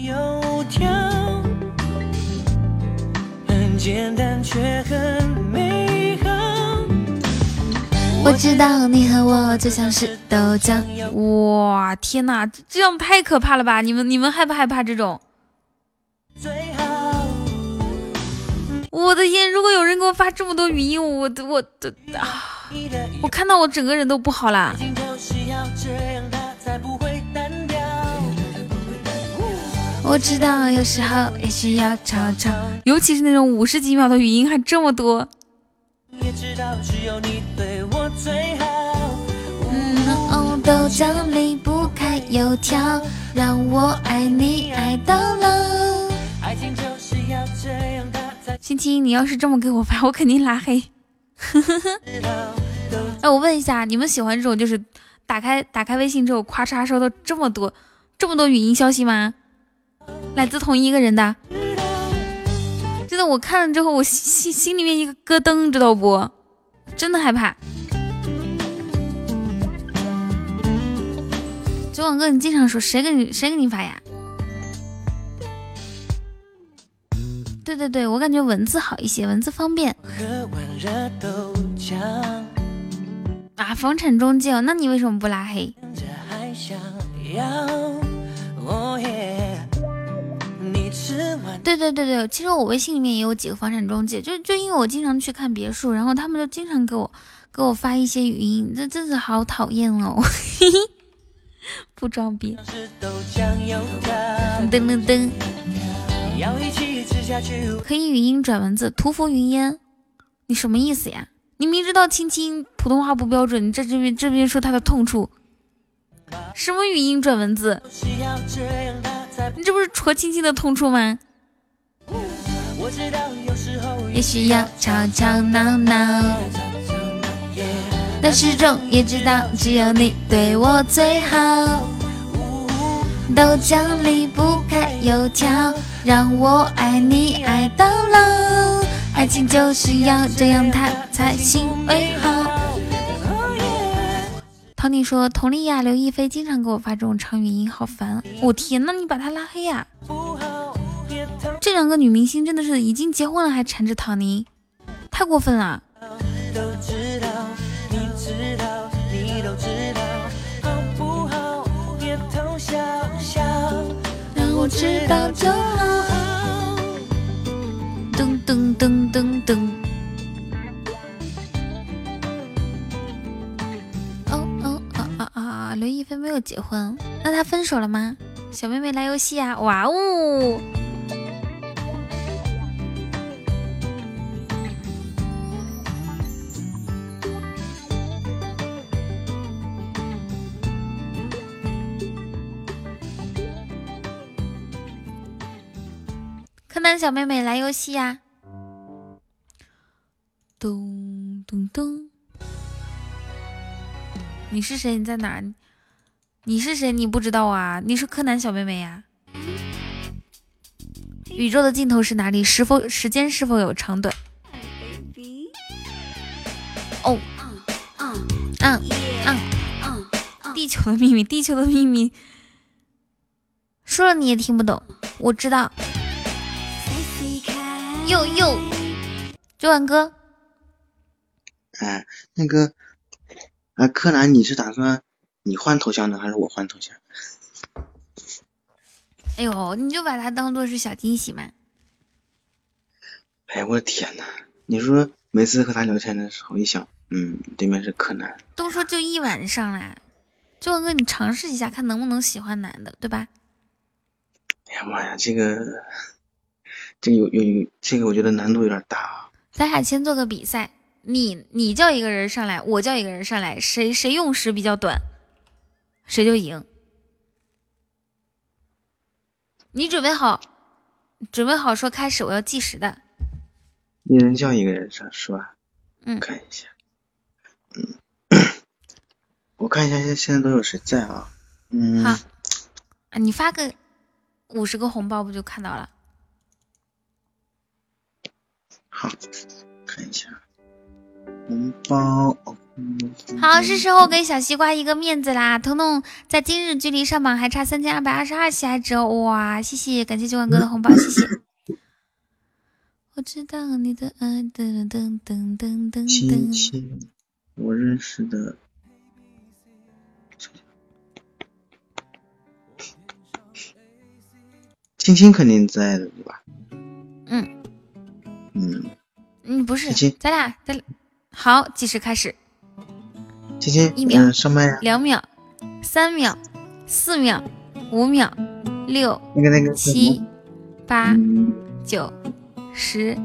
我知道你和我就像是豆浆。哇，天哪，这样太可怕了吧？你们你们害不害怕这种？我的天，如果有人给我发这么多语音，我的我的啊！我看到我整个人都不好啦。我知道有时候也需要吵吵，尤其是那种五十几秒的语音还这么多。嗯，豆浆离不开油条，让我爱你爱到老。爱情就是要这样青青，你要是这么给我发，我肯定拉黑。哎，我问一下，你们喜欢这种就是打开打开微信之后，咔嚓收到这么多这么多语音消息吗？来自同一个人的？真的，我看了之后，我心心里面一个咯噔，知道不？真的害怕。九网哥，你经常说谁给你谁给你发呀？对对对，我感觉文字好一些，文字方便。啊，房产中介，那你为什么不拉黑？对对对对，其实我微信里面也有几个房产中介，就就因为我经常去看别墅，然后他们就经常给我给我发一些语音，这真是好讨厌哦！嘿 嘿不装逼。噔噔噔。可以语音转文字，屠夫云烟，你什么意思呀？你明知道青青普通话不标准，你在这边这边说他的痛处，什么语音转文字？你这不是戳青青的痛处吗？也需要吵吵闹闹，但始终也知道只有你对我最好。豆浆离不开油条，让我爱你爱到老。爱情就是要这样，它才行为好。唐尼说：“佟丽娅、刘亦菲经常给我发这种长语音，好烦！我天，那你把她拉黑呀！这两个女明星真的是已经结婚了还缠着唐尼，太过分了。”知道就好。噔噔噔。刘亦菲没有结婚，那她分手了吗？小妹妹来游戏啊！哇哦！柯南小妹妹来游戏呀！咚咚咚！你是谁？你在哪？你是谁？你不知道啊？你是柯南小妹妹呀！宇宙的尽头是哪里？是否时间是否有长短？哦，嗯嗯嗯嗯，地球的秘密，地球的秘密，说了你也听不懂。我知道。又又，九万哥，哎，那个，啊，柯南，你是打算你换头像呢，还是我换头像？哎呦，你就把它当做是小惊喜嘛。哎我的天呐，你说每次和他聊天的时候，一想，嗯，对面是柯南。都说就一晚上啦，九万哥，你尝试一下，看能不能喜欢男的，对吧？哎呀妈呀，这个。这个有有有，这个我觉得难度有点大啊。咱俩先做个比赛，你你叫一个人上来，我叫一个人上来，谁谁用时比较短，谁就赢。你准备好，准备好说开始，我要计时的。一人叫一个人上是吧？嗯。看一下，嗯，我看一下现现在都有谁在啊？嗯。好，啊，你发个五十个红包不就看到了？好，看一下红包。好，是时候给小西瓜一个面子啦！彤彤在今日距离上榜还差三千二百二十二喜爱值哦！哇，谢谢，感谢九万哥的红包，谢谢。我知道你的爱，噔噔噔噔噔噔。我认识的，青青肯定在的，对吧？嗯。嗯，嗯，不是，咱俩，咱好，计时开始。亲亲，一秒，上麦两秒，三秒，四秒，五秒，六，那个那个，七，八，九，十，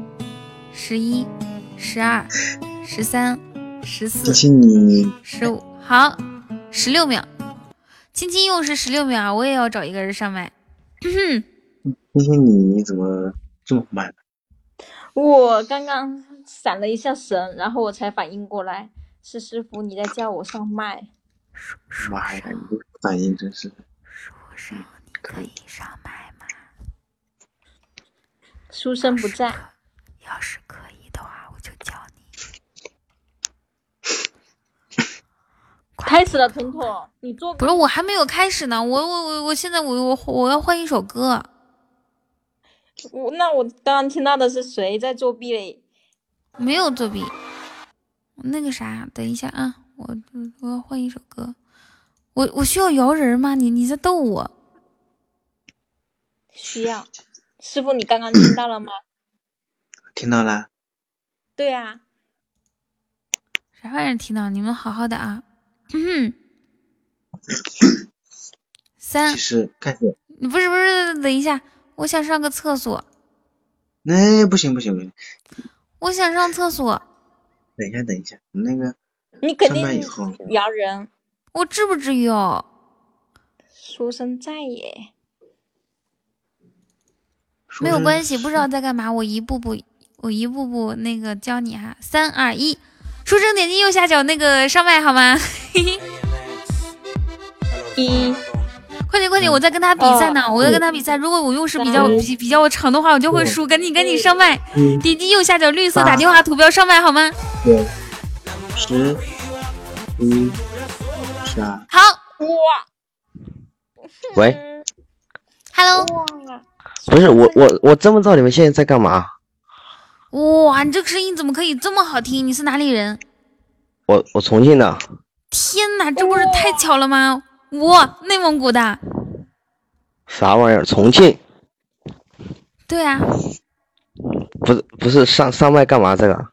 十一，十二，十三，十四，十五，好，十六秒。亲亲又是十六秒，我也要找一个人上麦。亲亲，你怎么这么慢？我刚刚闪了一下神，然后我才反应过来，是师傅你在叫我上麦。妈呀，你这反应真是。书生，你可以上麦吗？书生不在。要是可以的话，我就叫你。开始了，彤彤，你做不是我还没有开始呢，我我我我现在我我我要换一首歌。我那我刚刚听到的是谁在作弊嘞？没有作弊。那个啥，等一下啊，我我要换一首歌。我我需要摇人吗？你你在逗我？需要。师傅，你刚刚听到了吗？听到了。对啊。啥玩意儿？听到？你们好好的啊。嗯。三。其实开始。你不是不是，等一下。我想上个厕所，那不行不行不行，我想上厕所。等一下等一下，那个你肯定摇人，我至不至于哦。书生在耶，没有关系，不知道在干嘛，我一步步我一步步那个教你哈。三二一，书生点击右下角那个上麦好吗？一。快点快点，我在跟他比赛呢，我在跟他比赛。如果我用时比较比比较长的话，我就会输。赶紧赶紧上麦，点击右下角绿色打电话图标上麦好吗？九、十、一、十二。好哇，喂，，Hello，不是我我我真不知道你们现在在干嘛。哇，你这个声音怎么可以这么好听？你是哪里人？我我重庆的，天哪，这不是太巧了吗？我内蒙古的，啥玩意儿？重庆对啊，不是不是上上麦干嘛？这个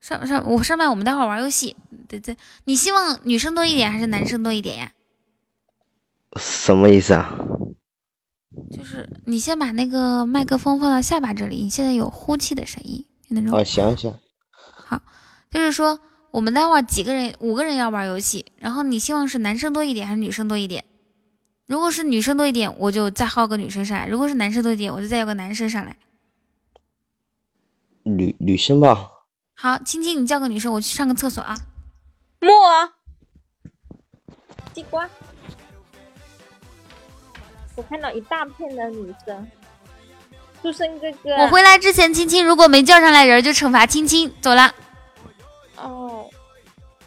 上上我上麦，我们待会儿玩游戏。对对，你希望女生多一点还是男生多一点呀？什么意思啊？就是你先把那个麦克风放到下巴这里，你现在有呼气的声音，那种。哦，行行，就是说，我们待会儿几个人，五个人要玩游戏，然后你希望是男生多一点还是女生多一点？如果是女生多一点，我就再号个女生上来；如果是男生多一点，我就再要个男生上来。女女生吧。好，青青，你叫个女生，我去上个厕所啊。木啊，西瓜。我看到一大片的女生，书生哥哥。我回来之前，青青如果没叫上来人，就惩罚青青。走了。哦，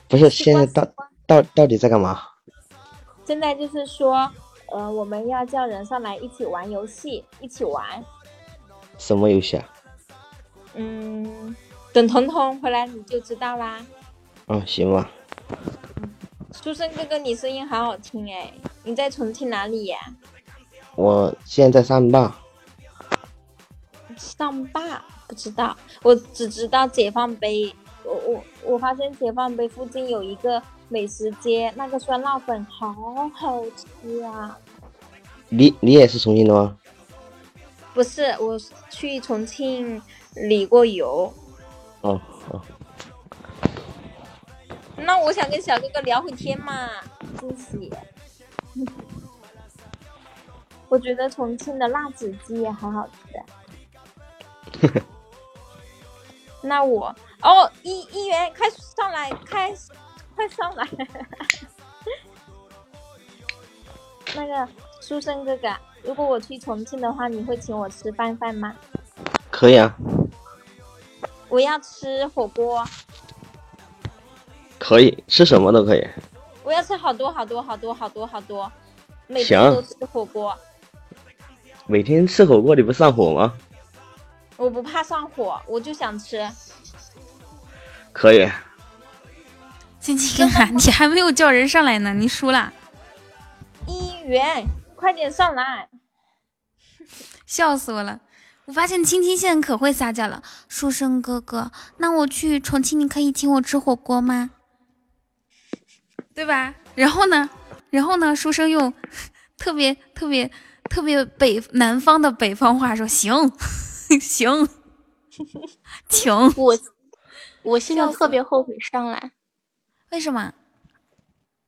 不是，现在到到到底在干嘛？现在就是说，呃，我们要叫人上来一起玩游戏，一起玩。什么游戏啊？嗯，等彤彤回来你就知道啦。嗯，行吧。书生哥哥，你声音好好听哎！你在重庆哪里呀？我现在在上坝。上坝不知道，我只知道解放碑。我我我发现解放碑附近有一个美食街，那个酸辣粉好好吃啊！你你也是重庆的吗？不是，我去重庆旅过游。哦哦，那我想跟小哥哥聊会天嘛，惊喜。我觉得重庆的辣子鸡也很好吃。那我哦，一一元，快上来，开，快上来！那个书生哥哥，如果我去重庆的话，你会请我吃拌饭吗？可以啊，我要吃火锅，可以，吃什么都可以。我要吃好多好多好多好多好多，每天都吃火锅。每天吃火锅你不上火吗？我不怕上火，我就想吃。可以，青青啊，你还没有叫人上来呢，你输了，一元，快点上来！笑死我了。我发现青青现在可会撒娇了，书生哥哥，那我去重庆，你可以请我吃火锅吗？对吧？然后呢？然后呢？书生用特别特别特别北南方的北方话说：“行，行，请。我我现在特别后悔上来，”为什么？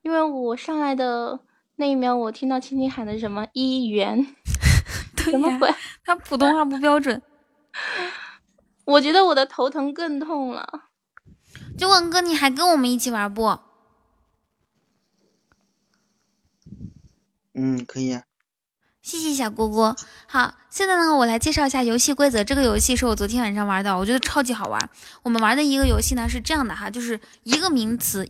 因为我上来的那一秒，我听到青青喊的什么一元，对呀，怎么鬼？他普通话不标准。我觉得我的头疼更痛了。九广哥，你还跟我们一起玩不？嗯，可以啊。谢谢小姑姑。好，现在呢，我来介绍一下游戏规则。这个游戏是我昨天晚上玩的，我觉得超级好玩。我们玩的一个游戏呢是这样的哈，就是一个名词，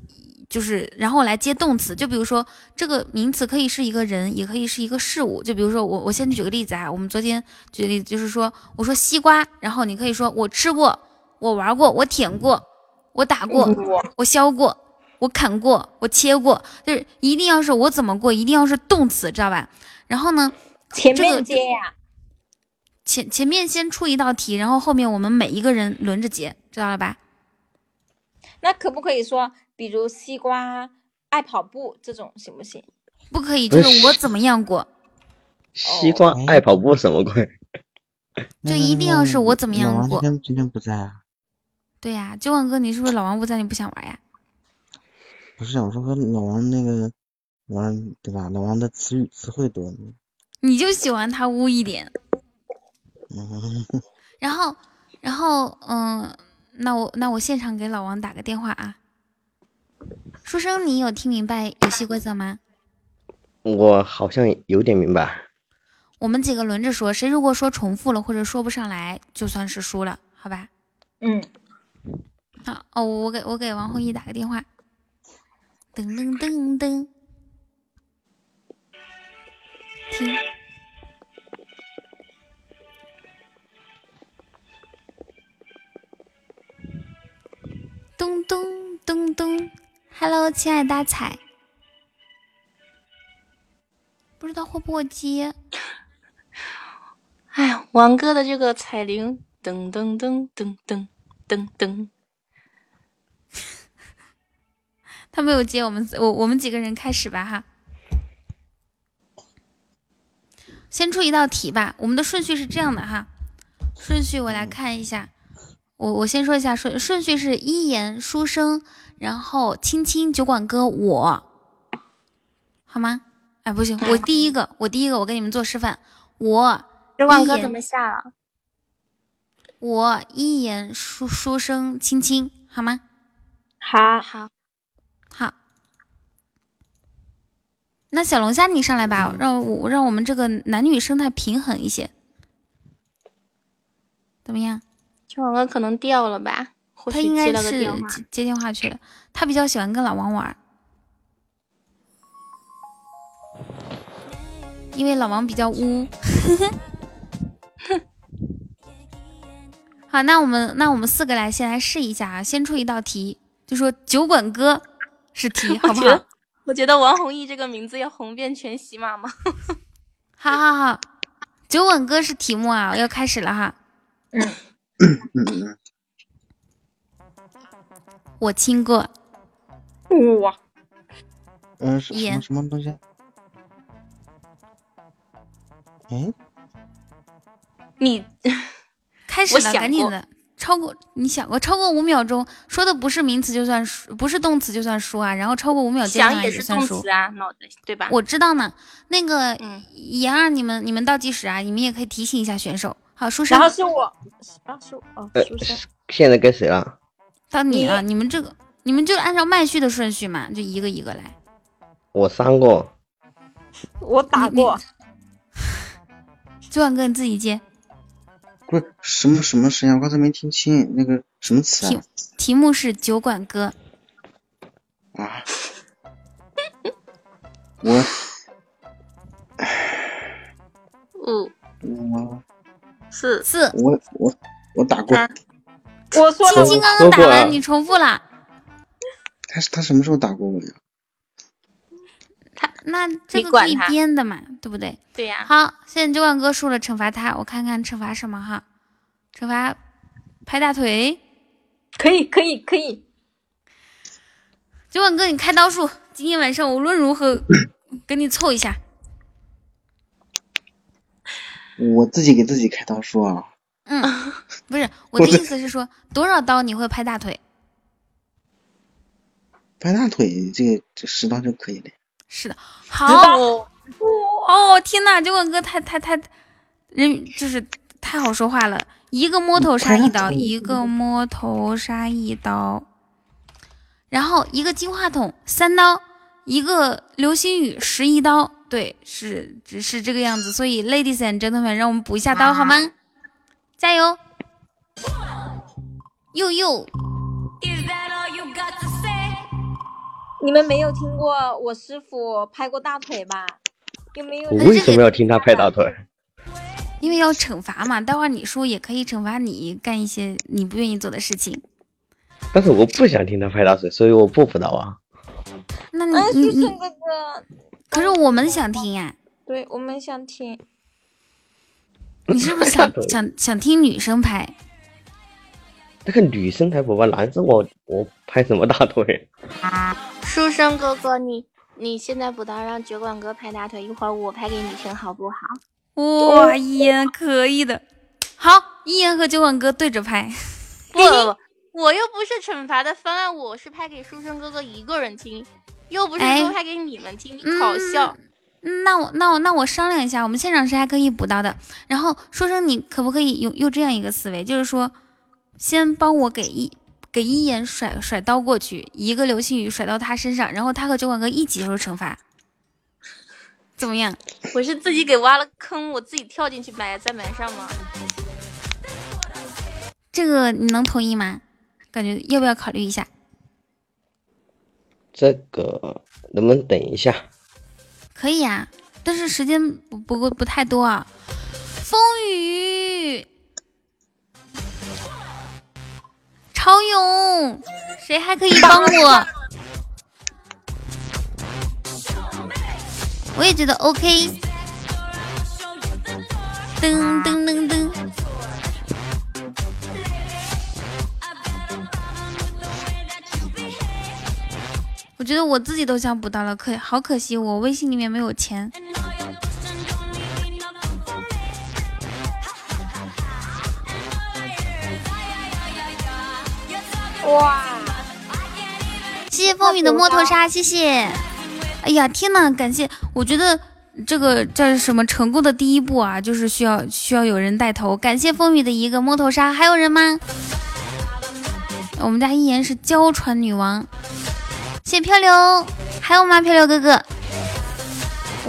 就是然后来接动词。就比如说这个名词可以是一个人，也可以是一个事物。就比如说我，我先举个例子啊，我们昨天举例子就是说，我说西瓜，然后你可以说我吃过，我玩过，我舔过，我打过，我削过。我砍过，我切过，就是一定要是我怎么过，一定要是动词，知道吧？然后呢，前这个面接呀、前前面先出一道题，然后后面我们每一个人轮着解，知道了吧？那可不可以说，比如西瓜爱跑步这种行不行？不可以，就是是我怎么样过，西瓜爱跑步什么鬼？就一定要是我怎么样老王过今天今天不在啊？对呀、九万哥，你是不是老王不在，你不想玩呀？不是，我说和老王那个玩对吧？老王的词语词汇多。你就喜欢他污一点，嗯，然后，然后，嗯，那我那我现场给老王打个电话啊。书生，你有听明白游戏规则吗？我好像有点明白。我们几个轮着说，谁如果说重复了或者说不上来，就算是输了，好吧？嗯，好哦，我给我给王弘毅打个电话。噔噔噔噔，听。咚咚咚咚，Hello，亲爱的大彩，不知道会不会接？哎呀，王哥的这个彩铃，噔噔噔噔噔噔噔，他没有接我们，我我们几个人开始吧哈。先出一道题吧，我们的顺序是这样的哈，顺序我来看一下。我我先说一下顺顺序是一言书生，然后青青酒馆哥我，好吗？哎，不行，我第一个，我第一个，我给你们做示范。我酒馆一言歌怎么下了？我一言书书生青青，好吗？好，好。那小龙虾你上来吧，让我让我们这个男女生态平衡一些，怎么样？酒馆歌可能掉了吧？或他应该是。接接电话去了，他比较喜欢跟老王玩，因为老王比较污。好，那我们那我们四个来先来试一下啊，先出一道题，就说酒馆哥是题，好不好我觉得？王弘毅这个名字要红遍全喜马吗？好 好好，酒吻歌是题目啊，要开始了哈。嗯嗯，我亲过，哇，嗯，什什么什么东西？哎，你开始了，我想过赶紧的，超过你想过超过五秒钟，说的不是名词就算输，不是动词就算输啊，然后超过五秒想也是算输动词。啊，脑袋对吧？我知道呢，那个嗯妍儿，你们你们倒计时啊，你们也可以提醒一下选手。好，书生然后是我，啊是我哦，呃书生，，现在该谁了？到你了，你们这个你们就按照麦序的顺序嘛，就一个一个来。我三个。我打过，酒馆哥你 自己接。不是什么什么声音？我刚才没听清，那个什么词啊？题目是酒馆歌，啊，我五我四四。我我我打过，我说了青青刚刚打完，你重复了。他他什么时候打过我呀？那这个可以编的嘛，对不对？对呀、好，现在酒馆哥输了，惩罚他，我看看惩罚什么哈？惩罚拍大腿。可以可以可以，酒馆 哥，你开刀数，今天晚上无论如何 给你凑一下。我自己给自己开刀术啊，嗯，不是我的意思是说，多少刀你会拍大腿？拍大腿这个这十刀就可以了。是的，好。道哦，天呐，酒馆哥太太太人就是太好说话了，一个摸头杀一刀，一个摸头杀一刀，然后一个金话筒三刀，一个流星雨十一刀，对，是只是这个样子，所以 ladies and gentlemen，让我们补一下刀好吗？加油！又又，你们没有听过我师傅拍过大腿吧？有没有我人？为什么要听他拍大腿？因为要惩罚嘛，待会儿你输也可以惩罚你干一些你不愿意做的事情。但是我不想听他拍大腿，所以我不辅导啊。那你哎，你你书生，哥哥，可是我们想听呀、对我们想听。你是不是 想想想听女生拍？那个女生拍不吧，男生我我拍什么大腿？书生哥哥，你你现在不到让酒馆哥拍大腿，一会儿我拍给你听好不好？哇，一言可以的。好，一言和酒馆哥对着拍。不不不，我又不是惩罚的方案，我是拍给书生哥哥一个人听，又不是哎说拍给你们听，你搞笑。嗯那我那我那我商量一下，我们现场是还可以补刀的。然后书生，你可不可以有有这样一个思维，就是说，先帮我给一给一眼甩甩刀过去，一个流星雨甩到他身上，然后他和酒馆哥一起受惩罚。怎么样？我是自己给挖了坑，我自己跳进去埋在埋上吗？这个你能同意吗？感觉要不要考虑一下？这个能不能等一下？可以啊，但是时间不不过不太多啊。风雨，超勇，谁还可以帮我？我也觉得 OK。噔噔噔噔。我觉得我自己都想补到了，可好可惜，我微信里面没有钱。哇！谢谢风雨的摸头杀，谢谢。哎呀，天呐，感谢！我觉得这个叫什么成功的第一步啊，就是需要需要有人带头。感谢风雨的一个摸头杀，还有人吗？我们家一言是娇喘女王。谢漂流，还有吗？漂流哥哥，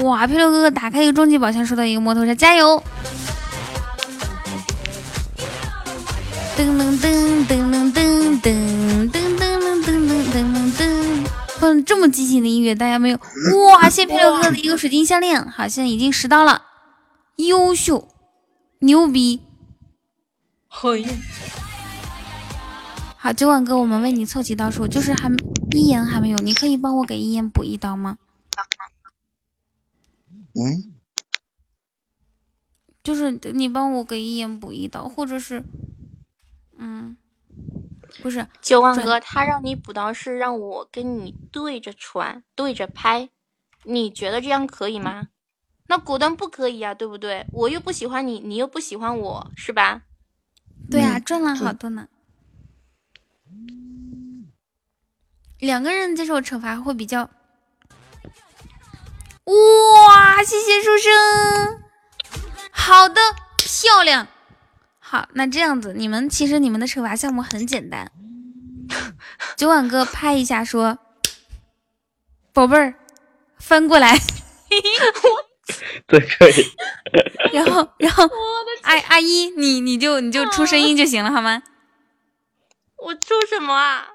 哇！漂流哥哥打开一个终极宝箱，收到一个摩托车，加油！噔噔噔噔噔噔噔噔噔噔噔噔噔噔，放这么激情的音乐，大家没有？哇！谢漂流哥的一个水晶项链，好，现在已经十刀了，优秀，牛逼，好，九晚哥，我们为你凑齐刀数，就是还一言还没有，你可以帮我给一言补一刀吗？嗯，就是你帮我给一言补一刀，或者是，嗯，不是九万哥，他让你补刀是让我跟你对着传，对着拍，你觉得这样可以吗？那果断不可以啊，对不对？我又不喜欢你，你又不喜欢我，是吧？对啊，赚了好多呢。两个人接受惩罚会比较，哇！谢谢书生，好的，漂亮。好，那这样子，你们其实你们的惩罚项目很简单。酒碗哥拍一下说：“宝贝儿，翻过来。”对，可以。然后，然后，阿阿姨，你你就你就出声音就行了，好吗？我出什么啊？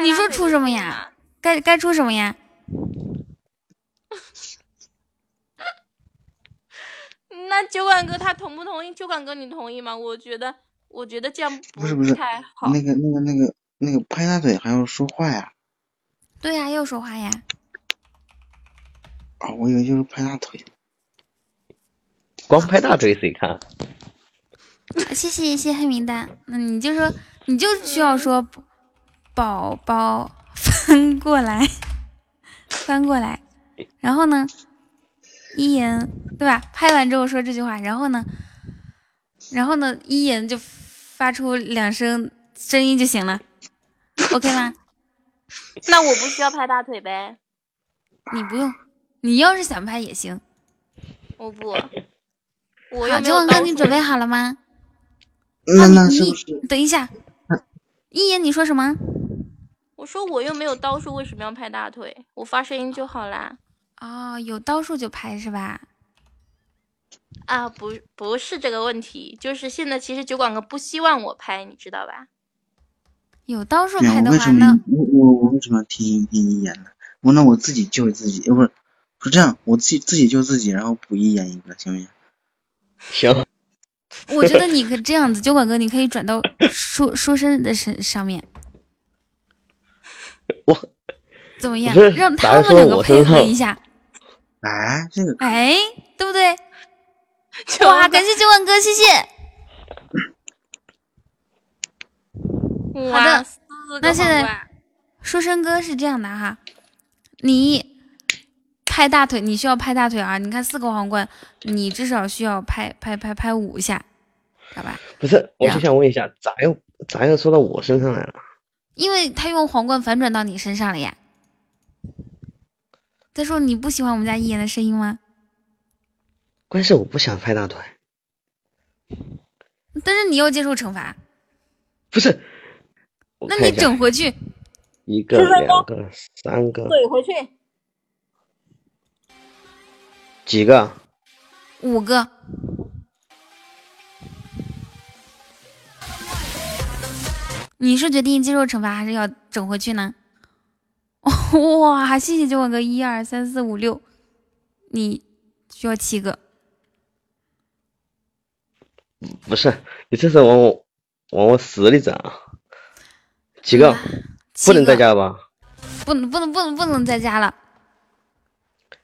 你说出什么呀？该该出什么呀？那酒馆哥他同不同意？酒馆哥你同意吗？我觉得，我觉得这样不是不是太好。那个那个那个那个拍大腿还要说话呀？对呀，要说话呀。啊，我以为就是拍大腿。光拍大腿谁看？谢谢谢谢黑名单。那你就说，你就需要说。宝宝翻过来，翻过来，然后呢？一言对吧？拍完之后说这句话，然后呢？然后呢？一言就发出两声声音就行了，OK 吗？那我不需要拍大腿呗？你不用，你要是想拍也行。我不，我好，九万哥，你准备好了吗？那那是不是？等一下，一言，你说什么？我说我又没有刀术，为什么要拍大腿？我发声音就好啦。哦，有刀数就拍是吧？啊，不，不是这个问题，就是现在其实酒馆哥不希望我拍，你知道吧？有刀数拍的话，呢我我我为什么要听一听一言呢？我那我自己救自己，要不是是这样，我自己自己救自己，然后补一言一个，行不行？行。我觉得你可这样子，酒馆哥，你可以转到书书生的身上面。我怎么样？让他们两个配合一下。哎，这个哎，对不对？哇，感谢九万哥，谢谢。好的，那现在书生哥是这样的哈，你拍大腿，你需要拍大腿啊！你看四个皇冠，你至少需要拍拍拍拍五下，知道吧？不是，我就想问一下，咋又咋又说到我身上来了？因为他用皇冠反转到你身上了呀。再说你不喜欢我们家一言的声音吗？关键是我不想拍大腿。但是你要接受惩罚。不是。那你整回去。一个、两个、三个。怼回去。几个？五个。你是决定接受惩罚，还是要整回去呢？哇，谢谢九万哥，一二三四五六，你需要七个。不是，你这是往我往我死里整啊！几个？不能在家吧？不能不能不能不能在家了。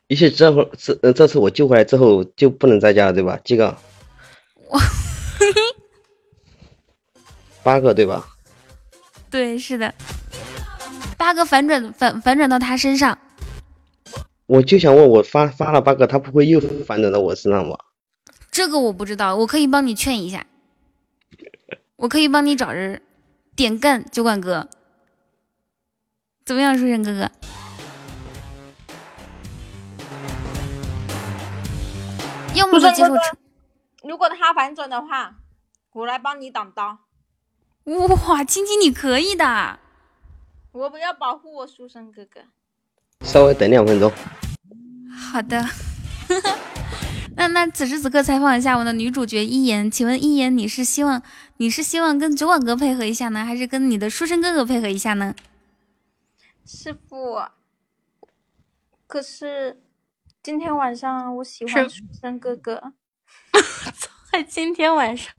也许这会这这次我救回来之后就不能在家了，对吧？几个？我八个对吧？对，是的。八个反转反反转到他身上。我就想问，我发发了八个，他不会又反转到我身上吧？这个我不知道，我可以帮你劝一下，我可以帮你找人点干酒馆哥，怎么样，书生哥哥？要么就接受惩。如果他反转的话，我来帮你挡刀。哇，青青你可以的。我不要保护我书生哥哥。稍微等两分钟。好的。那那此时此刻采访一下我的女主角一言，请问一言你是希望你是希望跟酒馆哥配合一下呢，还是跟你的书生哥哥配合一下呢？师傅，可是今天晚上我喜欢书生哥哥。在今天晚上，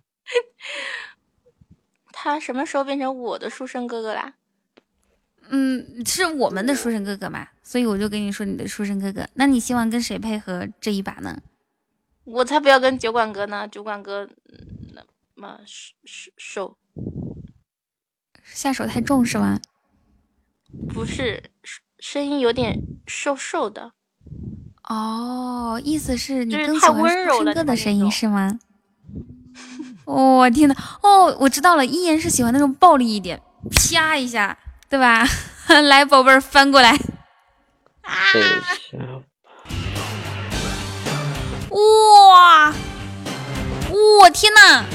他什么时候变成我的书生哥哥啦？嗯，是我们的书生哥哥嘛，所以我就跟你说你的书生哥哥。那你希望跟谁配合这一把呢？我才不要跟酒馆哥呢！酒馆哥那么瘦瘦下手太重是吗？不是，声音有点瘦瘦的。哦，意思是你更喜欢春哥的声音是吗？我天呐，哦，我知道了，一言是喜欢那种暴力一点，啪一下，对吧？来，宝贝儿，翻过来。啊！哇！我天呐！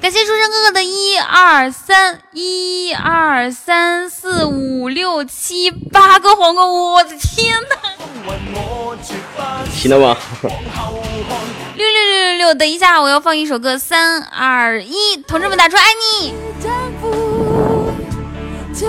感谢书生哥哥的一二三一二三四五六七八个皇冠，我的天呐！行了吧？六六六六六！等一下，我要放一首歌，三二一，同志们打出爱你！六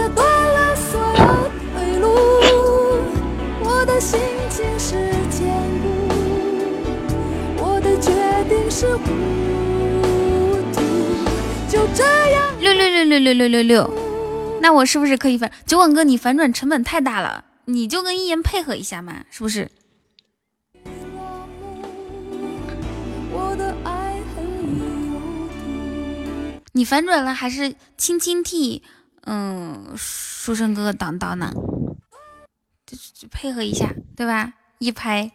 六六六六六六六，那我是不是可以反？酒馆哥，你反转成本太大了，你就跟一言配合一下嘛，是不是？你反转了，还是轻轻替嗯书生哥哥挡刀呢？就就配合一下，对吧？一拍，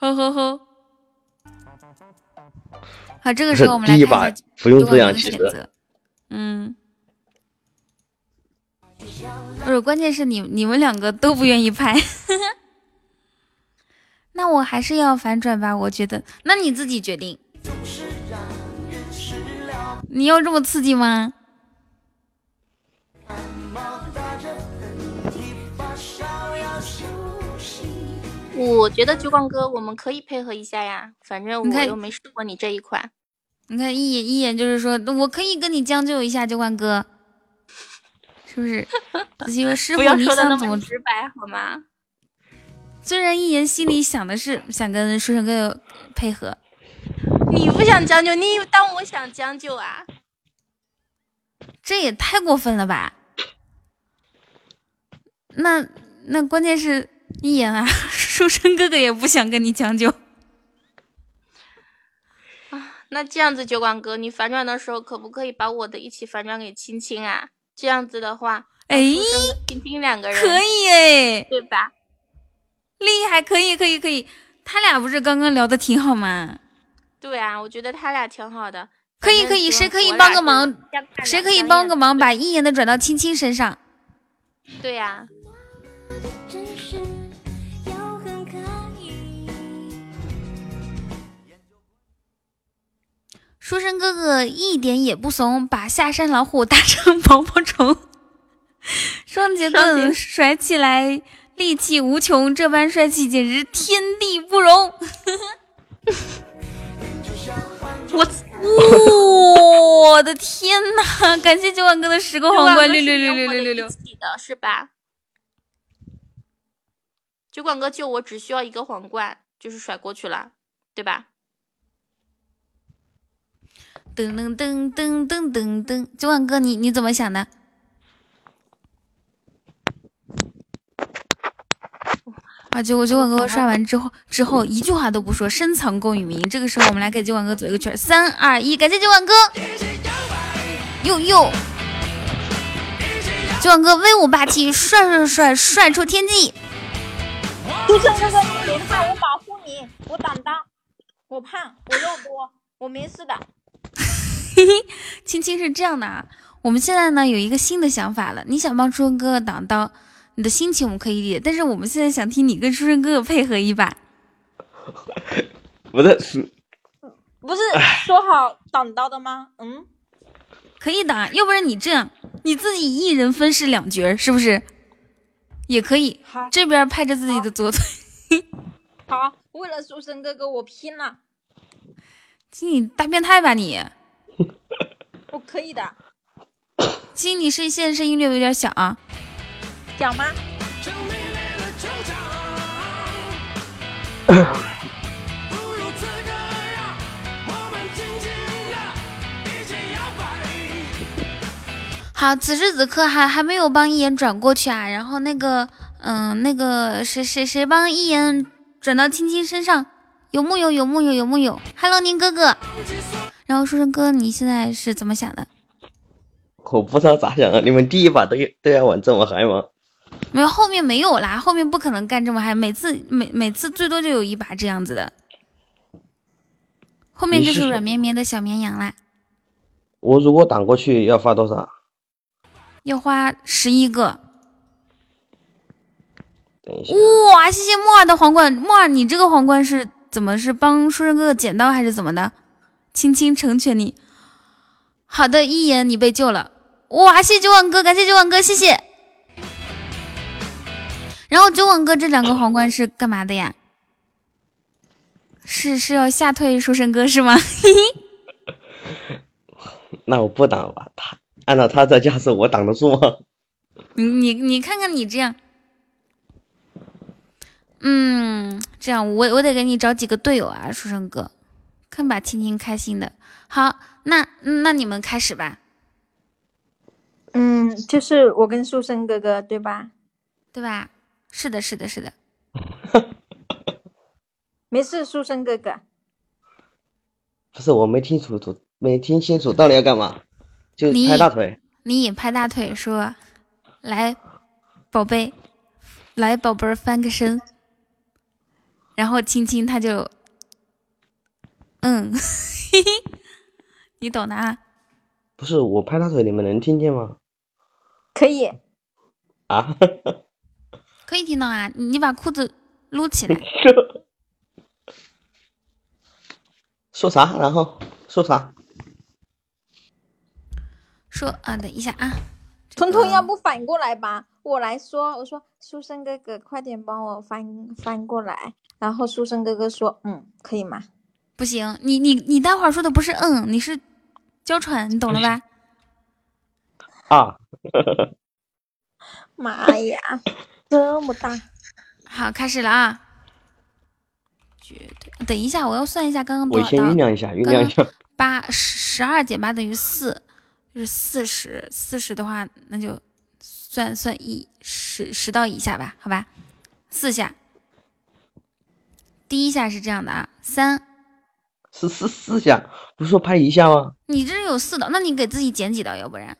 呵呵呵。好，这个时候我们来看一下不用这样选择。嗯，不是，关键是你你们两个都不愿意拍，那我还是要反转吧，我觉得。那你自己决定。你要这么刺激吗？我觉得酒馆哥，我们可以配合一下呀，反正我又没试过你这一款。你看一眼一眼就是说，我可以跟你将就一下，酒馆哥，是不是？子熙 说：“师傅，你想怎么直白好吗？”虽然一言心里想的是想跟书生哥哥配合，你不想将就，你当我想将就啊？这也太过分了吧？那那关键是。一言啊，书生哥哥也不想跟你将就啊。那这样子，酒馆哥，你反转的时候可不可以把我的一起反转给青青啊？这样子的话，哎，青青两个人可以哎，对吧？厉害，可以可以可以，他俩不是刚刚聊的挺好吗？对啊，我觉得他俩挺好的。可以可以，谁可以帮个忙？谁可以帮个忙，把一言的转到青青身上？对呀。书生哥哥一点也不怂，把下山老虎打成 毛毛虫，双节棍甩起来，力气无穷，这般帅气简直天地不容。我我的天哪！感谢九万哥的十个皇冠，六六六六六六六。的是吧？酒馆哥救我只需要一个皇冠，就是甩过去了，对吧？噔噔噔噔噔噔噔，九万哥，你你怎么想的？啊！结果九万哥刷完之后，之后一句话都不说，深藏功与名。这个时候，我们来给九万哥走一个圈，三二一，感谢九万哥！呦呦，九万哥威武霸气，帅帅帅，帅出天际！书生哥哥，你别怕，我保护你，我胆大，我胖，我肉多，我没事的。嘿嘿，青青是这样的啊，我们现在呢有一个新的想法了，你想帮初生哥哥挡刀。你的心情我们可以理解，但是我们现在想听你跟初生哥哥配合一把。不是，不是说好挡刀的吗？嗯，可以挡，要不然你这样，你自己一人分饰两角，是不是？也可以。好，这边拍着自己的左腿。好，为了书生哥哥，我拼了！你大变态吧你！我可以的。亲，你是现在声音略有点小啊。讲吗？好，此时此刻还还没有帮一言转过去啊。然后那个，嗯，那个谁谁谁帮一言转到青青身上？有木有？有木有？有木有？Hello，宁哥哥。然后书生哥，你现在是怎么想的？我不知道咋想的！你们第一把都都要玩这么嗨吗？没有，后面没有啦，后面不可能干这么嗨，每次每每次最多就有一把这样子的，后面就是软绵绵的小绵羊啦。我如果挡过去要花多少？要花十一个。哇，谢谢木耳的皇冠，木耳，你这个皇冠是怎么是帮书生哥哥捡到还是怎么的？轻轻成全你。好的，一言你被救了。哇，谢谢九万哥，感谢九万哥，谢谢。然后九网哥这两个皇冠是干嘛的呀？是是要吓退书生哥是吗？那我不挡吧，他按照他的架势，我挡得住吗？你你你看看你这样，嗯，这样我我得给你找几个队友啊，书生哥，看吧青青开心的。好，那那你们开始吧。嗯，就是我跟书生哥哥对吧？对吧？是的，是的，是的。没事，书生哥哥。不是，我没听清楚，没听清楚，到底要干嘛？就拍大腿。你也拍大腿说：“来，宝贝，来，宝贝儿，翻个身。”然后亲亲，他就，嗯，嘿嘿，你懂的啊。不是我拍大腿，你们能听见吗？可以。啊。可以听到啊！你把裤子撸起来。说啥？然后说啥？说啊，等一下啊，彤彤，要不反过来吧，我来说。我说，书生哥哥，快点帮我翻翻过来。然后书生哥哥说，嗯，可以吗？不行，你你你待会儿说的不是嗯，你是娇喘，你懂了吧？啊！妈呀！这么大，好，开始了啊！绝对，等一下，我要算一下刚刚多少我先酝酿一下，酝酿一下。八十二减八等于四，就是四十。四十的话，那就算算一十十到以下吧，好吧？四下，第一下是这样的啊，三，是四四下，不是说拍一下吗？你这有四刀，那你给自己减几刀，要不然？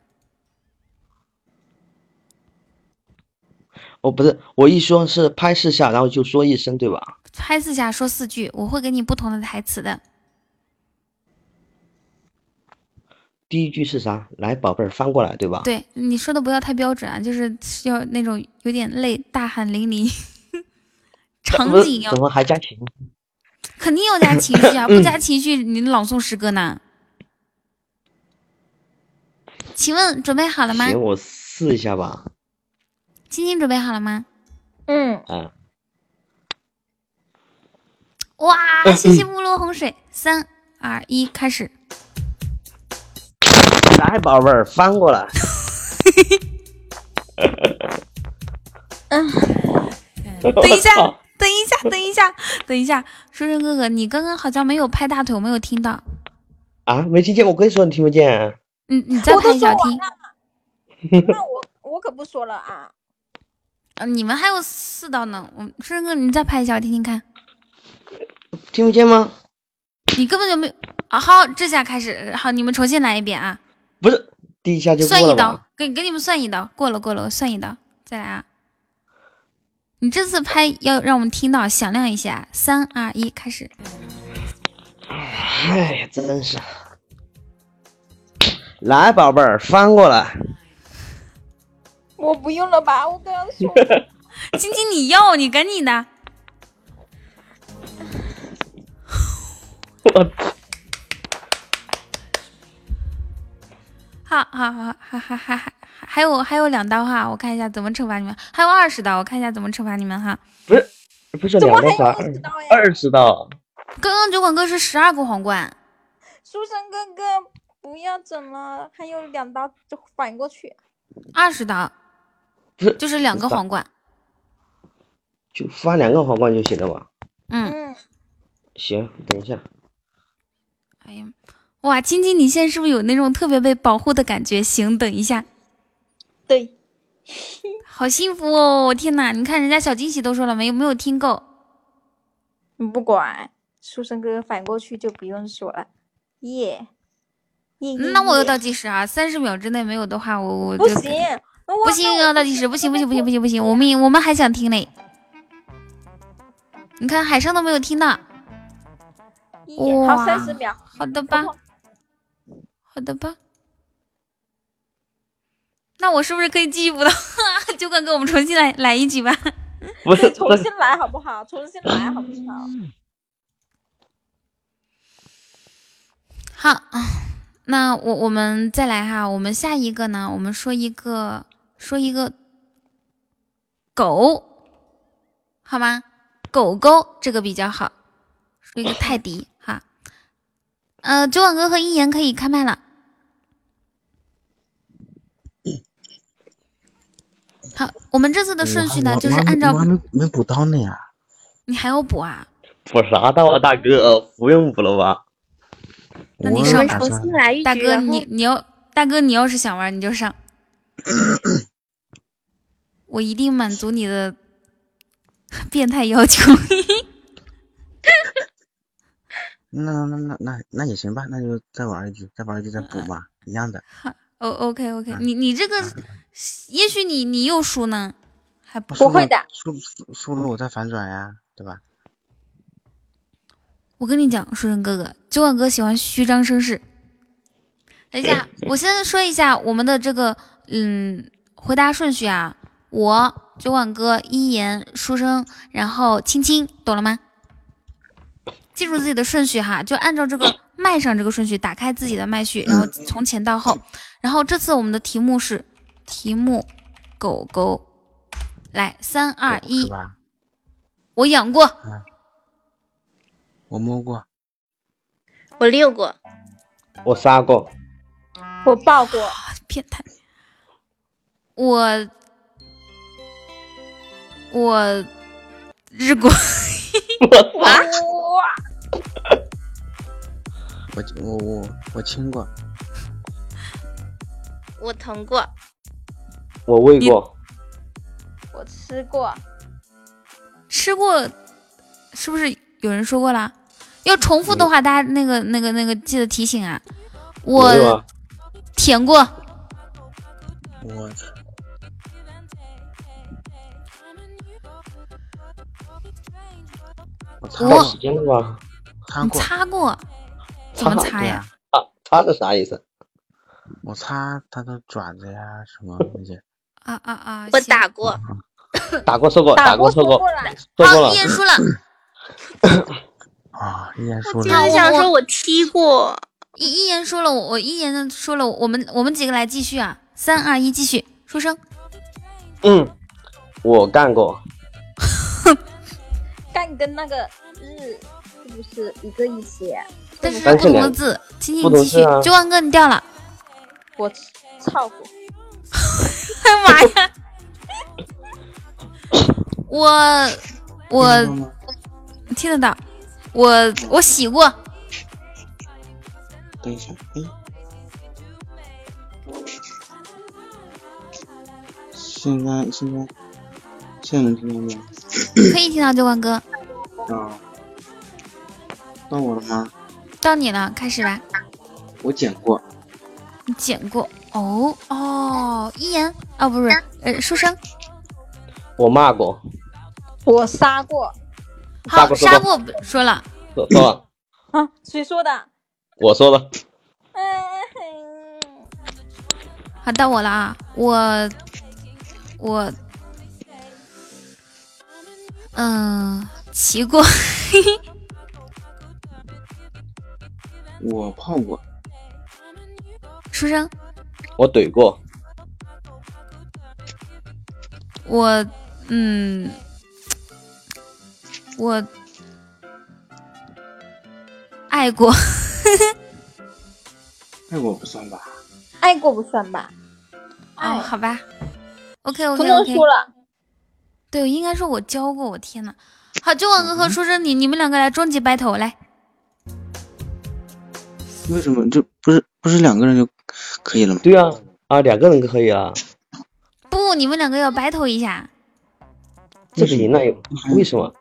哦，不是，我一说是拍四下，然后就说一声，对吧？拍四下说四句，我会给你不同的台词的。第一句是啥？来，宝贝儿，翻过来，对吧？对，你说的不要太标准啊，就是要那种有点累，大汗淋漓，场景要。怎么还加情？肯定要加情绪啊！不加情绪，你朗诵诗歌呢？请问准备好了吗？行，我试一下吧。青青准备好了吗？嗯，啊，哇，谢谢木落洪水，三二一，开始。来，宝贝儿，翻过来。嗯 等一下，等一下，等一下，等一下，书生哥哥，你刚刚好像没有拍大腿，我没有听到。啊，没听见？我跟你说，你听不见？你你再拍一下听。完了，那我我可不说了啊。呃，你们还有四道呢，我书生哥，你再拍一下，我听听看。听不见吗？你根本就没有啊！好，这下开始，好，你们重新来一遍啊！不是，第一下就算一刀给给你们算一刀，过了过了，我算一刀，再来啊！你这次拍要让我们听到响亮一下，三二一，开始。哎呀，真是。来，宝贝儿，翻过来。我不用了吧？我刚刚说 晶晶，你要你赶紧的，我好好好，还还还还还有还有两刀哈，我看一下怎么惩罚你们，还有二十刀，我看一下怎么惩罚你们哈。不是不是怎么两刀罚还有20刀呀二十刀，刚刚酒馆哥是十二个皇冠，书生哥哥不要整了，还有两刀就反过去。二十刀不是就是两个皇冠。就发两个皇冠就行了吧？嗯，嗯，行，等一下，哎呀，哇，晶晶，你现在是不是有那种特别被保护的感觉？行，等一下，对，好幸福哦！天哪，你看人家小惊喜都说了没有没有听够，你不管，书生哥哥反过去就不用说了。耶，耶耶那我要倒计时啊，三十秒之内没有的话，我我就不行，不行，要倒计时，不行不行不行不行不行，我们我们还想听嘞。你看海上都没有听到，哇好哇三十秒。好的吧，好的吧。那我是不是可以继续补刀？酒馆哥，我们重新来来一局吧。不是重新来好不好？重新来好不好？好，那我我们再来哈，我们下一个呢，我们说一个说一个狗，好吗？狗狗这个比较好，说一个泰迪哈。呃，酒馆哥和一言可以开麦了。好，我们这次的顺序呢，就是按照我还没没补刀呢呀。你还要补啊？补啥刀啊，大哥？不用补了吧？那你上我打算来一局，大哥，你你要大哥，你要是想玩，你就上，我一定满足你的 变态要求。那那那那那也行吧，那就再玩一局，再玩一局再补吧，一样的。哦，OK OK，嗯你你这个，也许你你又输呢，还不不会的输输输了我再反转呀，对吧？我跟你讲，书生哥哥，酒馆哥喜欢虚张声势。等一下，我先说一下我们的这个嗯回答顺序啊，我酒馆哥、一言、书生，然后青青，懂了吗？记住自己的顺序哈，就按照这个麦上这个顺序打开自己的麦序，然后从前到后。然后这次我们的题目是题目狗狗，来三二是一，我养过，我摸过，我遛过，我杀过，我抱过，变态。我我日过，哇，我我我我亲过，我疼过，我喂过，我吃过，吃过，是不是有人说过啦？要重复的话，大家那个那个那个记得提醒啊。我？舔过，我操！我擦我到时间了吧？你擦过，擦过，怎么擦呀？啊，他是啥意思？我擦它的爪子呀，什么那些。啊啊啊！我打过，打过说过，打过说过，过了，说过好，了一。言输了。啊，一言输我了。就是想说我踢过，一一言说了，我我一言的说了，我们我们几个来继续啊！三二一，继续。出声，嗯，我干过，干跟那个日是不是一个意思呀？但是不同的字，请你继续。九万哥，你掉了。我操！妈呀！我我听得到，我我洗过。等一下，哎，现在现在现在能听到吗？可以听到，九万哥。啊，到我了吗？到你了，开始吧。我剪过。你剪过？哦哦，一言哦，不是，呃，书生。我骂过。我杀过。好，杀过说了。说说了。啊？谁说的？我说的。好，到我了啊！我我嗯，骑过。我泡过。书生。我怼过。我嗯，我爱过。爱过不算吧？爱过不算吧？哦，好吧。OK OK OK。不能输了。对，应该说我教过。我天呐。好，九网哥和书生，你你们两个来终极 battle 来。为什么？这不是不是两个人就可以了吗？对啊，啊，两个人可以啊。不，你们两个要 battle 一下。这个赢了，为什么？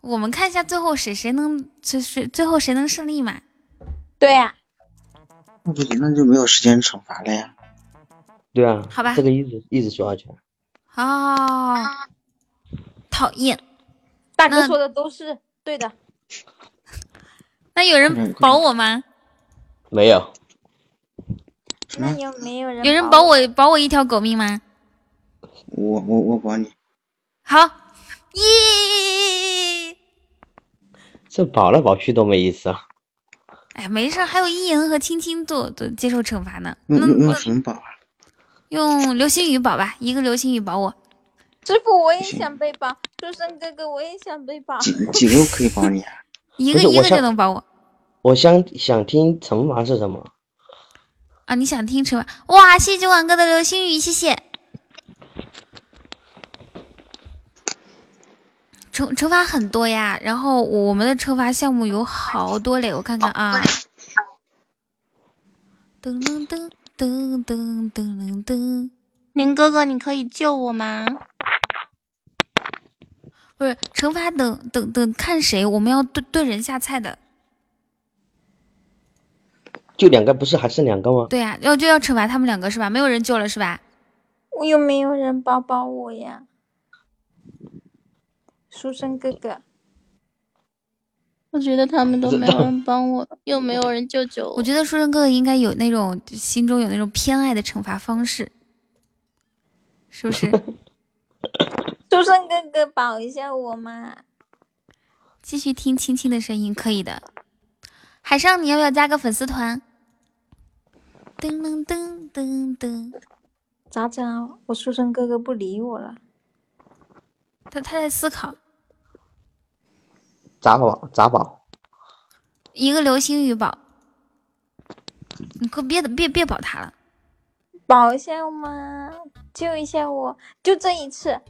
我们看一下最后谁谁能，谁谁最后谁能胜利嘛？对呀。那不行，那就没有时间惩罚了呀。对啊，好吧，这个一直一直说下去。哦，讨厌，大哥说的都是对的。那有人保我吗？没有。那有没有人？有人保我保我一条狗命吗？我我我保你。好，耶！这保来保去都没意思啊。哎，没事，还有一言和青青做做接受惩罚呢。那用用什么保啊？用流星雨保吧，一个流星雨保我。师傅，我也想被保。书生哥哥，我也想被保。几几个可以保你啊？一个一个就能保我。我想想听惩罚是什么？啊，你想听惩罚？哇，谢谢晚哥的流星雨，谢谢。惩惩罚很多呀，然后我们的惩罚项目有好多嘞，我看看啊。噔噔噔噔噔噔噔，林哥哥，你可以救我吗？不是惩罚，等等等看谁，我们要对对人下菜的。就两个，不是还剩两个吗？对呀，要就要惩罚他们两个是吧？没有人救了是吧？我又没有人帮帮我呀？书生哥哥，我觉得他们都没有人帮我，又没有人救救我。我觉得书生哥哥应该有那种心中有那种偏爱的惩罚方式，是不是？书生哥哥保一下我嘛！继续听青青的声音，可以的。海上，你要不要加个粉丝团？噔噔噔噔噔，咋整啊？我书生哥哥不理我了，他他在思考。咋保？咋保？一个流星雨保，你可别别别保他了，保一下嘛，救一下我，就这一次，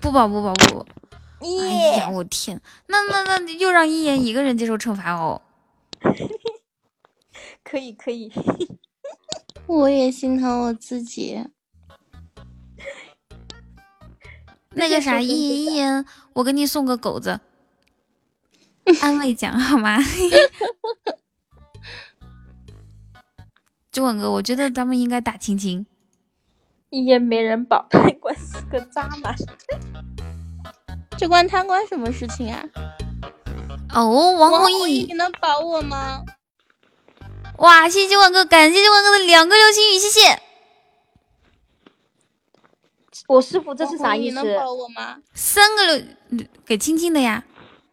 不保不保不保。哎耶！呀，我天，那那那又让一言一个人接受惩罚哦。可 以可以，我也心疼我自己。那个啥，一言一言，我给你送个狗子。安慰奖好吗？九稳哥，我觉得咱们应该打亲亲。一言没人保，贪官是个渣男。这关贪官什么事情啊？哦，王弘毅，你能保我吗？哇，谢谢九稳哥，感谢九稳哥的两个流星雨，谢谢。我师傅这是啥意思？能保我吗？三个流给青青的呀。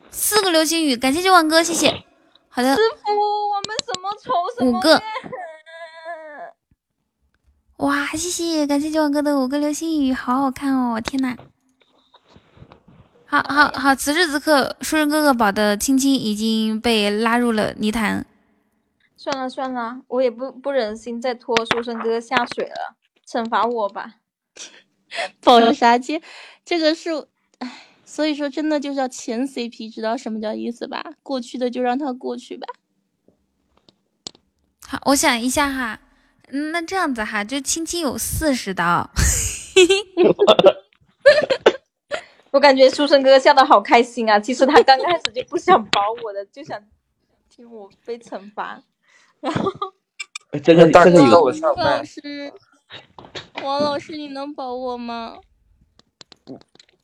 四个流星雨，感谢九万哥，谢谢。好的，师傅，我们什么仇什么五个。哇，谢谢，感谢九万哥的五个流星雨，好好看哦！天呐。好好好，此时此刻，书生哥哥宝的青青已经被拉入了泥潭。算了算了，我也不不忍心再拖书生哥哥下水了，惩罚我吧。保啥接？这个是，唉，所以说真的就是要前 CP，知道什么叫意思吧？过去的就让它过去吧。好，我想一下哈，嗯那这样子哈，就青青有四十刀。我感觉书生哥哥笑得好开心啊！其实他刚开始就不想保我的，就想听我被惩罚。然后哎这个大哥王老麦，师，王老师，你能保我吗？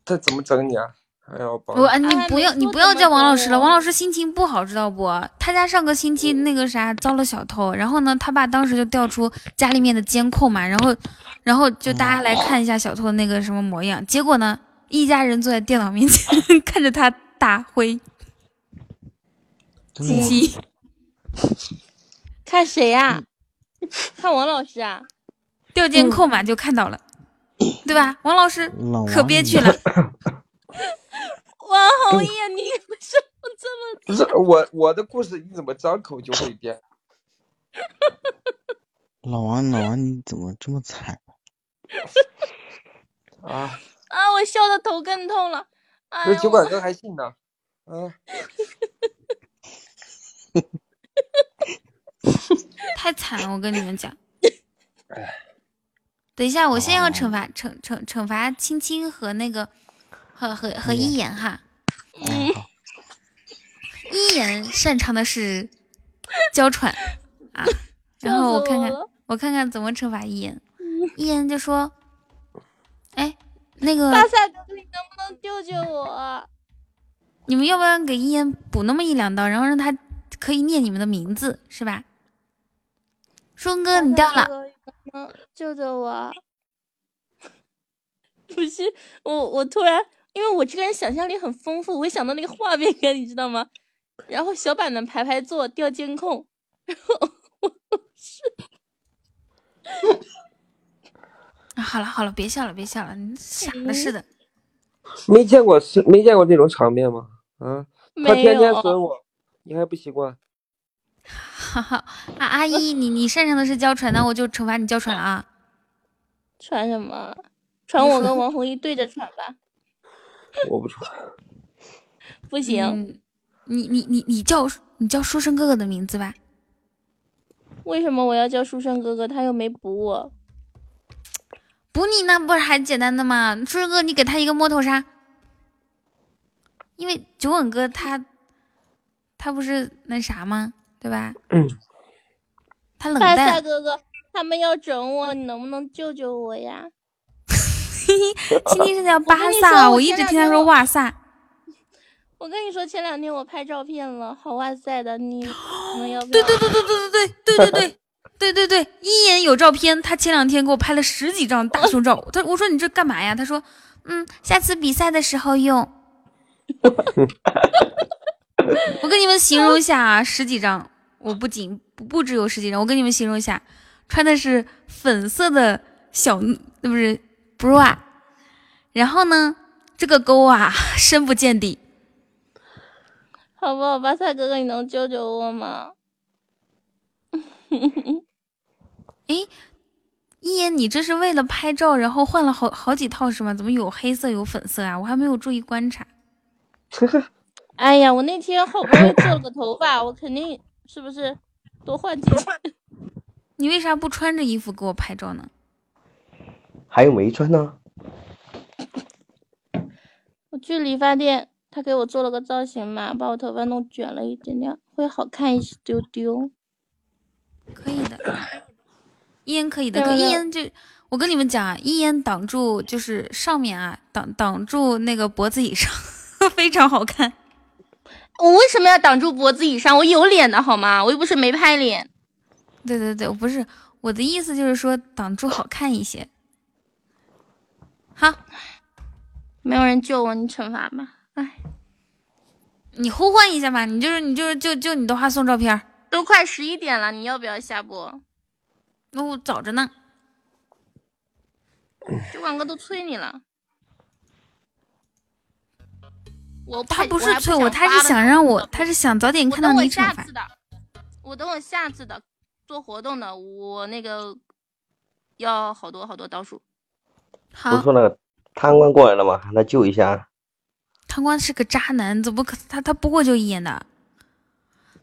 这怎么整你啊？还要保我，啊你不要，你不要叫王老师了，哦王老师心情不好，知道不？他家上个星期那个啥遭了小偷，然后呢，他爸当时就调出家里面的监控嘛，然后，然后就大家来看一下小偷的那个什么模样，结果呢，一家人坐在电脑面前 看着他打灰真的吗鸡，看谁呀、看王老师啊？调监控嘛，就看到了，对吧？王老师老可憋屈了，王红叶，你为什么这么？不是我我的故事，你怎么张口就会编？老王老王你怎么这么惨？啊，啊！我笑的头更痛了。哎呦这酒馆哥还信呢？啊，太惨了，我跟你们讲。等一下，我先要惩罚惩惩惩罚青青和那个和和和一言哈。一言擅长的是娇喘啊，然后我看看我看看怎么惩罚一言。一言就说：“哎，那个巴萨哥哥，你能不能救救我？你们要不要给一言补那么一两刀，然后让他可以念你们的名字，是吧？”顺哥，你掉了。救救我？不是我，我突然，因为我这个人想象力很丰富，我会想到那个画面感，你知道吗？然后小板凳排排坐，调监控，然后我是啊，好了好了，别笑了别笑了，你傻了似的。没见过是没见过这种场面吗？啊，他没天天。损我，你还不习惯？哈 哈，啊阿姨，你你擅长的是娇喘，那我就惩罚你娇喘了啊。喘什么？传我跟王红一对着喘吧。我不喘，不行，嗯，你你你你叫你叫书生哥哥的名字吧。为什么我要叫书生哥哥？他又没补我。补你那不是还简单的吗？书生哥，你给他一个摸头杀，因为九吻哥他他不是那啥吗？对吧？嗯，他冷淡。哥哥，他们要整我，你能不能救救我呀？今天是叫 巴萨，说我我一直听他说哇塞。我跟你说，前两天我拍照片了，好哇塞的，你 你们要不要？对对对对对对对对对对对对对，一言有照片，他前两天给我拍了十几张大胸照。他我说你这干嘛呀？他说嗯，下次比赛的时候用。我跟你们形容一下啊，十几张，我不仅不不只有十几张，我跟你们形容一下，穿的是粉色的小，那不是 bra，然后呢，这个沟啊 深不见底，好不好？巴萨哥哥，你能救救我吗？哎，一言，你这是为了拍照，然后换了好好几套是吗？怎么有黑色有粉色啊？我还没有注意观察。哎呀，我那天好不容易做了个头发，我肯定是不是多换几件？你为啥不穿着衣服给我拍照呢？还有没穿呢？我去理发店，他给我做了个造型嘛，把我头发弄卷了一点点，会好看一丢丢。可以的，一言可以的。一言就我跟你们讲啊，一言挡住就是上面啊，挡挡住那个脖子以上，非常好看。我为什么要挡住脖子以上？我有脸的好吗？我又不是没拍脸。对对对，我不是我的意思，就是说挡住好看一些。好，没有人救我，你惩罚吧。哎，你呼唤一下吧，你就是你就是就就你的话送照片，都快十一点了，你要不要下播？那我早着呢。酒馆哥都催你了。我他不是催我，他是想让我，他是想早点看到你惩罚下次。的，我等我下次的做活动的，我那个要好多好多刀数。好不是，说那个贪官过来了吗？喊他救一下。贪官是个渣男，怎么可他他不过就一眼的？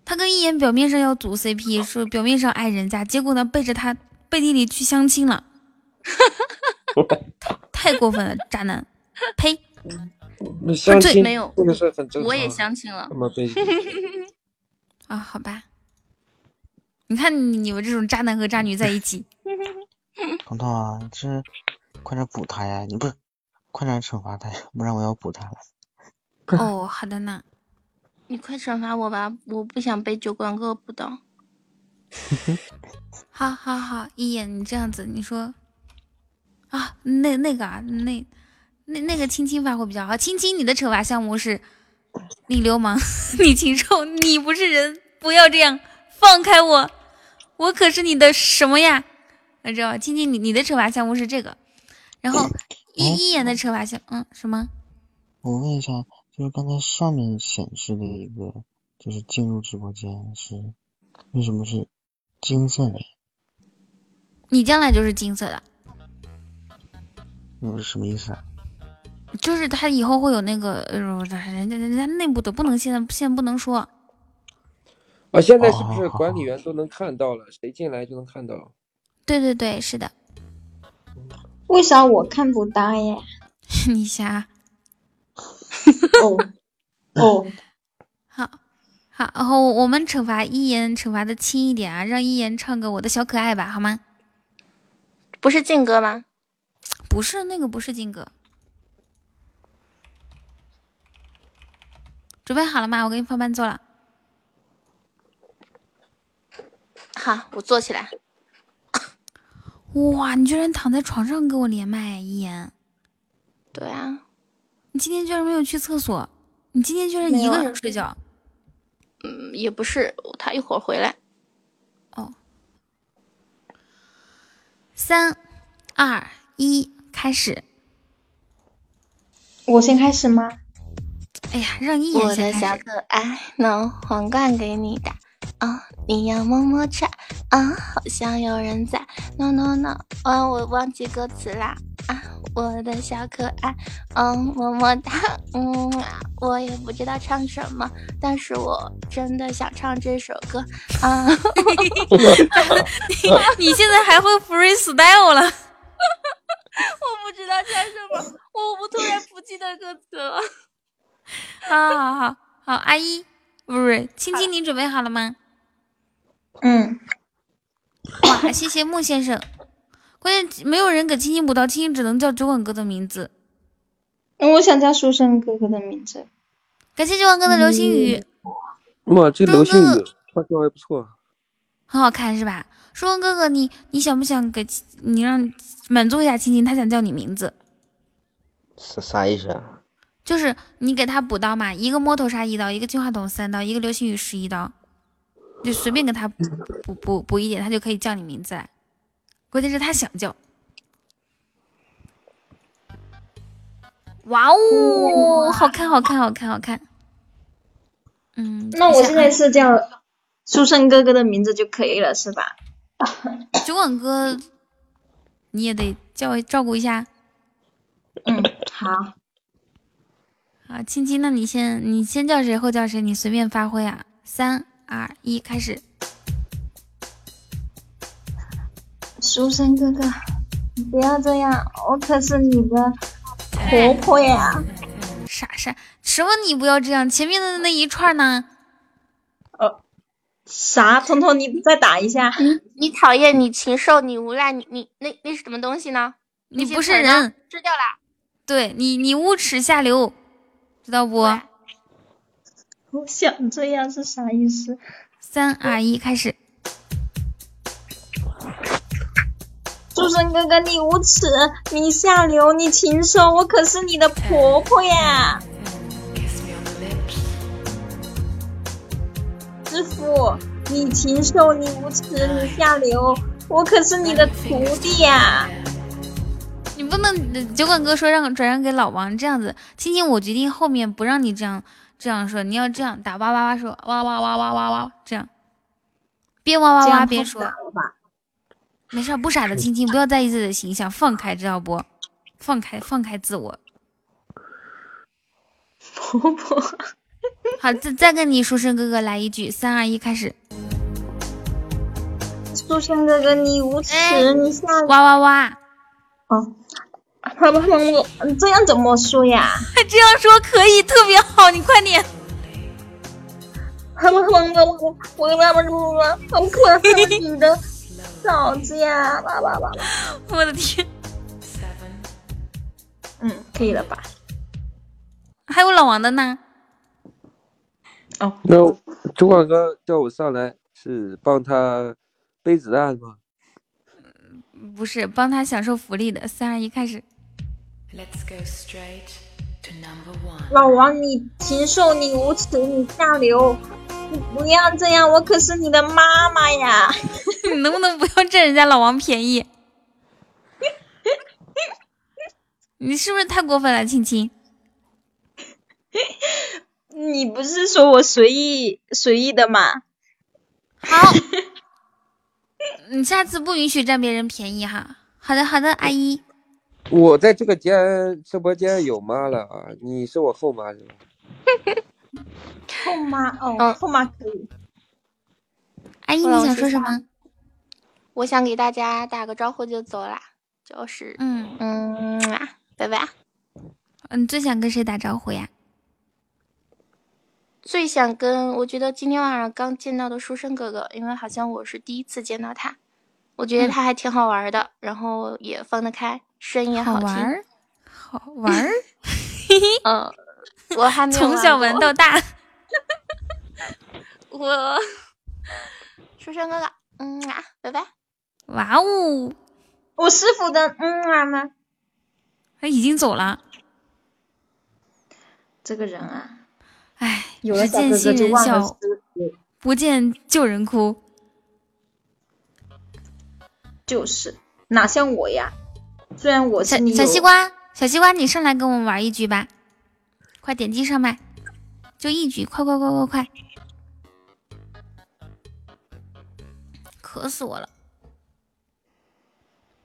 他跟一眼表面上要组 CP，说表面上爱人家，结果呢背着他背地里去相亲了，太过分了，渣男！呸！那相亲没有这个是很正常。我也相亲了那。么 被啊，好吧。你看你你们这种渣男和渣女在一起，彤彤啊，你这快点补他呀！你不是快点惩罚他呀，不然我要补他了。哦，好的呢。你快惩罚我吧，我不想被酒馆哥补到。好好好，一眼你这样子，你说啊，那那个啊，那那那个青青发挥比较好。青青，你的惩罚项目是你流氓，你禽兽，你不是人，不要这样，放开我，我可是你的什么呀？你知道吧？青青，你你的惩罚项目是这个，然后一一眼的惩罚项，嗯，什么？我问一下，就是刚才上面显示的一个，就是进入直播间是为什么是金色的？你将来就是金色的，那是什么意思啊？就是他以后会有那个，呃，人家人家内部的不能现在现在不能说。啊，现在是不是管理员都能看到了？谁进来就能看到？对对对，是的，为啥我看不到呀？你瞎。哦哦，好，好，然后我们惩罚一言，惩罚的轻一点啊，让一言唱个《我的小可爱》吧，好吗？不是靖哥吗？不是那个，不是金哥。准备好了吗？我给你放伴奏了。好，我坐起来。哇，你居然躺在床上跟我连麦，一言，对啊，你今天居然没有去厕所，你今天居然一个人睡觉。嗯，也不是，他一会儿回来。哦，三、二、一，开始。我先开始吗？哎呀，让一我言的小。可爱，拿皇冠给你戴啊！你要么么哒啊，好像有人在。No No No，啊，我忘记歌词啦啊！我的小可爱，嗯，么么哒，嗯啊，我也不知道唱什么，但是我真的想唱这首歌啊！你现在还会 freestyle 了？我不知道唱什么，我我突然不记得歌词了。好好好好，阿姨不是青青，你准备好了吗？嗯，哇，谢谢木先生。关键没有人给青青补刀，青青只能叫酒馆哥的名字。我想叫书生哥哥的名字。感谢酒馆哥的流星雨，哇，这流星哥雨唱跳还不错。很好看是吧？书生哥哥，你你想不想给你让满足一下青青？他想叫你名字，是啥意思啊？就是你给他补刀嘛，一个摸头杀一刀，一个金话筒三刀，一个流星雨十一刀，就随便给他补补补补一点，他就可以叫你名字来。关键是他想叫。哇哦，好看，好看，好看，好看。嗯，那我现在是叫书生哥哥的名字就可以了，是吧？酒馆哥，你也得叫照顾一下。嗯，好。好，青青，那你先，你先叫谁后叫谁，你随便发挥啊！三二一，开始。书生哥哥，你不要这样，我可是你的婆婆呀！傻傻，什么？你不要这样，前面的那一串呢？呃啥？彤彤，你再打一下。你讨厌，你禽兽，你无赖，你你那那是什么东西呢？你不是人，吃掉啦！对你，你无耻下流，知道不？我想这样是啥意思？三二一，开始。书生哥哥，你无耻，你下流，你禽兽，我可是你的婆婆呀！师傅，你禽兽，你无耻，你下流，我可是你的徒弟呀！你不能酒馆哥说让转让给老王这样子。青青，我决定后面不让你这样这样说，你要这样打哇哇哇说哇哇哇哇哇哇这样，边哇哇哇边说。没事，不傻的青青，不要在意自己的形象，放开知道不？放开放开自我。婆婆，好，再再跟你书生哥哥来一句，三二一，开始。书生哥哥，你无耻，你下哇哇哇！哦，好吧，我这样怎么说呀？还这样说可以，特别好，你快点。好吧，我我我我我我我好可爱你的嫂子呀！哇哇哇！我的天。嗯，可以了吧？还有老王的呢。哦，那主管哥叫我上来是帮他背子弹吗？不是，帮他享受福利的。三二一，开始。Let's go straight to number one 老王，你禽兽，你无耻，你下流，你不要这样，我可是你的妈妈呀！你 能不能不要占人家老王便宜？你是不是太过分了，亲亲？你不是说我随意随意的吗？好，你下次不允许占别人便宜哈。好的，好的，阿姨。我在这个间直播间有妈了啊，你是我后妈是吧？后妈哦，后妈可以。阿姨，你想说什么？我想给大家打个招呼就走啦，就是嗯嗯，拜拜。嗯，最想跟谁打招呼呀？最想跟我觉得今天晚上刚见到的书生哥哥，因为好像我是第一次见到他，我觉得他还挺好玩的，然后也放得开，声音也好听。玩，好玩。嗯，我还 没有从小玩到大。我书生哥哥，嗯啊，拜拜。哇哦，我师傅的嗯啊呢？他已经走了。这个人啊。唉，有了只见新人笑，不见旧人哭。就是哪像我呀？虽然我小是小西瓜，小西瓜，你上来跟我们玩一局吧！快点击上麦，就一局，快快快快快！渴死我了。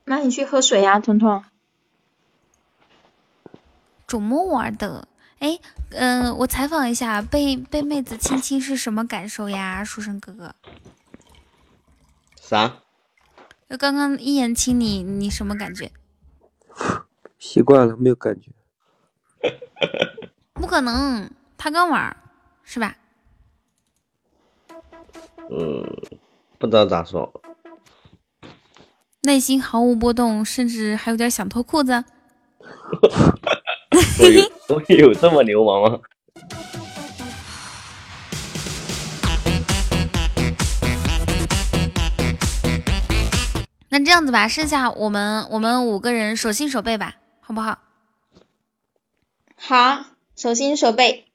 那你去喝水呀，彤彤。怎么玩的？哎，嗯、我采访一下，被被妹子亲亲是什么感受呀，书生哥哥？啥？就刚刚一眼亲你，你什么感觉？习惯了，没有感觉。不可能，他刚玩，是吧？嗯，不知道咋说。内心毫无波动，甚至还有点想脱裤子。我有这么流氓吗？那这样子吧，剩下我们我们五个人手心手背吧，好不好？好，手心手背。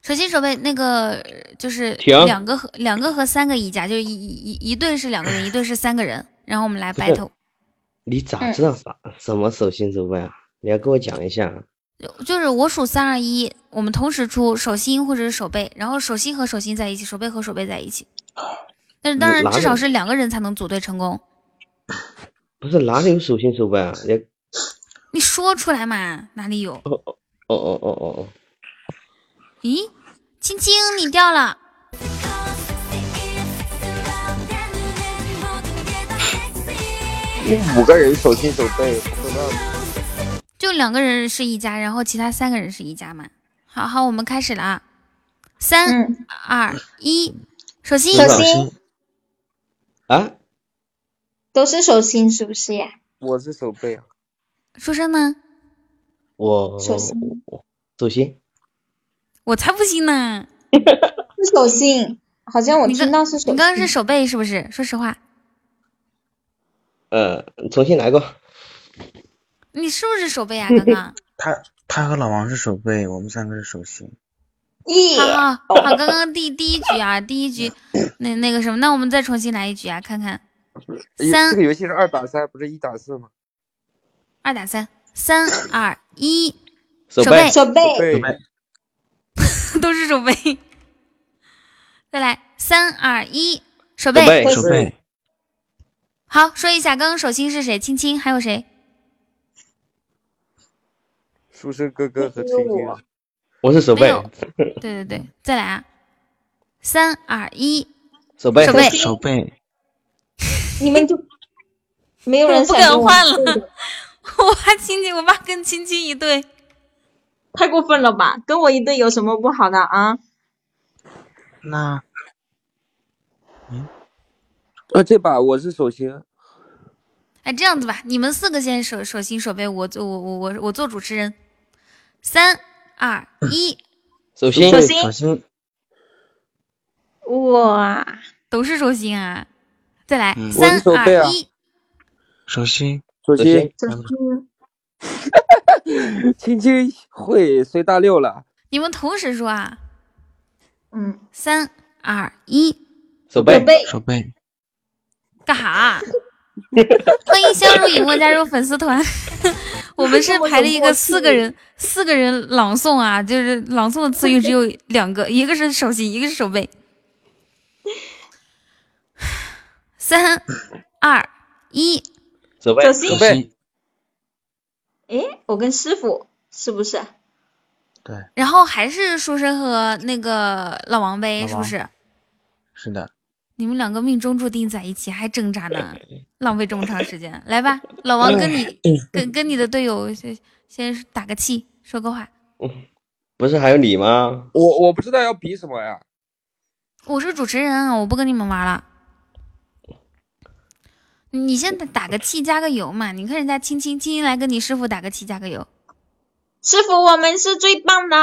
手心手背那个就是两个和两个和三个一家，就一一一对是两个人，一对是三个人，然后我们来 battle。你咋知道啥、什么手心手背啊？你要跟我讲一下。就是我数三二一，我们同时出手心或者是手背，然后手心和手心在一起，手背和手背在一起。但是当然至少是两个人才能组队成功。不是哪里有手心手背啊？你你说出来嘛，哪里有？哦哦哦哦哦哦，咦，青青你掉了。五个人手心手背，不会乱吗？就两个人是一家，然后其他三个人是一家嘛。好好，我们开始了啊！三二一，手心，手心啊，都是手心是不是呀？我是手背啊。书生呢？我手心手心，我才不信呢！是手心，好像我你刚听到是手心。你刚刚是手背是不是？说实话，呃，重新来过。你是不是手背啊？刚刚。他他和老王是手背，我们三个是手心。耶好好好，刚刚第第一局啊，第一局 那那个什么，那我们再重新来一局啊，看看。哎三这个游戏是二打三，不是一打四吗？二打三，三二一，手手背手背，对，都是手背。再来，三二一，手手背。背手背，好，说一下刚刚手心是谁？青青还有谁？书生哥哥和只青青有我，是手背，对对对，再来啊！三二一，手背手背手背，你们就 没有人我不敢换了我怕青青，我怕跟青青一对。太过分了吧？跟我一对有什么不好的啊？那嗯啊，这把我是手心，哎，这样子吧，你们四个先手手心手背，我做我我我我做主持人。三二一，手心手心手心，哇，都是手心啊！再来，嗯。三二一，手心，手心手心，青青会随大溜了，你们同时说啊！嗯，三二一，手背，手背，手背，干哈？欢迎相濡以沫加入粉丝团。我们是排了一个四个人，四个人朗诵啊，就是朗诵的词语只有两个，一个是手心，一个是手背。三二一，手背，手心手背，哎，我跟师傅是不是？对，然后还是书生和那个老王呗，是不是？是的，你们两个命中注定在一起，还挣扎呢，浪费这么长时间。来吧，老王跟你跟跟你的队友先先打个气，说个话。不是还有你吗？我我不知道要比什么呀，我是主持人啊，我不跟你们玩了。你先打打个气，加个油嘛。你看人家青青青青来跟你师傅打个气，加个油。师傅，我们是最棒的。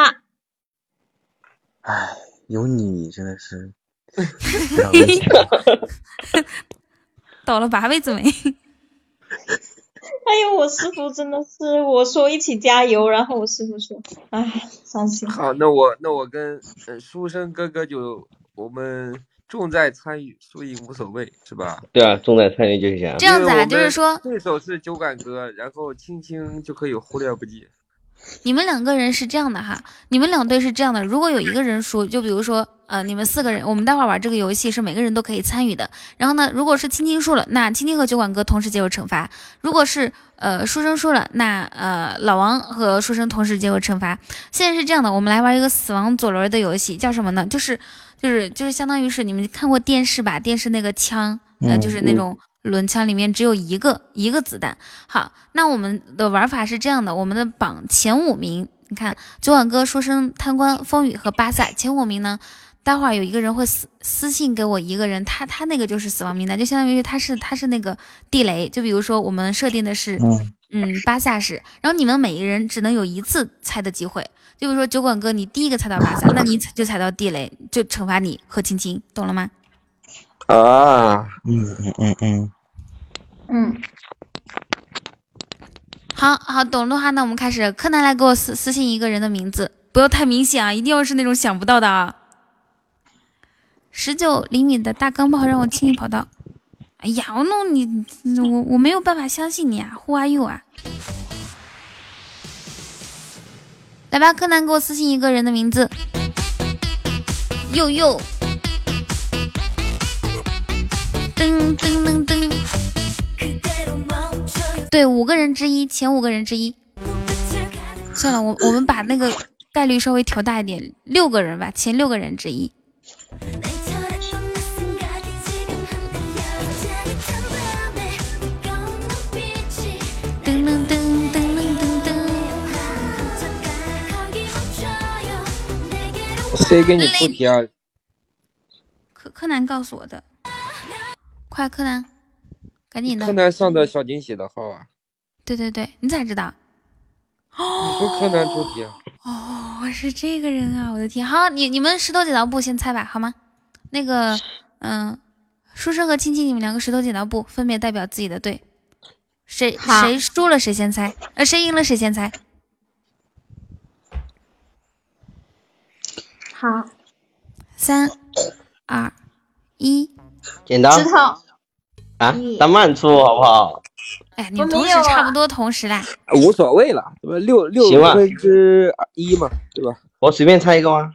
唉，有你真的是。倒了八辈子霉。哎呦，我师傅真的是，我说一起加油，然后我师傅说，唉，伤心。好，那我那我跟呃书生哥哥就我们重在参与，输赢无所谓，是吧？对啊，重在参与就行。这样子啊，就是说对手是酒馆哥，然后青青就可以忽略不计。你们两个人是这样的哈，你们两队是这样的，如果有一个人输，就比如说呃，你们四个人，我们待会儿玩这个游戏是每个人都可以参与的。然后呢，如果是青青输了，那青青和酒馆哥同时接受惩罚；如果是呃书生输了，那呃老王和书生同时接受惩罚。现在是这样的，我们来玩一个死亡左轮的游戏，叫什么呢？就是就是就是相当于是你们看过电视吧？电视那个枪，呃，嗯就是那种。轮枪里面只有一个一个子弹。好，那我们的玩法是这样的：我们的榜前五名，你看酒馆哥、说声、贪官、风雨和巴萨前五名呢。待会儿有一个人会私私信给我一个人，他他那个就是死亡名单，就相当于他是他是那个地雷。就比如说我们设定的是，嗯嗯，巴萨是，然后你们每一人只能有一次猜的机会。就比如说酒馆哥，你第一个猜到巴萨，那你就踩到地雷，就惩罚你和青青，懂了吗？啊，嗯嗯嗯嗯，嗯，好好懂的话，那我们开始。柯南来给我私私信一个人的名字，不要太明显啊，一定要是那种想不到的啊。十九厘米的大钢炮让我轻易跑到。哎呀，我弄你，我我没有办法相信你啊，Who are you 啊？来吧，柯南给我私信一个人的名字。呦呦，噔噔噔噔。对，五个人之一，前五个人之一。算了，我我们把那个概率稍微调大一点，六个人吧，前六个人之一。噔噔噔噔噔噔噔。谁给你出题啊？柯柯南告诉我的，快，柯南，赶紧的柯。南上的小惊喜的号啊，对对对，你咋知道？你说柯南主题啊？哦，是这个人啊！我的天，好，你你们石头剪刀布先猜吧，好吗？那个，嗯，书生和青青，你们两个石头剪刀布，分别代表自己的队。谁谁输了谁先猜，呃，谁赢了谁先猜。好，三二一，剪刀石头，啊咱，慢出好不好？哎，你们同时差不多同时啦。无所谓了，对吧？六六分之一嘛，对吧？我随便猜一个吗？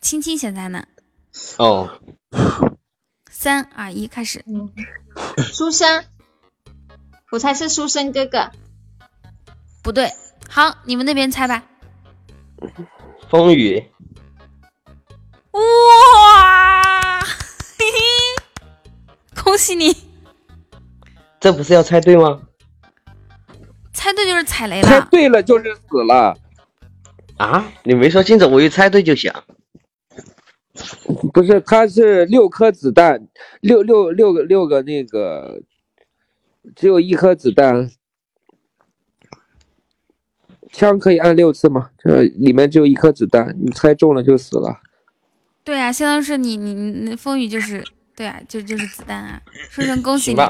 青青现在呢？哦，三二一，开始。书生，我猜是书生哥哥。不对，好，你们那边猜吧。风雨，哇，恭喜你，这不是要猜对吗？猜对就是踩雷了猜。对了就是死了，啊，你没说清楚，我一猜对就行。不是，他是六颗子弹，六六六个六个那个，只有一颗子弹，枪可以按六次吗？这里面只有一颗子弹，你猜中了就死了。对啊，相当于是你你你风雨就是对啊，就就是子弹啊。书生恭喜你。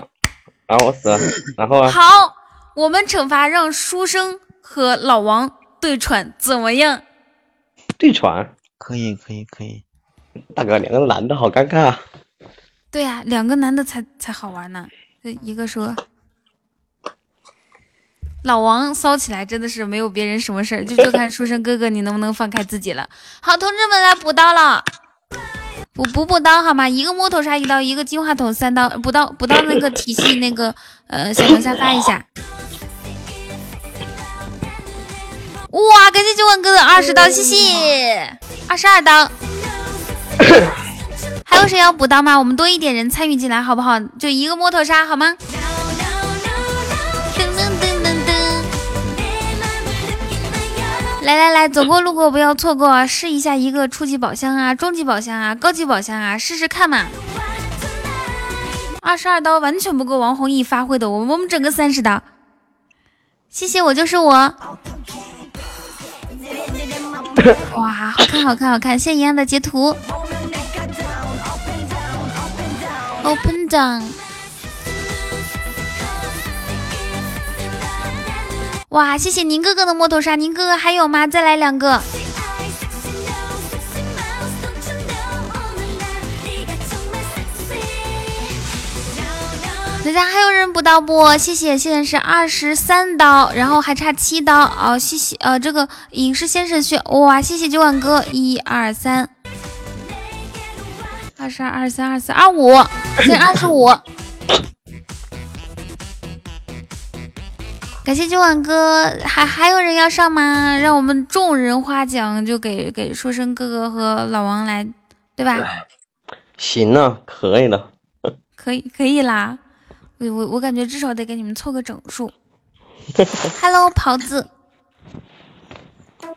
然后我死了，然后啊，好，我们惩罚让书生和老王对喘，怎么样？对喘，可以可以可以，大哥，两个男的好尴尬啊。对呀、两个男的才才好玩呢。这一个说，老王骚起来真的是没有别人什么事儿，就就看书生哥哥你能不能放开自己了。好，同志们来补刀了，补补补刀好吗？一个摸头杀一刀，一个金话筒三刀，补刀补刀那个体系那个呃小龙虾发一下。哇，感谢九万哥的二十刀，谢谢，二十二刀。还有谁要补刀吗？我们多一点人参与进来，好不好？就一个摸头杀，好吗？来来来，走过路过不要错过啊，试一下一个初级宝箱啊、中级宝箱啊、高级宝箱啊，试试看嘛。二十二刀完全不够王弘毅发挥的，我们我们整个三十刀。谢谢我就是我。哇，好看好看好看！谢谢妍妍的截图。Open down。哇，谢谢宁哥哥的摸头杀，宁哥哥还有吗？再来两个。大家还有人补刀不？谢谢，现在是二十三刀，然后还差七刀哦。谢谢，呃，这个影视先生去，哇，谢谢九碗哥，一二三，二十二、二十三、二十四、二五，现在二十五。感谢今晚哥，还还有人要上吗？让我们众人花奖，就给给书生哥哥和老王来，对吧？行啊，可以了。可以可以啦，我我我感觉至少得给你们凑个整数。Hello，袍子，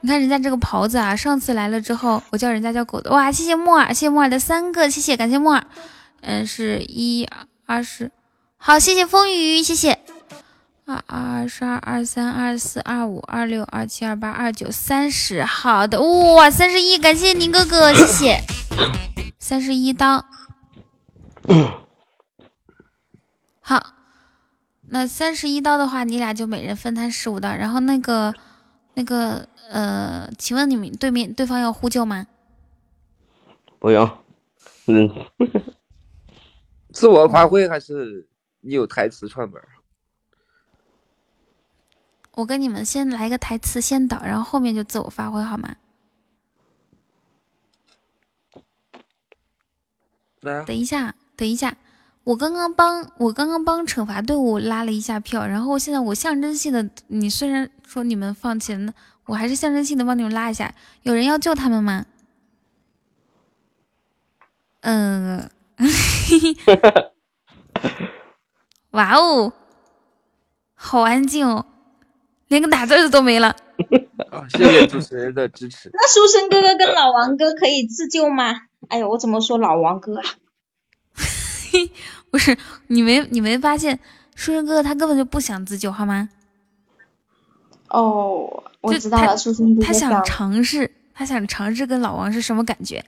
你看人家这个袍子啊，上次来了之后，我叫人家叫狗的，哇，谢谢木耳，谢谢木耳的三个，谢谢，感谢木耳，嗯，是一二十，好，谢谢风雨，谢谢。二二二十二二三二四二五二六二七二八二九三十，好的，哇，三十一，感谢宁哥哥，谢谢，三十一刀。好，那三十一刀的话，你俩就每人分摊十五刀。然后那个，那个，呃，请问你们对面对方要呼救吗？不用，嗯，自我发挥还是你有台词串本？我跟你们先来个台词先导，然后后面就自我发挥，好吗？来啊，等一下，等一下，我刚刚帮我刚刚帮惩罚队伍拉了一下票，然后现在我象征性的，你虽然说你们放弃了，我还是象征性的帮你们拉一下。有人要救他们吗？嗯，哇哦，好安静哦，连个打字的都没了。啊谢谢主持人的支持。那书生哥哥跟老王哥可以自救吗？哎呦，我怎么说老王哥啊？不是你没你没发现，书生哥哥他根本就不想自救，好吗？哦，我就知道了，书生哥哥他想尝试，他想尝试跟老王是什么感觉。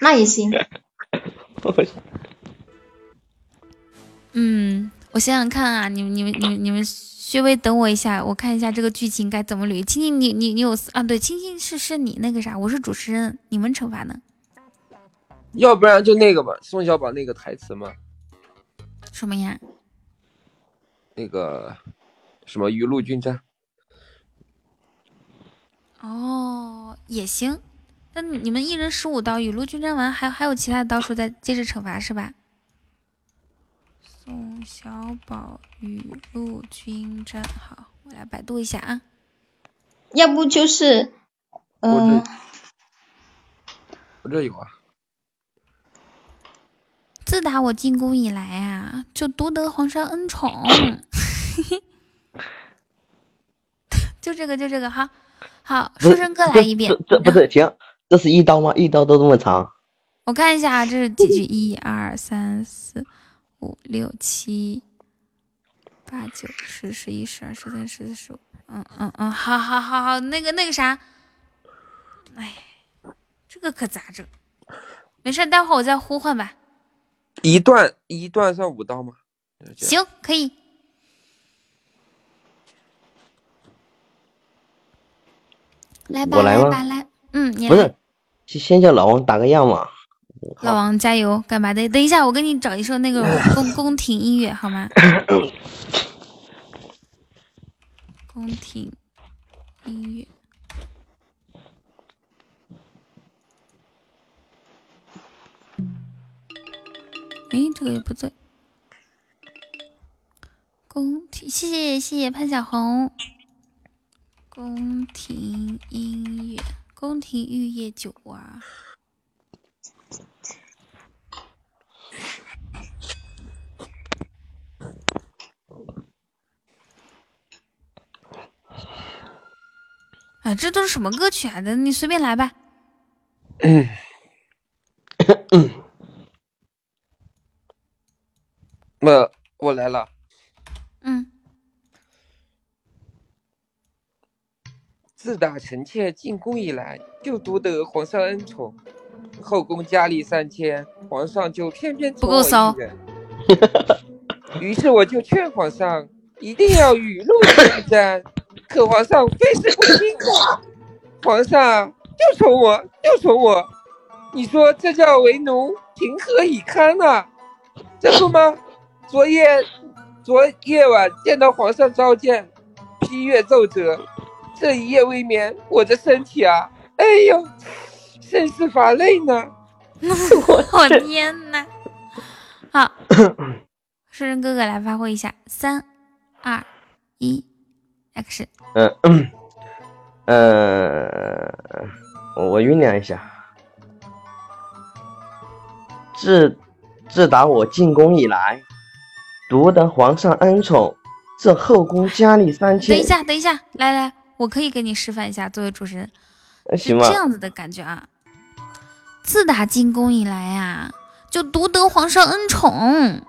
那也行。嗯，我想想看啊，你们、你们、你们、你们稍微等我一下，我看一下这个剧情该怎么捋。青青，你你你有啊？对，青青是是你那个啥，我是主持人，你们惩罚呢？要不然就那个吧，宋小宝那个台词嘛。什么呀？那个什么雨露均沾。哦，也行。那你们一人十五刀，雨露均沾完，还还有其他的刀数再接着惩罚是吧？宋小宝雨露均沾，好，我来百度一下啊。要不就是，我嗯、这我这有啊。自打我进宫以来啊，就独得皇上恩宠。就这个，就这个，哈好，书生哥来一遍这。这不是停，这是一刀吗？一刀都这么长？我看一下啊，这是几句？一二三四五六七八九十十一十二十三十四十五。嗯嗯嗯，好好好好，那个那个啥，哎，这个可咋整？没事，待会儿我再呼唤吧。一段一段算五刀吗？行，可以。来吧，来吧，来，嗯，你来不是，先先叫老王打个样嘛。老王加油，干嘛的？等一下，我给你找一首那个宫宫廷音乐好吗？宫廷音乐。哎，这个也不对。宫廷，谢谢谢谢潘小红。宫廷音乐，宫廷玉液酒啊。啊，这都是什么歌曲啊？那你随便来吧。那我来了。嗯，自打臣妾进宫以来，就独得皇上恩宠，后宫佳丽三千，皇上就偏偏宠我不够骚。于是我就劝皇上一定要雨露均沾，可皇上非是不听啊！皇上就宠我，就宠我，你说这叫为奴，情何以堪啊？这不吗？昨夜昨夜晚见到皇上召见，批阅奏折，这一夜未眠，我的身体啊，哎呦，甚是乏累呢。我天呐！好，诗人哥哥来发挥一下，三、二、一，action！嗯嗯嗯，我我酝酿一下。自自打我进宫以来，独得皇上恩宠，这后宫佳丽三千。等一下，等一下，来来，我可以给你示范一下，作为主持人是这？样子的感觉啊。自打进宫以来啊，就独得皇上恩宠，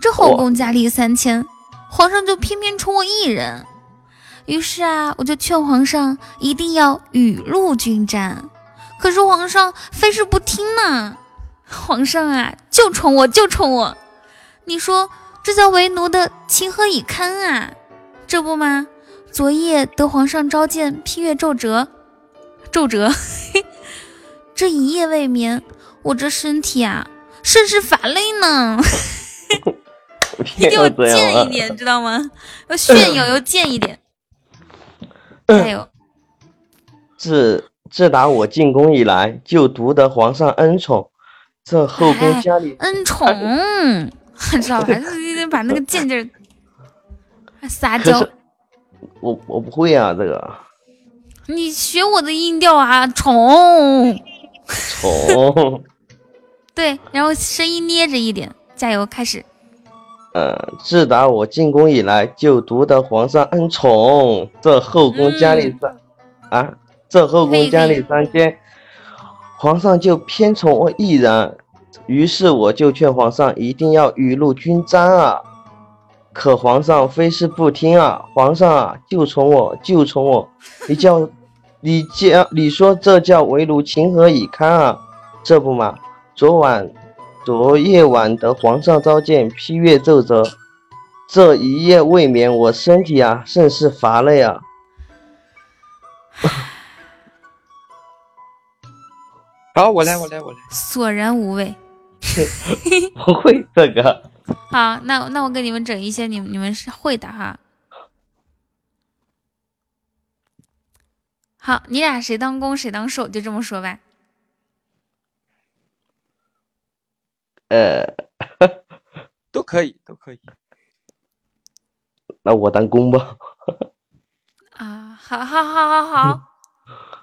这后宫佳丽三千，皇上就偏偏宠我一人。于是啊，我就劝皇上一定要雨露均沾，可是皇上非是不听呢。皇上啊，就宠我，就宠我，你说这叫为奴的情何以堪啊？这不吗？昨夜得皇上召见，批阅奏折，奏折，这一夜未眠，我这身体啊，甚是乏累呢。你 给我贱一点，知道吗？要炫耀，要贱一点。加油！自自打我进宫以来，就独得皇上恩宠，这后宫佳丽。恩宠，知道吧？就是得把那个贱劲儿还撒娇。我我不会啊，这个你学我的音调啊，宠。宠。对，然后声音捏着一点，加油，开始。呃，自打我进宫以来，就独得皇上恩宠，这后宫佳丽三、啊，这后宫佳丽三千，皇上就偏宠我一人。于是我就劝皇上一定要雨露均沾啊，可皇上非是不听啊，皇上啊就宠我就宠我，你叫你叫你说这叫为奴，情何以堪啊？这不嘛，昨晚昨夜晚的皇上召见，批阅奏折，这一夜未眠，我身体啊甚是乏累啊。好，我来，我来，我来。索然无味。不会这个，好，那那我给你们整一些你们你们是会的哈。好，你俩谁当攻谁当受，就这么说吧。呃，都可以，都可以。那我当公吧。啊，好，好，好，好，好。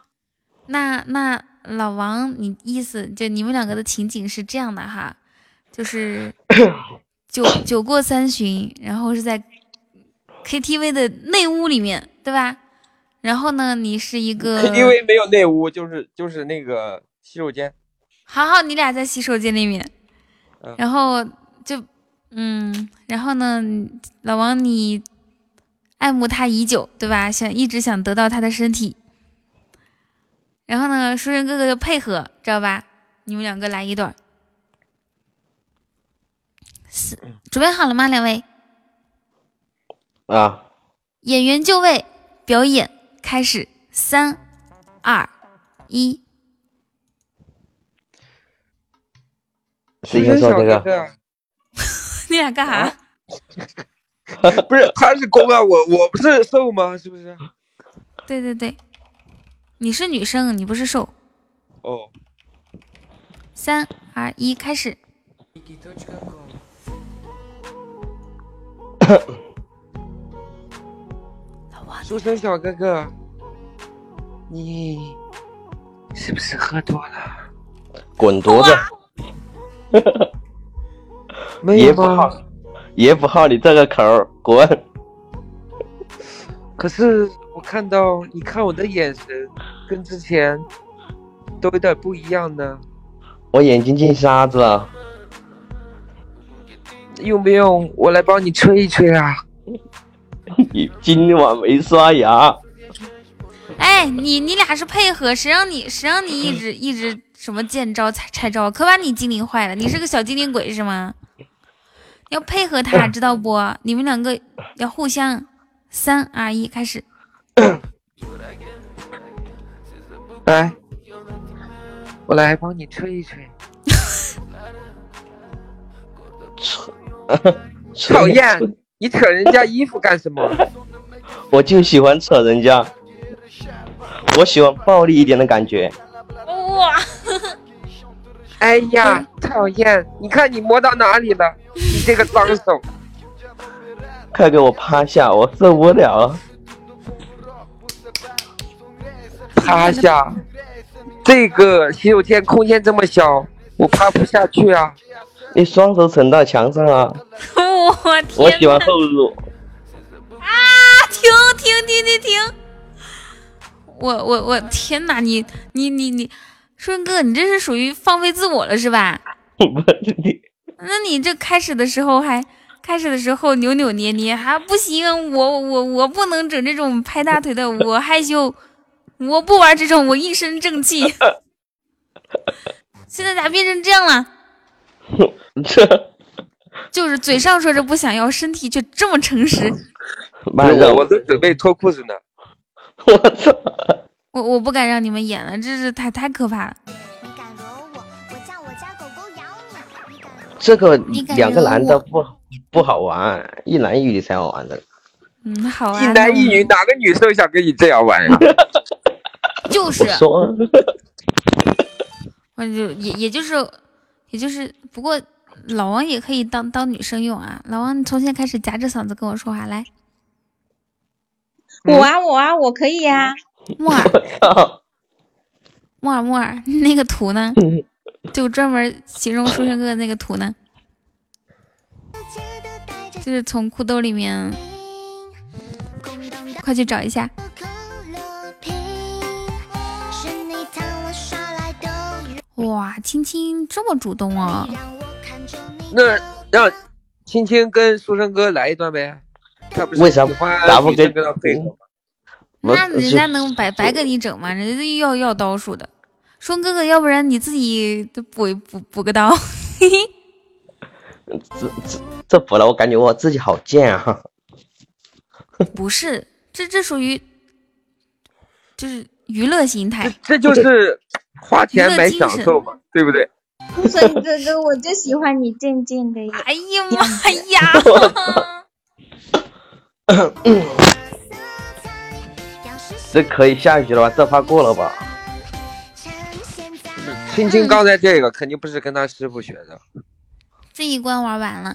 那那老王，你意思就你们两个的情景是这样的哈，就是 酒酒过三巡，然后是在 KTV 的内屋里面，对吧？然后呢，你是一个 KTV 没有内屋，就是就是那个洗手间。好好，你俩在洗手间里面，嗯然后就嗯，然后呢，老王你爱慕他已久，对吧？想一直想得到他的身体，然后呢，书生哥哥就配合，知道吧？你们两个来一段儿，是准备好了吗？两位？啊，演员就位，表演开始，三二一，谁先说这个？个？你俩干啥？不是，他是公啊，我我不是受吗？是不是？对对对，你是女生，你不是受。哦，三二一，开始。书生小哥哥，你是不是喝多了？滚犊子！没有吗爷不好？，爷不好你这个口儿，滚！可是我看到你看我的眼神跟之前都有点不一样呢。我眼睛进沙子了，用不用我来帮你吹一吹啊？你今晚没刷牙。哎，你你俩是配合，谁让你谁让你一直一直什么见招拆拆招，可把你精灵坏了。你是个小精灵鬼是吗？要配合他，知道不？你们两个要互相。三二一，开始。来，我来帮你吹一吹。讨厌，你扯人家衣服干什么？我就喜欢扯人家，我喜欢暴力一点的感觉。哇！哎呀，讨厌！你看你摸到哪里了？你这个脏手！快给我趴下，我受不了了。趴下！这个洗手间空间这么小，我趴不下去啊！你双手撑到墙上啊！我天！我喜欢后入。啊！停停停停停！我我我天哪！你你你你，顺哥，你这是属于放飞自我了是吧？那你这开始的时候还开始的时候扭扭捏捏，还不行，我我我不能整这种拍大腿的，我害羞，我不玩这种，我一身正气。现在咋变成这样了？这就是嘴上说着不想要，身体却这么诚实。妈的我都准备脱裤子呢。我操！我我不敢让你们演了，这是太太可怕了。你敢惹我，我叫我家狗狗咬你敢两个惹我男的不不好玩，一男一女才好玩的。嗯，好啊。一男一女，哪个女生想跟你这样玩呀、就是，我说，我就也也就是也就是，不过老王也可以当当女生用啊。老王，你从现在开始夹着嗓子跟我说话，来，我啊我啊我可以呀、木耳操！木耳木耳，那个图呢？就专门形容书生哥哥那个图呢，就是从裤兜里面，快去找一下。哇，青青这么主动啊！那让青青跟书生哥来一段呗。他不是为啥喜欢咋不跟女生跟他配合吗？我那人家能白白给你整吗？人家要要刀数的。说哥哥，要不然你自己都补补补个刀。嘿嘿，这这这补了，我感觉我自己好贱啊！不是，这这属于就是娱乐心态。这就是花钱买享受嘛，对不对？所以哥哥，我就喜欢你贱贱的呀！哎呀妈呀！这可以下一局了吧？这发过了吧？青青刚才这个肯定不是跟他师傅学的。这一关玩完了。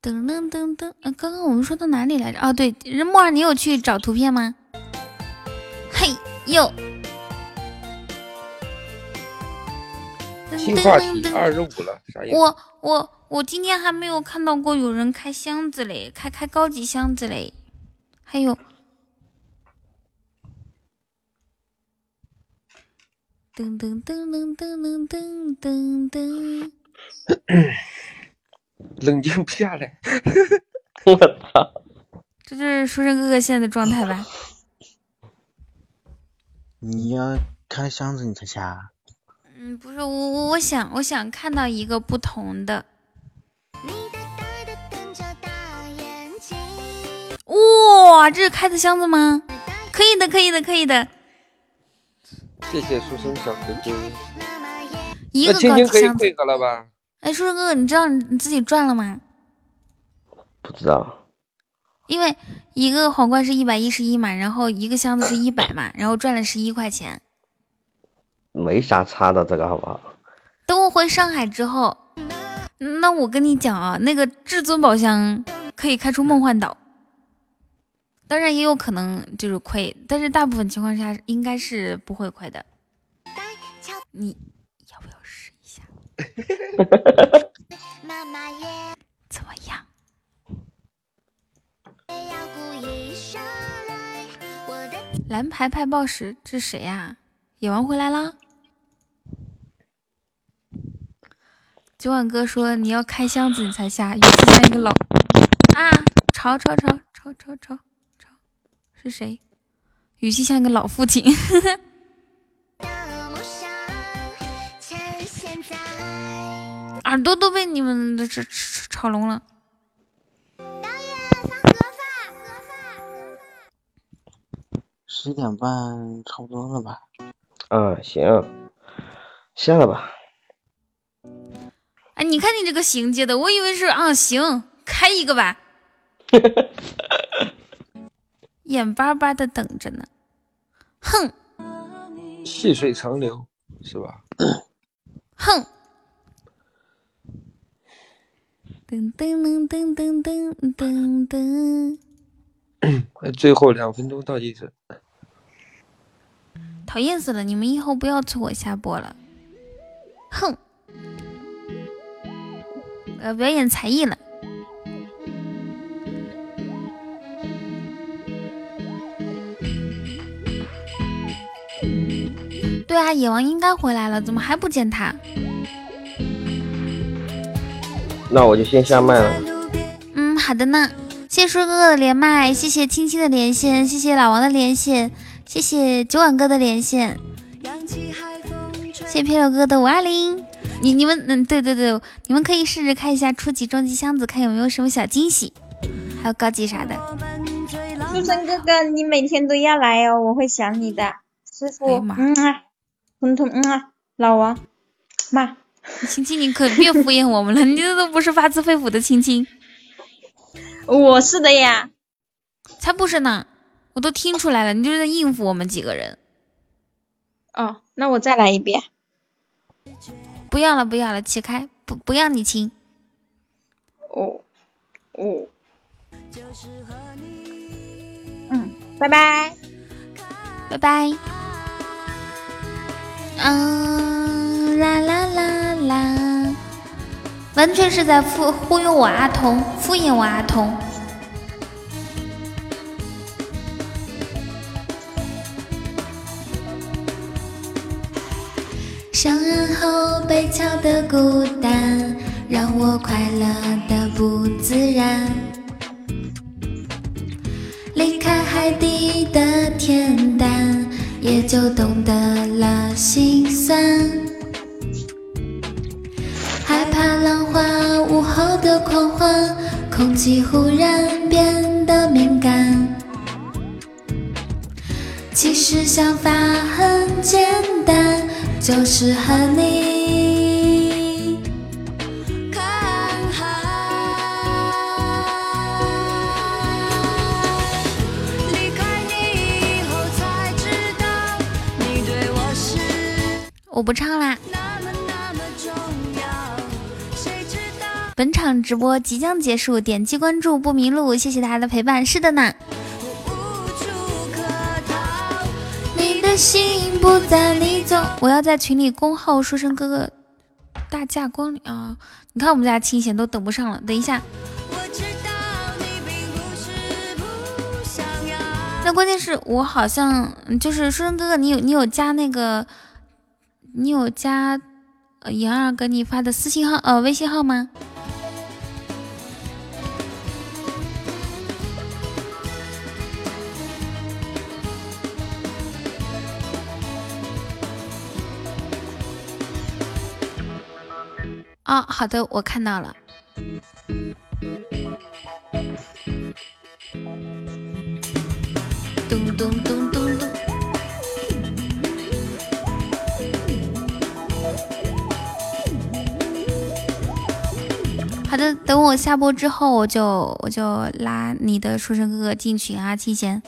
噔噔噔噔，呃，刚刚我们说到哪里来着？哦，对，木儿，你有去找图片吗？嘿呦！新话题二十五了，啥意思？我我我今天还没有看到过有人开箱子嘞，开开高级箱子嘞，还有。噔噔噔噔噔噔噔噔，冷静不下来。我操！这就是书生哥哥现在的状态吧？你要开箱子你才下？嗯，不是我我我想我想看到一个不同的。哇，这是开的箱子吗？可以的，可以的，可以的。谢谢书生小哥哥。一个青青可以箱子配合了吧？哎，书生哥哥，你知道你自己赚了吗？不知道。因为一个皇冠是一百一十一嘛，然后一个箱子是一百嘛，然后赚了十一块钱。没啥差的，这个好不好？等我回上海之后，那我跟你讲啊，那个至尊宝箱可以开出梦幻岛，当然也有可能就是亏，但是大部分情况下应该是不会亏的。你要不要试一下？怎么样？蓝牌派报时，这是谁呀、野王回来啦！九碗哥说你要开箱子你才下，语气像一个老啊！吵吵吵吵吵吵吵，是谁？语气像一个老父亲。耳朵都被你们的这吵吵聋了。十点半差不多了吧？啊，行，下了吧。哎，你看你这个行接的，我以为是啊，行，开一个吧。眼巴巴的等着呢。哼细水长流是吧？哼。噔噔噔噔噔噔噔最后两分钟倒计时。讨厌死了！你们以后不要催我下播了。哼，我要表演才艺了。对啊，野王应该回来了，怎么还不见他？那我就先下麦了。嗯，好的呢。谢谢叔哥哥的连麦，谢谢青青的连线，谢谢老王的连线，谢谢九碗哥的连线，谢谢漂流哥的五二零。你你们嗯，对对对，你们可以试着看一下初级、中级箱子，看有没有什么小惊喜，还有高级啥的。书生哥哥，你每天都要来哦，我会想你的。师傅，嗯啊，嗯啊，老王，妈，亲亲，你可别敷衍我们了，你这都不是发自肺腑的亲亲。我是的呀，才不是呢，我都听出来了，你就是在应付我们几个人。哦，那我再来一遍。不要了，不要了，起开，不不要你亲。哦，哦，嗯，拜拜，拜拜。嗯，啦啦啦啦，完全是在忽忽悠我阿童，敷衍我阿童。上岸后被敲的孤单，让我快乐的不自然。离开海底的恬淡，也就懂得了心酸。害怕浪花午后的狂欢，空气忽然变得敏感。其实想法很简单，就是和你我不唱啦。本场直播即将结束，点击关注不迷路，谢谢大家的陪伴。是的呢。你的心不在你走，我要在群里恭候说声哥哥大驾光临啊！你看我们家清闲都等不上了，等一下。那关键是我好像就是书生哥哥，你有你有加那个，你有加妍儿给你发的私信号呃微信号吗？啊，好的，我看到了。好的，等我下播之后，我就我就拉你的书生哥哥进群啊，提前。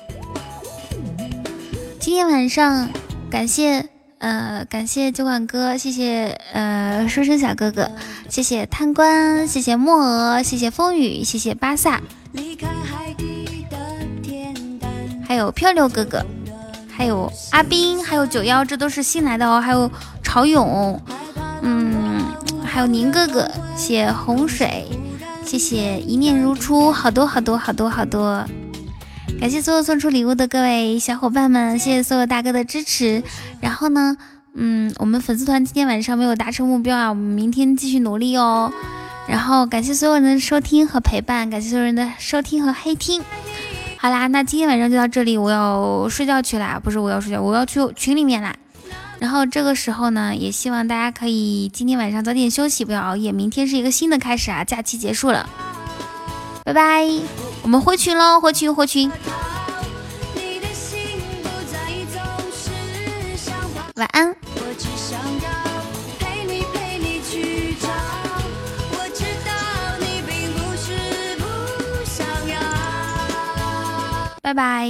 今天晚上感谢。呃，感谢酒馆哥，谢谢呃书生小哥哥，谢谢贪官，谢谢墨鹅，谢谢风雨，谢谢巴萨，还有漂流哥哥，还有阿斌，还有九幺，这都是新来的哦，还有潮勇，嗯，还有宁哥哥，谢洪水，谢谢一念如初，好多好多好多好多。感谢所有送出礼物的各位小伙伴们，谢谢所有大哥的支持。然后呢，嗯，我们粉丝团今天晚上没有达成目标啊，我们明天继续努力哦。然后感谢所有人的收听和陪伴，感谢所有人的收听和黑听。好啦，那今天晚上就到这里，我要睡觉去啦，不是我要睡觉，我要去群里面啦。然后这个时候呢，也希望大家可以今天晚上早点休息，不要熬夜。明天是一个新的开始啊，假期结束了，拜拜。我们回群喽，回群回群。晚安。拜拜。